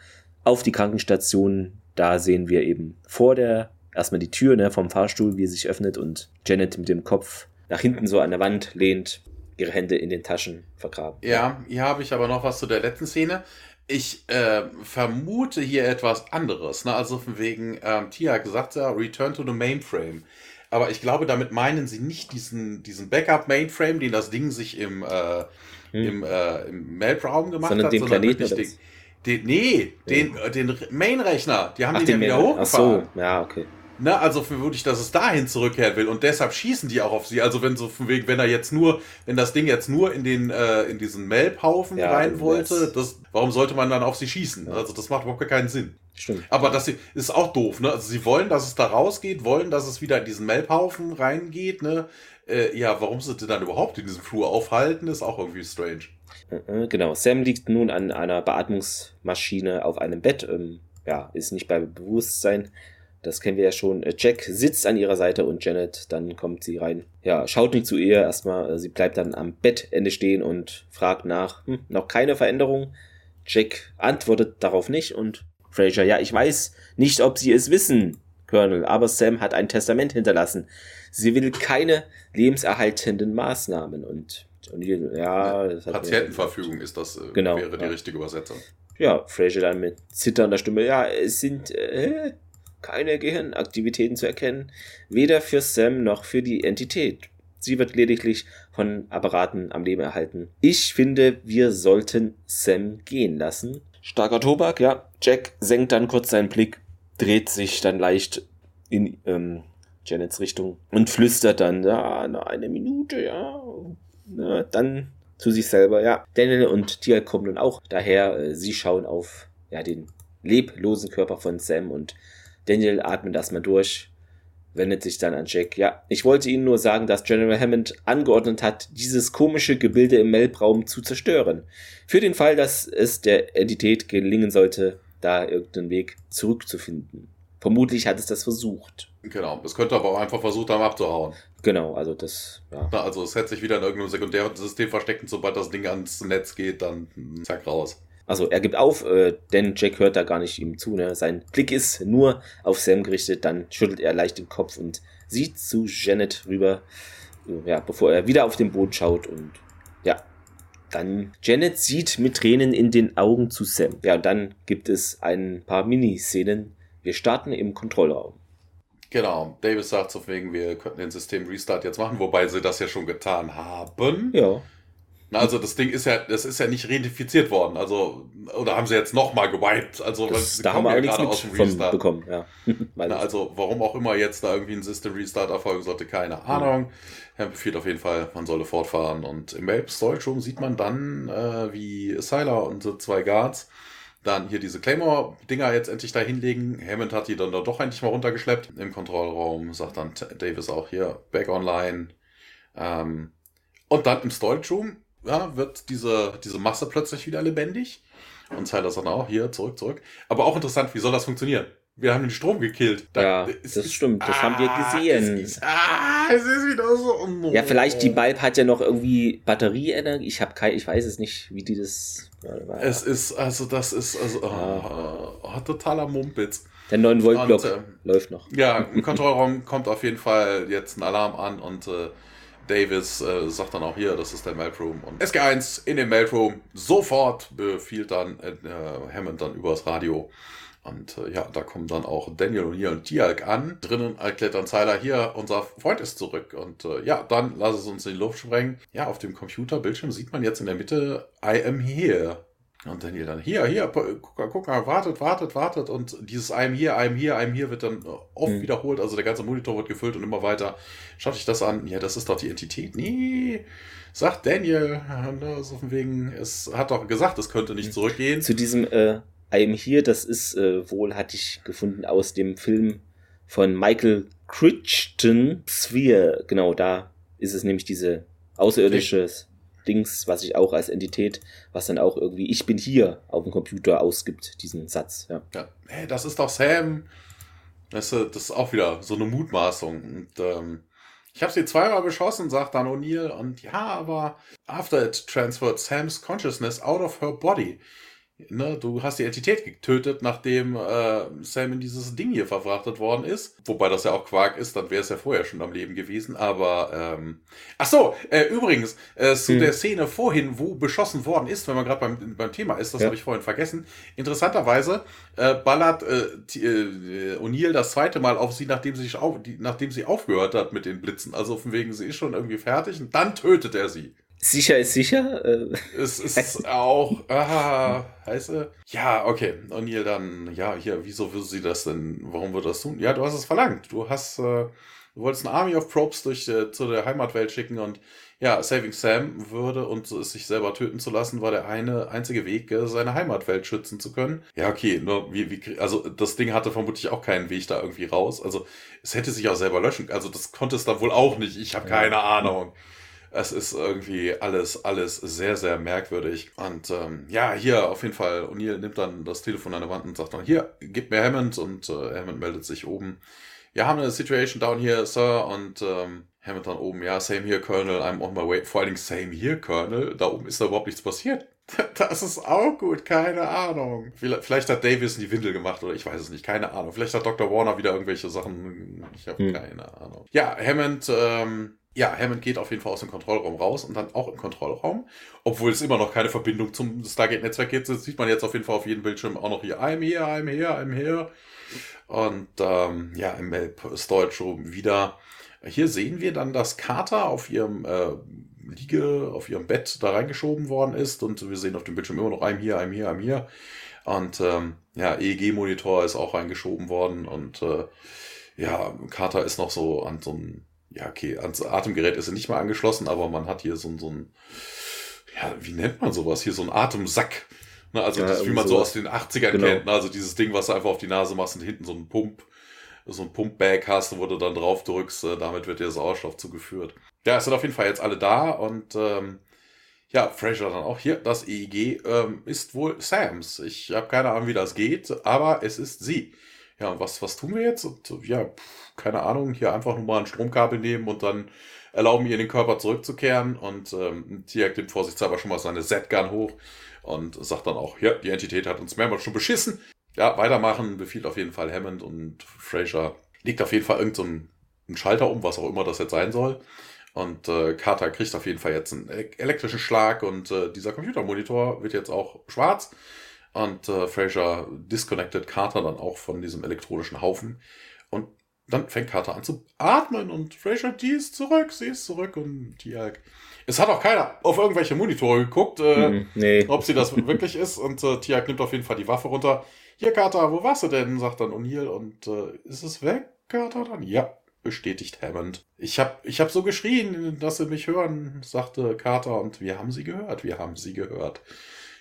auf die Krankenstation da sehen wir eben vor der, erstmal die Tür ne, vom Fahrstuhl, wie sie sich öffnet und Janet mit dem Kopf nach hinten so an der Wand lehnt, ihre Hände in den Taschen vergraben.
Ja, hier habe ich aber noch was zu der letzten Szene. Ich äh, vermute hier etwas anderes. Ne? Also von wegen, ähm, Tia gesagt ja, Return to the Mainframe. Aber ich glaube, damit meinen sie nicht diesen, diesen Backup-Mainframe, den das Ding sich im, äh, hm. im, äh, im Meltraum gemacht
sondern
hat,
den
sondern
Planeten
wirklich den, den, nee, den, äh, den Main-Rechner. Die haben
Ach,
den,
den
ja wieder hochgefahren.
Ach so, ja, okay.
Ne, also vermutlich, dass es dahin zurückkehren will und deshalb schießen die auch auf sie. Also wenn so von wegen, wenn er jetzt nur, wenn das Ding jetzt nur in den äh, in diesen Melphaufen
Ja,
rein wollte, das, warum sollte man dann auf sie schießen? Also das macht überhaupt keinen Sinn.
Stimmt.
Aber das ist auch doof, ne? Also sie wollen, dass es da rausgeht, wollen, dass es wieder in diesen Melphaufen reingeht, ne? Äh, ja, warum sie dann überhaupt in diesem Flur aufhalten, ist auch irgendwie strange.
Äh, Genau, Sam liegt nun an einer Beatmungsmaschine auf einem Bett, ähm, ja, ist nicht bei Bewusstsein. Das kennen wir ja schon. Äh, Jack sitzt an ihrer Seite und Janet, dann kommt sie rein. Ja, schaut nicht zu ihr erstmal. äh, Sie bleibt dann am Bettende stehen und fragt nach. Hm, noch keine Veränderung. Jack antwortet darauf nicht und Fraser, ja, ich weiß nicht, ob Sie es wissen, Colonel, aber Sam hat ein Testament hinterlassen. Sie will keine lebenserhaltenden Maßnahmen und Ja, das hat mir-
Patientenverfügung ist das, äh,
Genau,
wäre die
ja.
richtige Übersetzung.
ja, Fraser dann mit zitternder Stimme, ja, es sind äh, keine Gehirnaktivitäten zu erkennen, weder für Sam noch für die Entität. Sie wird lediglich von Apparaten am Leben erhalten. Ich finde, wir sollten Sam gehen lassen. Starker Tobak, ja. Jack senkt dann kurz seinen Blick, dreht sich dann leicht in ähm, Janets Richtung und flüstert dann, ja, eine Minute, ja. Na, dann zu sich selber, ja. Daniel und Tia kommen nun auch daher. Äh, Sie schauen auf ja, den leblosen Körper von Sam und Daniel atmet erstmal durch, wendet sich dann an Jack. Ja, ich wollte Ihnen nur sagen, dass General Hammond angeordnet hat, dieses komische Gebilde im Melbraum zu zerstören. Für den Fall, dass es der Entität gelingen sollte, da irgendeinen Weg zurückzufinden. Vermutlich hat es das versucht.
Genau. Es könnte aber auch einfach versucht haben abzuhauen.
Genau, also das, ja.
Na, also es hätte sich wieder in irgendeinem sekundären System versteckt und sobald das Ding ans Netz geht, dann hm, zack raus.
Also er gibt auf, äh, denn Jack hört da gar nicht ihm zu. Ne? Sein Blick ist nur auf Sam gerichtet. Dann schüttelt er leicht den Kopf und sieht zu Janet rüber, äh, ja, bevor er wieder auf den Boden schaut. Und ja, dann Janet sieht mit Tränen in den Augen zu Sam. Ja, und dann gibt es ein paar Miniszenen. Wir starten im Kontrollraum.
Genau. Davis sagt so wegen, wir könnten den System Restart jetzt machen, wobei sie das ja schon getan haben.
Ja,
also das Ding ist ja, das ist ja nicht reidentifiziert worden. Also, oder haben sie jetzt nochmal gewiped? Also,
das,
sie
da haben wir
ja gerade aus dem Restart.
bekommen. Ja.
Na, also, warum auch immer jetzt da irgendwie ein System Restart erfolgen sollte, keine Ahnung. Er befiehlt auf jeden Fall, man solle fortfahren. Und im Mape Storage Room sieht man dann, äh, wie Sylar und so zwei Guards dann hier diese Claymore-Dinger jetzt endlich da hinlegen. Hammond hat die dann da doch endlich mal runtergeschleppt. Im Kontrollraum sagt dann Davis auch hier, back online. Ähm, und dann im Storage Room ja, wird diese, diese Masse plötzlich wieder lebendig. Und Sylar sagt auch, hier, zurück, zurück. Aber auch interessant, wie soll das funktionieren? Wir haben den Strom gekillt. Da-
Ja, das
ist-
stimmt, das haben wir gesehen.
Es ist, ah, es ist wieder so. oh.
Ja, vielleicht die Bulb hat ja noch irgendwie Batterieenergie. Ich habe kein, ich weiß es nicht, wie die das.
Es ist, also das ist, also, oh, oh, totaler Mumpitz.
Der 9 Volt Block
Und, ähm,
läuft noch.
Ja, im Kontrollraum kommt auf jeden Fall jetzt ein Alarm an und äh, Davis äh, sagt dann auch hier, das ist der Meltroom. Und SG1 in den Meltroom sofort befiehlt dann äh, äh, Hammond dann übers Radio. Und äh, ja, da kommen dann auch Daniel und hier und Dialk an. Drinnen erklärt dann Tyler, hier, unser Freund ist zurück. Und äh, ja, dann lass es uns in die Luft sprengen. Ja, auf dem Computerbildschirm sieht man jetzt in der Mitte, I am here. Und Daniel dann, hier, hier, guck mal, guck mal, wartet, wartet, wartet. Und dieses I'm here, I'm here, I'm here wird dann äh, oft
Mhm.
wiederholt. Also der ganze Monitor wird gefüllt und immer weiter. Schaut euch das an. Ja, das ist doch die Entität. Nee, sagt Daniel. Ne, so von wegen, es hat doch gesagt, es könnte nicht zurückgehen.
Zu diesem äh, I am here, das ist äh, wohl, hatte ich gefunden, aus dem Film von Michael Crichton, Sphere. Genau, da ist es nämlich diese außerirdische Dings, was ich auch als Entität, was dann auch irgendwie Ich bin hier auf dem Computer ausgibt, diesen Satz. Ja.
Ja, hey, das ist doch Sam. Das, ist- das ist auch wieder so eine Mutmaßung. Und ähm, ich habe sie zweimal beschossen, sagt dann O'Neill. Und ja, aber after it transferred Sam's consciousness out of her body. Ne, du hast die Entität getötet, nachdem äh, Sam in dieses Ding hier verfrachtet worden ist. Wobei das ja auch Quark ist, dann wäre es ja vorher schon am Leben gewesen. Aber, ähm, ach so, äh, übrigens, äh, zu hm. der Szene vorhin, wo beschossen worden ist, wenn man gerade beim, beim Thema ist, das ja. habe ich vorhin vergessen. Interessanterweise äh, ballert äh, äh, O'Neill das zweite Mal auf sie, nachdem sie, auf, die, nachdem sie aufgehört hat mit den Blitzen. Also von wegen, sie ist schon irgendwie fertig und dann tötet er sie.
Sicher ist sicher. Äh.
Es ist auch, ah, heißt er? Ja, okay. O'Neill dann, ja, hier, wieso will sie das denn? Warum wird das tun? Ja, du hast es verlangt. Du hast, äh, du wolltest eine Army of Probes durch, äh, zu der Heimatwelt schicken und ja, Saving Sam würde und sich selber töten zu lassen, war der eine einzige Weg, äh, seine Heimatwelt schützen zu können. Ja, okay, nur wie, wie, also das Ding hatte vermutlich auch keinen Weg da irgendwie raus. Also es hätte sich auch selber löschen. Also das konnte es dann wohl auch nicht. Ich habe keine Ahnung. Es ist irgendwie alles, alles sehr, sehr merkwürdig. Und ähm, ja, hier auf jeden Fall, O'Neill nimmt dann das Telefon an der Wand und sagt dann, hier, gib mir Hammond. Und äh, Hammond meldet sich oben. Wir haben eine Situation down here, Sir. Und ähm, Hammond dann oben, ja, same here, Colonel, I'm on my way. Vor allen Dingen same here, Colonel. Da oben ist da überhaupt nichts passiert. Das ist auch gut, keine Ahnung. Vielleicht hat Davis die Windel gemacht oder ich weiß es nicht, keine Ahnung. Vielleicht hat Dr. Warner wieder irgendwelche Sachen. Ich habe hm. keine Ahnung. Ja, Hammond ähm, ja, Hammond geht auf jeden Fall aus dem Kontrollraum raus und dann auch im Kontrollraum, obwohl es immer noch keine Verbindung zum Stargate-Netzwerk gibt. Das sieht man jetzt auf jeden Fall auf jedem Bildschirm auch noch hier. I'm here, I'm here, I'm here. Und ähm, ja, im Storage Room wieder. Hier sehen wir dann, dass Carter auf ihrem äh, Liege, auf ihrem Bett da reingeschoben worden ist und wir sehen auf dem Bildschirm immer noch I'm here, I'm here, I'm here. Und ähm, ja, EEG-Monitor ist auch reingeschoben worden und äh, ja, Carter ist noch so an so einem ja, okay, ans Atemgerät ist er nicht mal angeschlossen, aber man hat hier so, so ein, ja, wie nennt man sowas? Hier so ein Atemsack. Ne, also ja, das, wie man so aus den 80ern genau. kennt. Ne? Also dieses Ding, was du einfach auf die Nase machst und hinten so ein Pump, so ein Pumpbag hast, wo du dann drauf drückst, äh, damit wird dir Sauerstoff zugeführt. Ja, es sind auf jeden Fall jetzt alle da und ähm, ja, Fraser dann auch hier. Das EEG ähm, ist wohl Sams. Ich habe keine Ahnung, wie das geht, aber es ist sie. Ja, und was, was tun wir jetzt? Und, ja, pff, keine Ahnung, hier einfach nur mal ein Stromkabel nehmen und dann erlauben ihr den Körper zurückzukehren. Und ähm, Tiak nimmt vorsichtshalber schon mal seine Z-Gun hoch und sagt dann auch, ja, die Entität hat uns mehrmals schon beschissen. Ja, weitermachen, befiehlt auf jeden Fall Hammond und Fraser legt auf jeden Fall irgendeinen so Schalter um, was auch immer das jetzt sein soll. Und äh, Carter kriegt auf jeden Fall jetzt einen elektrischen Schlag und äh, dieser Computermonitor wird jetzt auch schwarz. Und äh, Fraser disconnected Carter dann auch von diesem elektronischen Haufen. Dann fängt Carter an zu atmen und Fraser, die ist zurück, sie ist zurück und die Es hat auch keiner auf irgendwelche Monitore geguckt, äh, mm, nee. ob sie das wirklich ist. Und äh, Tiag nimmt auf jeden Fall die Waffe runter. Hier, Carter, wo warst du denn? sagt dann O'Neill. Und äh, ist es weg, Carter dann? Ja, bestätigt Hammond. Ich hab, ich hab so geschrien, dass sie mich hören, sagte Carter. Und wir haben sie gehört, wir haben sie gehört.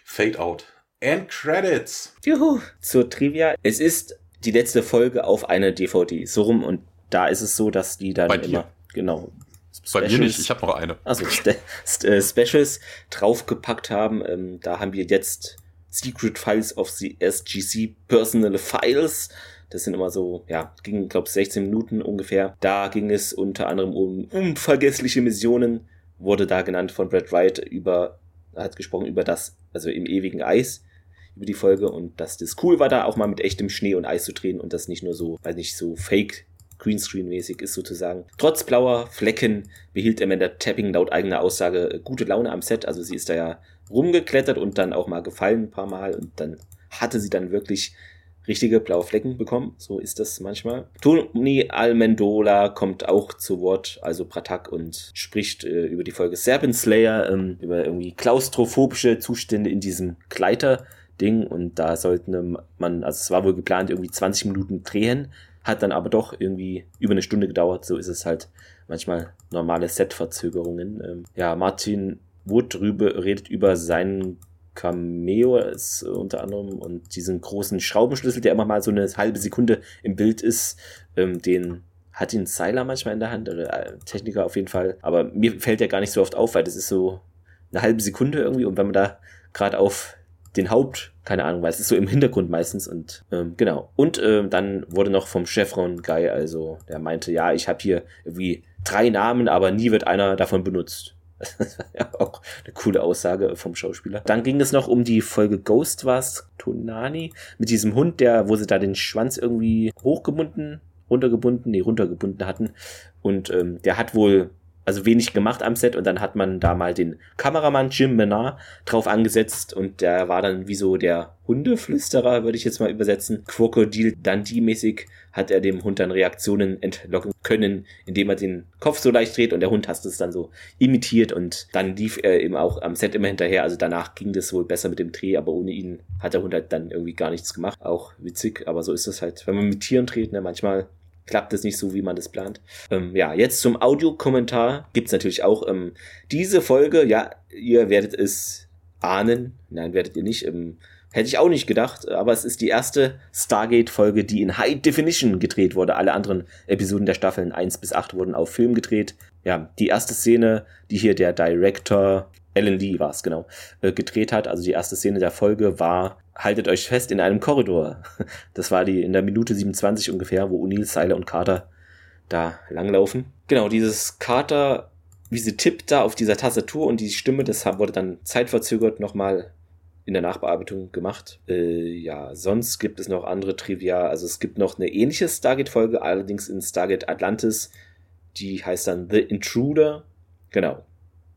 Fade out. And Credits.
Juhu. Zur Trivia. Es ist die letzte Folge auf einer DVD. So rum. Und da ist es so, dass die dann Bei immer, dir. genau.
Specials, Bei mir nicht, ich habe noch eine.
Also Specials draufgepackt haben. Ähm, da haben wir jetzt Secret Files of the SGC Personal Files. Das sind immer so, ja, ging, glaube 16 Minuten ungefähr. Da ging es unter anderem um unvergessliche Missionen, wurde da genannt von Brad Wright über, hat gesprochen über das, also im ewigen Eis über die Folge und dass das cool war, da auch mal mit echtem Schnee und Eis zu drehen und das nicht nur so, weil nicht so fake Greenscreen-mäßig ist sozusagen. Trotz blauer Flecken behielt Amanda Tapping laut eigener Aussage gute Laune am Set. Also sie ist da ja rumgeklettert und dann auch mal gefallen ein paar Mal und dann hatte sie dann wirklich richtige blaue Flecken bekommen. So ist das manchmal. Tony Almendola kommt auch zu Wort, also Pratak, und spricht äh, über die Folge Serpent Slayer, ähm, über irgendwie klaustrophobische Zustände in diesem Gleiter. Ding und da sollten man, also es war wohl geplant, irgendwie 20 Minuten drehen, hat dann aber doch irgendwie über eine Stunde gedauert. So ist es halt manchmal normale Set-Verzögerungen. Ähm, ja, Martin Wood drüber, redet über seinen Cameo unter anderem und diesen großen Schraubenschlüssel, der immer mal so eine halbe Sekunde im Bild ist, ähm, den hat ihn Seiler manchmal in der Hand oder äh, Techniker auf jeden Fall. Aber mir fällt der gar nicht so oft auf, weil das ist so eine halbe Sekunde irgendwie und wenn man da gerade auf den Haupt, keine Ahnung, weil es ist so im Hintergrund meistens und ähm, genau. Und ähm, dann wurde noch vom Chevron Guy, also der meinte, ja, ich habe hier irgendwie drei Namen, aber nie wird einer davon benutzt. ja, auch eine coole Aussage vom Schauspieler. Dann ging es noch um die Folge Ghost was Tonani mit diesem Hund, der, wo sie da den Schwanz irgendwie hochgebunden, runtergebunden, nee, runtergebunden hatten. Und ähm, der hat wohl also wenig gemacht am Set und dann hat man da mal den Kameramann Jim Menard drauf angesetzt und der war dann wie so der Hundeflüsterer, würde ich jetzt mal übersetzen. Crocodile Dundee-mäßig hat er dem Hund dann Reaktionen entlocken können, indem er den Kopf so leicht dreht und der Hund hat es dann so imitiert und dann lief er eben auch am Set immer hinterher. Also danach ging das wohl besser mit dem Dreh, aber ohne ihn hat der Hund halt dann irgendwie gar nichts gemacht. Auch witzig, aber so ist es halt, wenn man mit Tieren dreht, ne, manchmal klappt es nicht so, wie man das plant. Ähm, ja, jetzt zum Audiokommentar gibt's natürlich auch ähm, diese Folge. Ja, ihr werdet es ahnen. Nein, werdet ihr nicht. Ähm, hätte ich auch nicht gedacht, aber es ist die erste Stargate-Folge, die in High Definition gedreht wurde. Alle anderen Episoden der Staffeln 1 bis 8 wurden auf Film gedreht. Ja, die erste Szene, die hier der Director Alan Lee war es, genau, äh, gedreht hat. Also die erste Szene der Folge war, haltet euch fest, in einem Korridor. Das war die in der Minute 27 ungefähr, wo O'Neill, Seiler und Carter da langlaufen. Genau, dieses Carter, wie sie tippt da auf dieser Tastatur und die Stimme, das wurde dann zeitverzögert nochmal in der Nachbearbeitung gemacht. Äh, ja, sonst gibt es noch andere Trivia. Also es gibt noch eine ähnliche Stargate-Folge, allerdings in Stargate Atlantis. Die heißt dann The Intruder. Genau.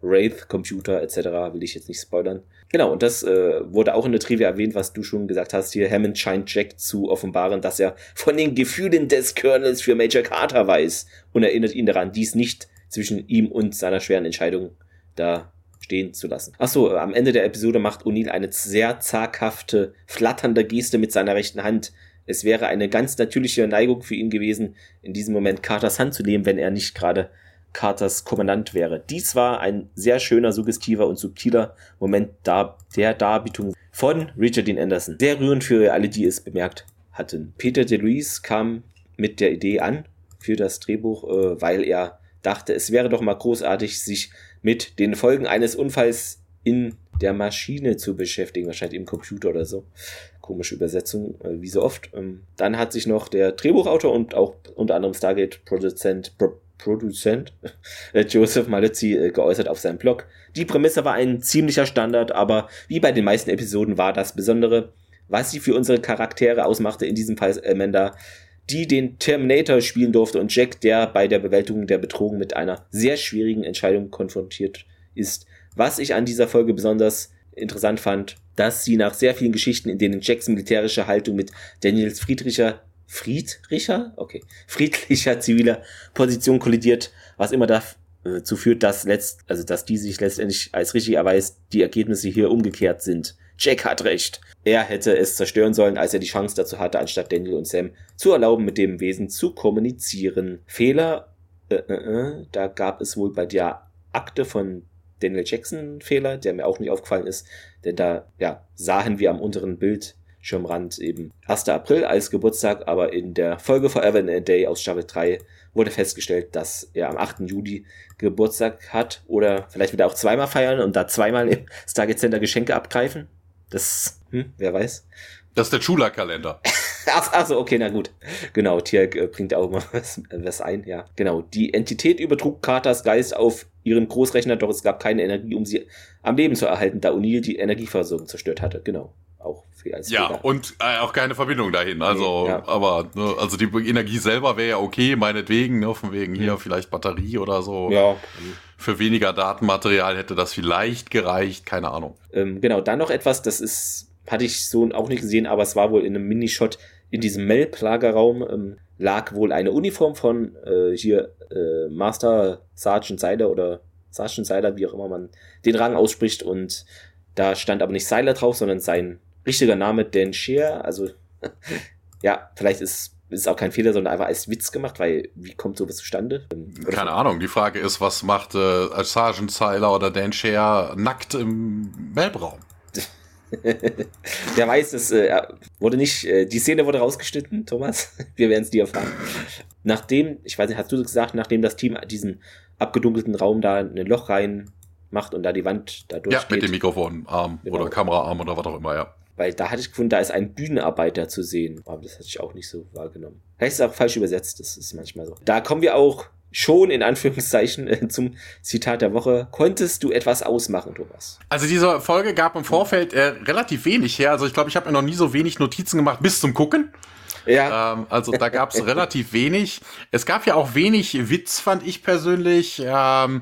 Wraith, Computer etc. will ich jetzt nicht spoilern. Genau, und das äh, wurde auch in der Trivia erwähnt, was du schon gesagt hast. Hier Hammond scheint Jack zu offenbaren, dass er von den Gefühlen des Colonels für Major Carter weiß und erinnert ihn daran, dies nicht zwischen ihm und seiner schweren Entscheidung da stehen zu lassen. Achso, am Ende der Episode macht O'Neill eine sehr zaghafte, flatternde Geste mit seiner rechten Hand. Es wäre eine ganz natürliche Neigung für ihn gewesen, in diesem Moment Carters Hand zu nehmen, wenn er nicht gerade Carters Kommandant wäre. Dies war ein sehr schöner, suggestiver und subtiler Moment der Darbietung von Richard Dean Anderson. Sehr rührend für alle, die es bemerkt hatten. Peter DeLuise kam mit der Idee an für das Drehbuch, äh, weil er dachte, es wäre doch mal großartig, sich mit den Folgen eines Unfalls in der Maschine zu beschäftigen, wahrscheinlich im Computer oder so. Komische Übersetzung, äh, wie so oft. Ähm, dann hat sich noch der Drehbuchautor und auch unter anderem Stargate-Produzent Pro Produzent äh, Joseph Maluzzi äh, geäußert auf seinem Blog. Die Prämisse war ein ziemlicher Standard, aber wie bei den meisten Episoden war das Besondere, was sie für unsere Charaktere ausmachte, in diesem Fall Amanda, die den Terminator spielen durfte und Jack, der bei der Bewältigung der Bedrohung mit einer sehr schwierigen Entscheidung konfrontiert ist. Was ich an dieser Folge besonders interessant fand, dass sie nach sehr vielen Geschichten, in denen Jacks militärische Haltung mit Daniels friedlicher friedlicher, okay, friedlicher ziviler Position kollidiert, was immer dazu führt, dass letzt, also dass die sich letztendlich als richtig erweist, die Ergebnisse hier umgekehrt sind. Jack hat recht. Er hätte es zerstören sollen, als er die Chance dazu hatte, anstatt Daniel und Sam zu erlauben, mit dem Wesen zu kommunizieren. Fehler, äh, äh, äh, da gab es wohl bei der Akte von Daniel Jackson Fehler, der mir auch nicht aufgefallen ist, denn da ja, sahen wir am unteren Bild Schirmrand eben 1. April als Geburtstag, aber in der Folge Forever in a Day aus Staffel 3 wurde festgestellt, dass er am 8. Juli Geburtstag hat oder vielleicht wieder auch zweimal feiern und da zweimal im Stargate Center Geschenke abgreifen. Das, hm, wer weiß.
Das ist der Schula-Kalender.
ach, ach so, okay, na gut. Genau, Tierk äh, bringt auch mal was, was ein, ja. Genau, die Entität übertrug Carters Geist auf ihren Großrechner, doch es gab keine Energie, um sie am Leben zu erhalten, da O'Neill die Energieversorgung zerstört hatte. Genau auch
Ja, Fehler. und äh, auch keine Verbindung dahin. Also, nee, ja. aber, ne, also die Energie selber wäre ja okay, meinetwegen, ne, von wegen hier mhm. vielleicht Batterie oder so. Ja. Für weniger Datenmaterial hätte das vielleicht gereicht, keine Ahnung.
Ähm, genau, dann noch etwas, das ist, hatte ich so auch nicht gesehen, aber es war wohl in einem Minishot in diesem Melp-Lagerraum ähm, lag wohl eine Uniform von äh, hier äh, Master Sergeant Seiler oder Sergeant Seiler, wie auch immer man den Rang ausspricht und da stand aber nicht Seiler drauf, sondern sein richtiger Name Dan Shear. Also, ja, vielleicht ist ist auch kein Fehler, sondern einfach als Witz gemacht, weil wie kommt sowas zustande?
Oder Keine Ahnung. Die Frage ist, was macht äh, Sergeant Seiler oder Dan Shear nackt im Weltraum?
Wer weiß, es äh, wurde nicht, äh, die Szene wurde rausgeschnitten, Thomas. Wir werden es nie erfahren. Nachdem, ich weiß nicht, hast du gesagt, nachdem das Team diesen abgedunkelten Raum da ein Loch rein macht und da die Wand da durchgeht.
Ja, mit dem Mikrofonarm genau. oder Kameraarm oder was auch immer, ja.
Weil da hatte ich gefunden, da ist ein Bühnenarbeiter zu sehen. Aber das hatte ich auch nicht so wahrgenommen. Vielleicht ist es auch falsch übersetzt, das ist manchmal so. Da kommen wir auch schon in Anführungszeichen äh, zum Zitat der Woche. Konntest du etwas ausmachen, Thomas?
Also diese Folge gab im Vorfeld äh, relativ wenig her. Also ich glaube, ich habe mir noch nie so wenig Notizen gemacht bis zum Gucken. Ja. Ähm, also da gab es relativ wenig. Es gab ja auch wenig Witz, fand ich persönlich. Ähm,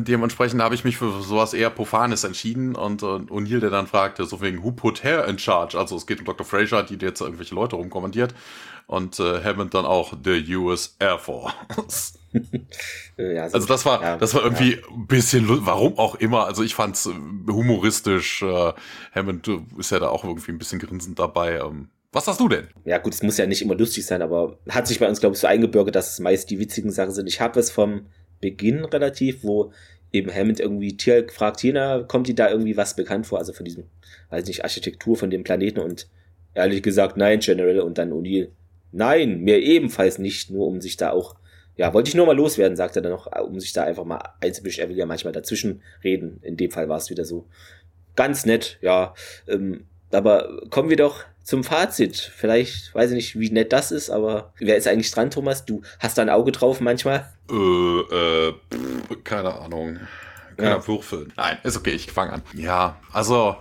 dementsprechend habe ich mich für sowas eher Profanes entschieden und äh, O'Neill, der dann fragte, so wegen Who put her in charge? Also es geht um Dr. Fraser, die jetzt irgendwelche Leute rumkommandiert und äh, Hammond dann auch the US Air Force. ja, also, also das war, ja, das war irgendwie ja. ein bisschen, warum auch immer. Also ich fand's äh, humoristisch. Äh, Hammond ist ja da auch irgendwie ein bisschen grinsend dabei. Ähm, was hast du denn?
Ja, gut, es muss ja nicht immer lustig sein, aber hat sich bei uns, glaube ich, so eingebürgert, dass es meist die witzigen Sachen sind. Ich habe es vom Beginn relativ, wo eben Hammond irgendwie Tier fragt, Tina, kommt die da irgendwie was bekannt vor? Also von diesem, weiß nicht, Architektur von dem Planeten und ehrlich gesagt, nein, General und dann O'Neill. Nein, mir ebenfalls nicht, nur um sich da auch, ja, wollte ich nur mal loswerden, sagt er dann noch, um sich da einfach mal einzubischen. Er will ja manchmal dazwischen reden. In dem Fall war es wieder so ganz nett, ja. Ähm, aber kommen wir doch zum Fazit. Vielleicht, weiß ich nicht, wie nett das ist, aber wer ist eigentlich dran, Thomas? Du hast da ein Auge drauf manchmal?
Äh, äh, pff, keine Ahnung. Kann ja. würfeln. Nein, ist okay, ich fange an. Ja, also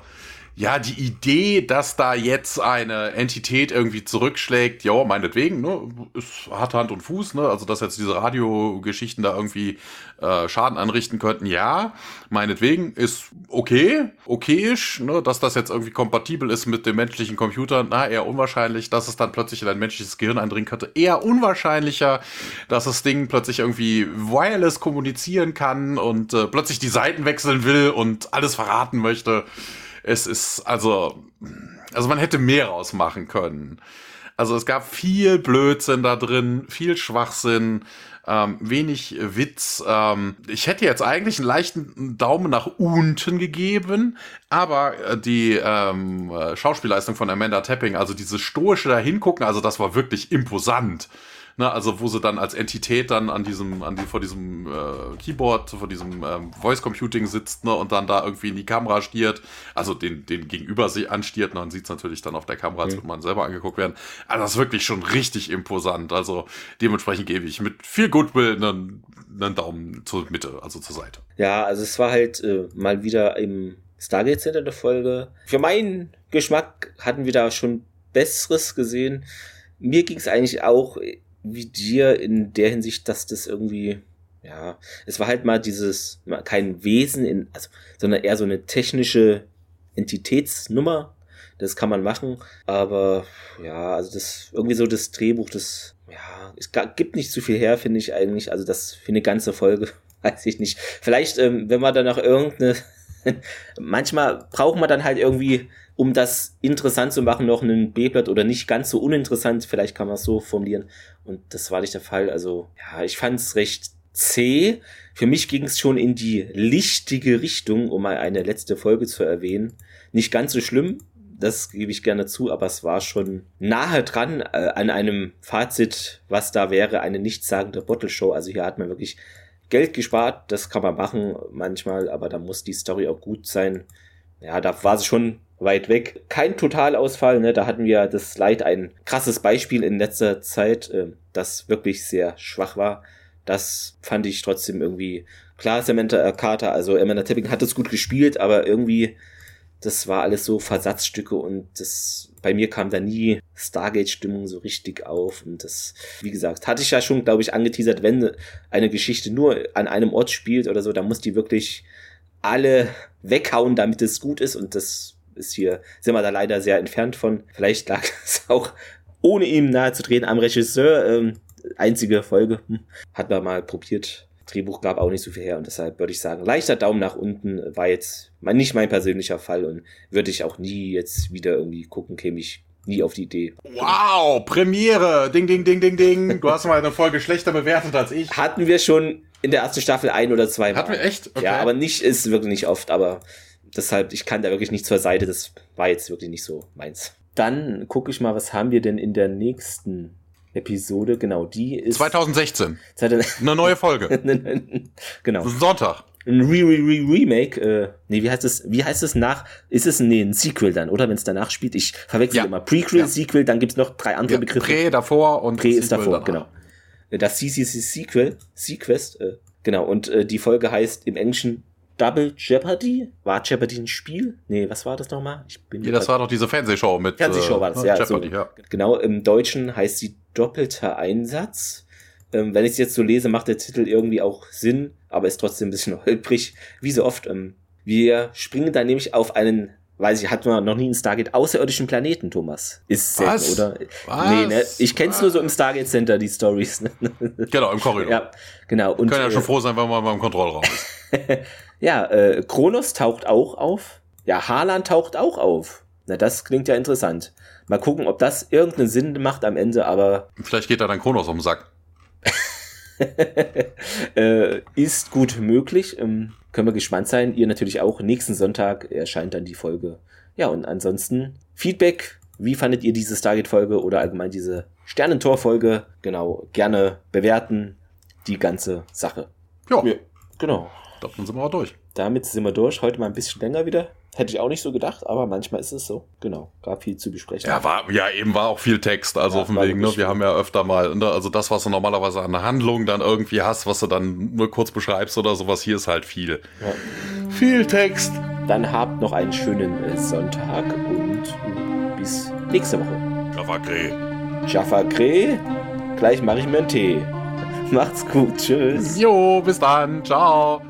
ja, die Idee, dass da jetzt eine Entität irgendwie zurückschlägt, ja, meinetwegen, ne, es hat Hand und Fuß, ne, also dass jetzt diese Radiogeschichten da irgendwie äh, Schaden anrichten könnten, ja, meinetwegen, ist okay, okayisch, ne, dass das jetzt irgendwie kompatibel ist mit dem menschlichen Computer, na, eher unwahrscheinlich, dass es dann plötzlich in ein menschliches Gehirn eindringen könnte, eher unwahrscheinlicher, dass das Ding plötzlich irgendwie wireless kommunizieren kann und äh, plötzlich die Seiten wechseln will und alles verraten möchte es ist, also, also man hätte mehr rausmachen können. Also es gab viel Blödsinn da drin, viel Schwachsinn, ähm, wenig Witz. Ähm, ich hätte jetzt eigentlich einen leichten Daumen nach unten gegeben, aber äh, die ähm, Schauspielleistung von Amanda Tapping, also dieses stoische dahingucken, also das war wirklich imposant. Ne, also wo sie dann als Entität dann an diesem, an die, vor diesem äh, Keyboard, vor diesem ähm, Voice Computing sitzt, ne, und dann da irgendwie in die Kamera stiert, also den, den gegenüber sich anstiert, ne, und sieht es natürlich dann auf der Kamera, als mhm. würde man selber angeguckt werden. Also das ist wirklich schon richtig imposant. Also dementsprechend gebe ich mit viel Goodwill einen, einen Daumen zur Mitte, also zur Seite.
Ja, also es war halt äh, mal wieder im Stargate Center der Folge. Für meinen Geschmack hatten wir da schon Besseres gesehen. Mir ging es eigentlich auch wie dir in der Hinsicht, dass das irgendwie, ja, es war halt mal dieses, kein Wesen in, also, sondern eher so eine technische Entitätsnummer. Das kann man machen, aber ja, also das irgendwie so das Drehbuch, das ja, es gibt nicht zu viel her, finde ich eigentlich. Also das für eine ganze Folge, weiß ich nicht. Vielleicht, ähm, wenn man dann noch irgendeine, manchmal braucht man dann halt irgendwie um das interessant zu machen, noch ein B-Blatt oder nicht ganz so uninteressant, vielleicht kann man es so formulieren. Und das war nicht der Fall. Also, ja, ich fand es recht zäh. Für mich ging es schon in die lichtige Richtung, um mal eine letzte Folge zu erwähnen. Nicht ganz so schlimm, das gebe ich gerne zu, aber es war schon nahe dran äh, an einem Fazit, was da wäre, eine nichtssagende Bottle Show. Also hier hat man wirklich Geld gespart, das kann man machen manchmal, aber da muss die Story auch gut sein. Ja, da war sie schon weit weg. Kein Totalausfall, ne? da hatten wir das Leid ein krasses Beispiel in letzter Zeit, äh, das wirklich sehr schwach war. Das fand ich trotzdem irgendwie klar, Samantha Carter, also Amanda Tapping hat es gut gespielt, aber irgendwie das war alles so Versatzstücke und das bei mir kam da nie Stargate-Stimmung so richtig auf. Und das, wie gesagt, hatte ich ja schon, glaube ich, angeteasert, wenn eine Geschichte nur an einem Ort spielt oder so, dann muss die wirklich alle weghauen, damit es gut ist. Und das ist hier, sind wir da leider sehr entfernt von. Vielleicht lag es auch, ohne ihm nahe zu treten, am Regisseur. Ähm, einzige Folge hm, hat man mal probiert. Drehbuch gab auch nicht so viel her und deshalb würde ich sagen, leichter Daumen nach unten war jetzt nicht mein persönlicher Fall und würde ich auch nie jetzt wieder irgendwie gucken, käme ich nie auf die Idee.
Wow, Premiere! Ding, ding, ding, ding, ding. Du hast mal eine Folge schlechter bewertet als ich.
Hatten wir schon in der ersten Staffel ein oder zwei
Mal. Hatten wir echt?
Okay. Ja, aber nicht, ist wirklich nicht oft, aber deshalb, ich kann da wirklich nicht zur Seite, das war jetzt wirklich nicht so meins. Dann gucke ich mal, was haben wir denn in der nächsten Episode? Genau, die ist.
2016. Eine neue Folge.
genau.
Ist ein Sonntag.
Ein Re-Re-Re-Remake, äh, nee, wie heißt es, wie heißt es nach, ist es nee, ein Sequel dann, oder wenn es danach spielt? Ich verwechsel ja. immer. Prequel, ja. Sequel, dann gibt's noch drei andere ja, Begriffe.
Prä davor und
Prä ist davor, danach. genau. das CCC Sequel, Sequest, äh, genau, und äh, die Folge heißt im Englischen Double Jeopardy? War Jeopardy ein Spiel? Nee, was war das nochmal?
Ich bin ja, das war doch diese Fernsehshow mit.
Fernsehshow war das, äh, ja, Jeopardy, so. ja. Genau, im Deutschen heißt sie Doppelter Einsatz. Ähm, wenn ich es jetzt so lese, macht der Titel irgendwie auch Sinn, aber ist trotzdem ein bisschen holprig, wie so oft. Ähm, wir springen da nämlich auf einen weiß ich, hat man noch nie einen Stargate außerirdischen Planeten, Thomas. Ist selten, Was? oder? Was? Nee, ne? Ich kenn's Was? nur so im Stargate Center, die Stories. Ne?
Genau, im Korridor.
Ja, genau.
Und, können ja schon äh, froh sein, wenn man mal im Kontrollraum ist.
ja, äh, Kronos taucht auch auf. Ja, Harlan taucht auch auf. Na, das klingt ja interessant. Mal gucken, ob das irgendeinen Sinn macht am Ende, aber.
Vielleicht geht da dann Kronos um den Sack.
äh, ist gut möglich. Ähm, können wir gespannt sein. Ihr natürlich auch. Nächsten Sonntag erscheint dann die Folge. Ja, und ansonsten Feedback. Wie fandet ihr diese Stargate-Folge oder allgemein diese Sternentor-Folge? Genau, gerne bewerten die ganze Sache.
Ja. ja
genau.
Dann sind wir auch durch.
Damit sind wir durch. Heute mal ein bisschen länger wieder. Hätte ich auch nicht so gedacht, aber manchmal ist es so. Genau, gab viel zu besprechen.
Ja, war, ja eben war auch viel Text. Also ja, von wegen, ne, wir haben ja öfter mal, ne, also das, was du normalerweise an der Handlung dann irgendwie hast, was du dann nur kurz beschreibst oder sowas, hier ist halt viel. Ja. Viel Text.
Dann habt noch einen schönen äh, Sonntag und bis nächste Woche.
Jaffa Kreh.
Jaffa Kreh. Gleich mache ich mir einen Tee. Macht's gut. Tschüss.
Jo, bis dann. Ciao.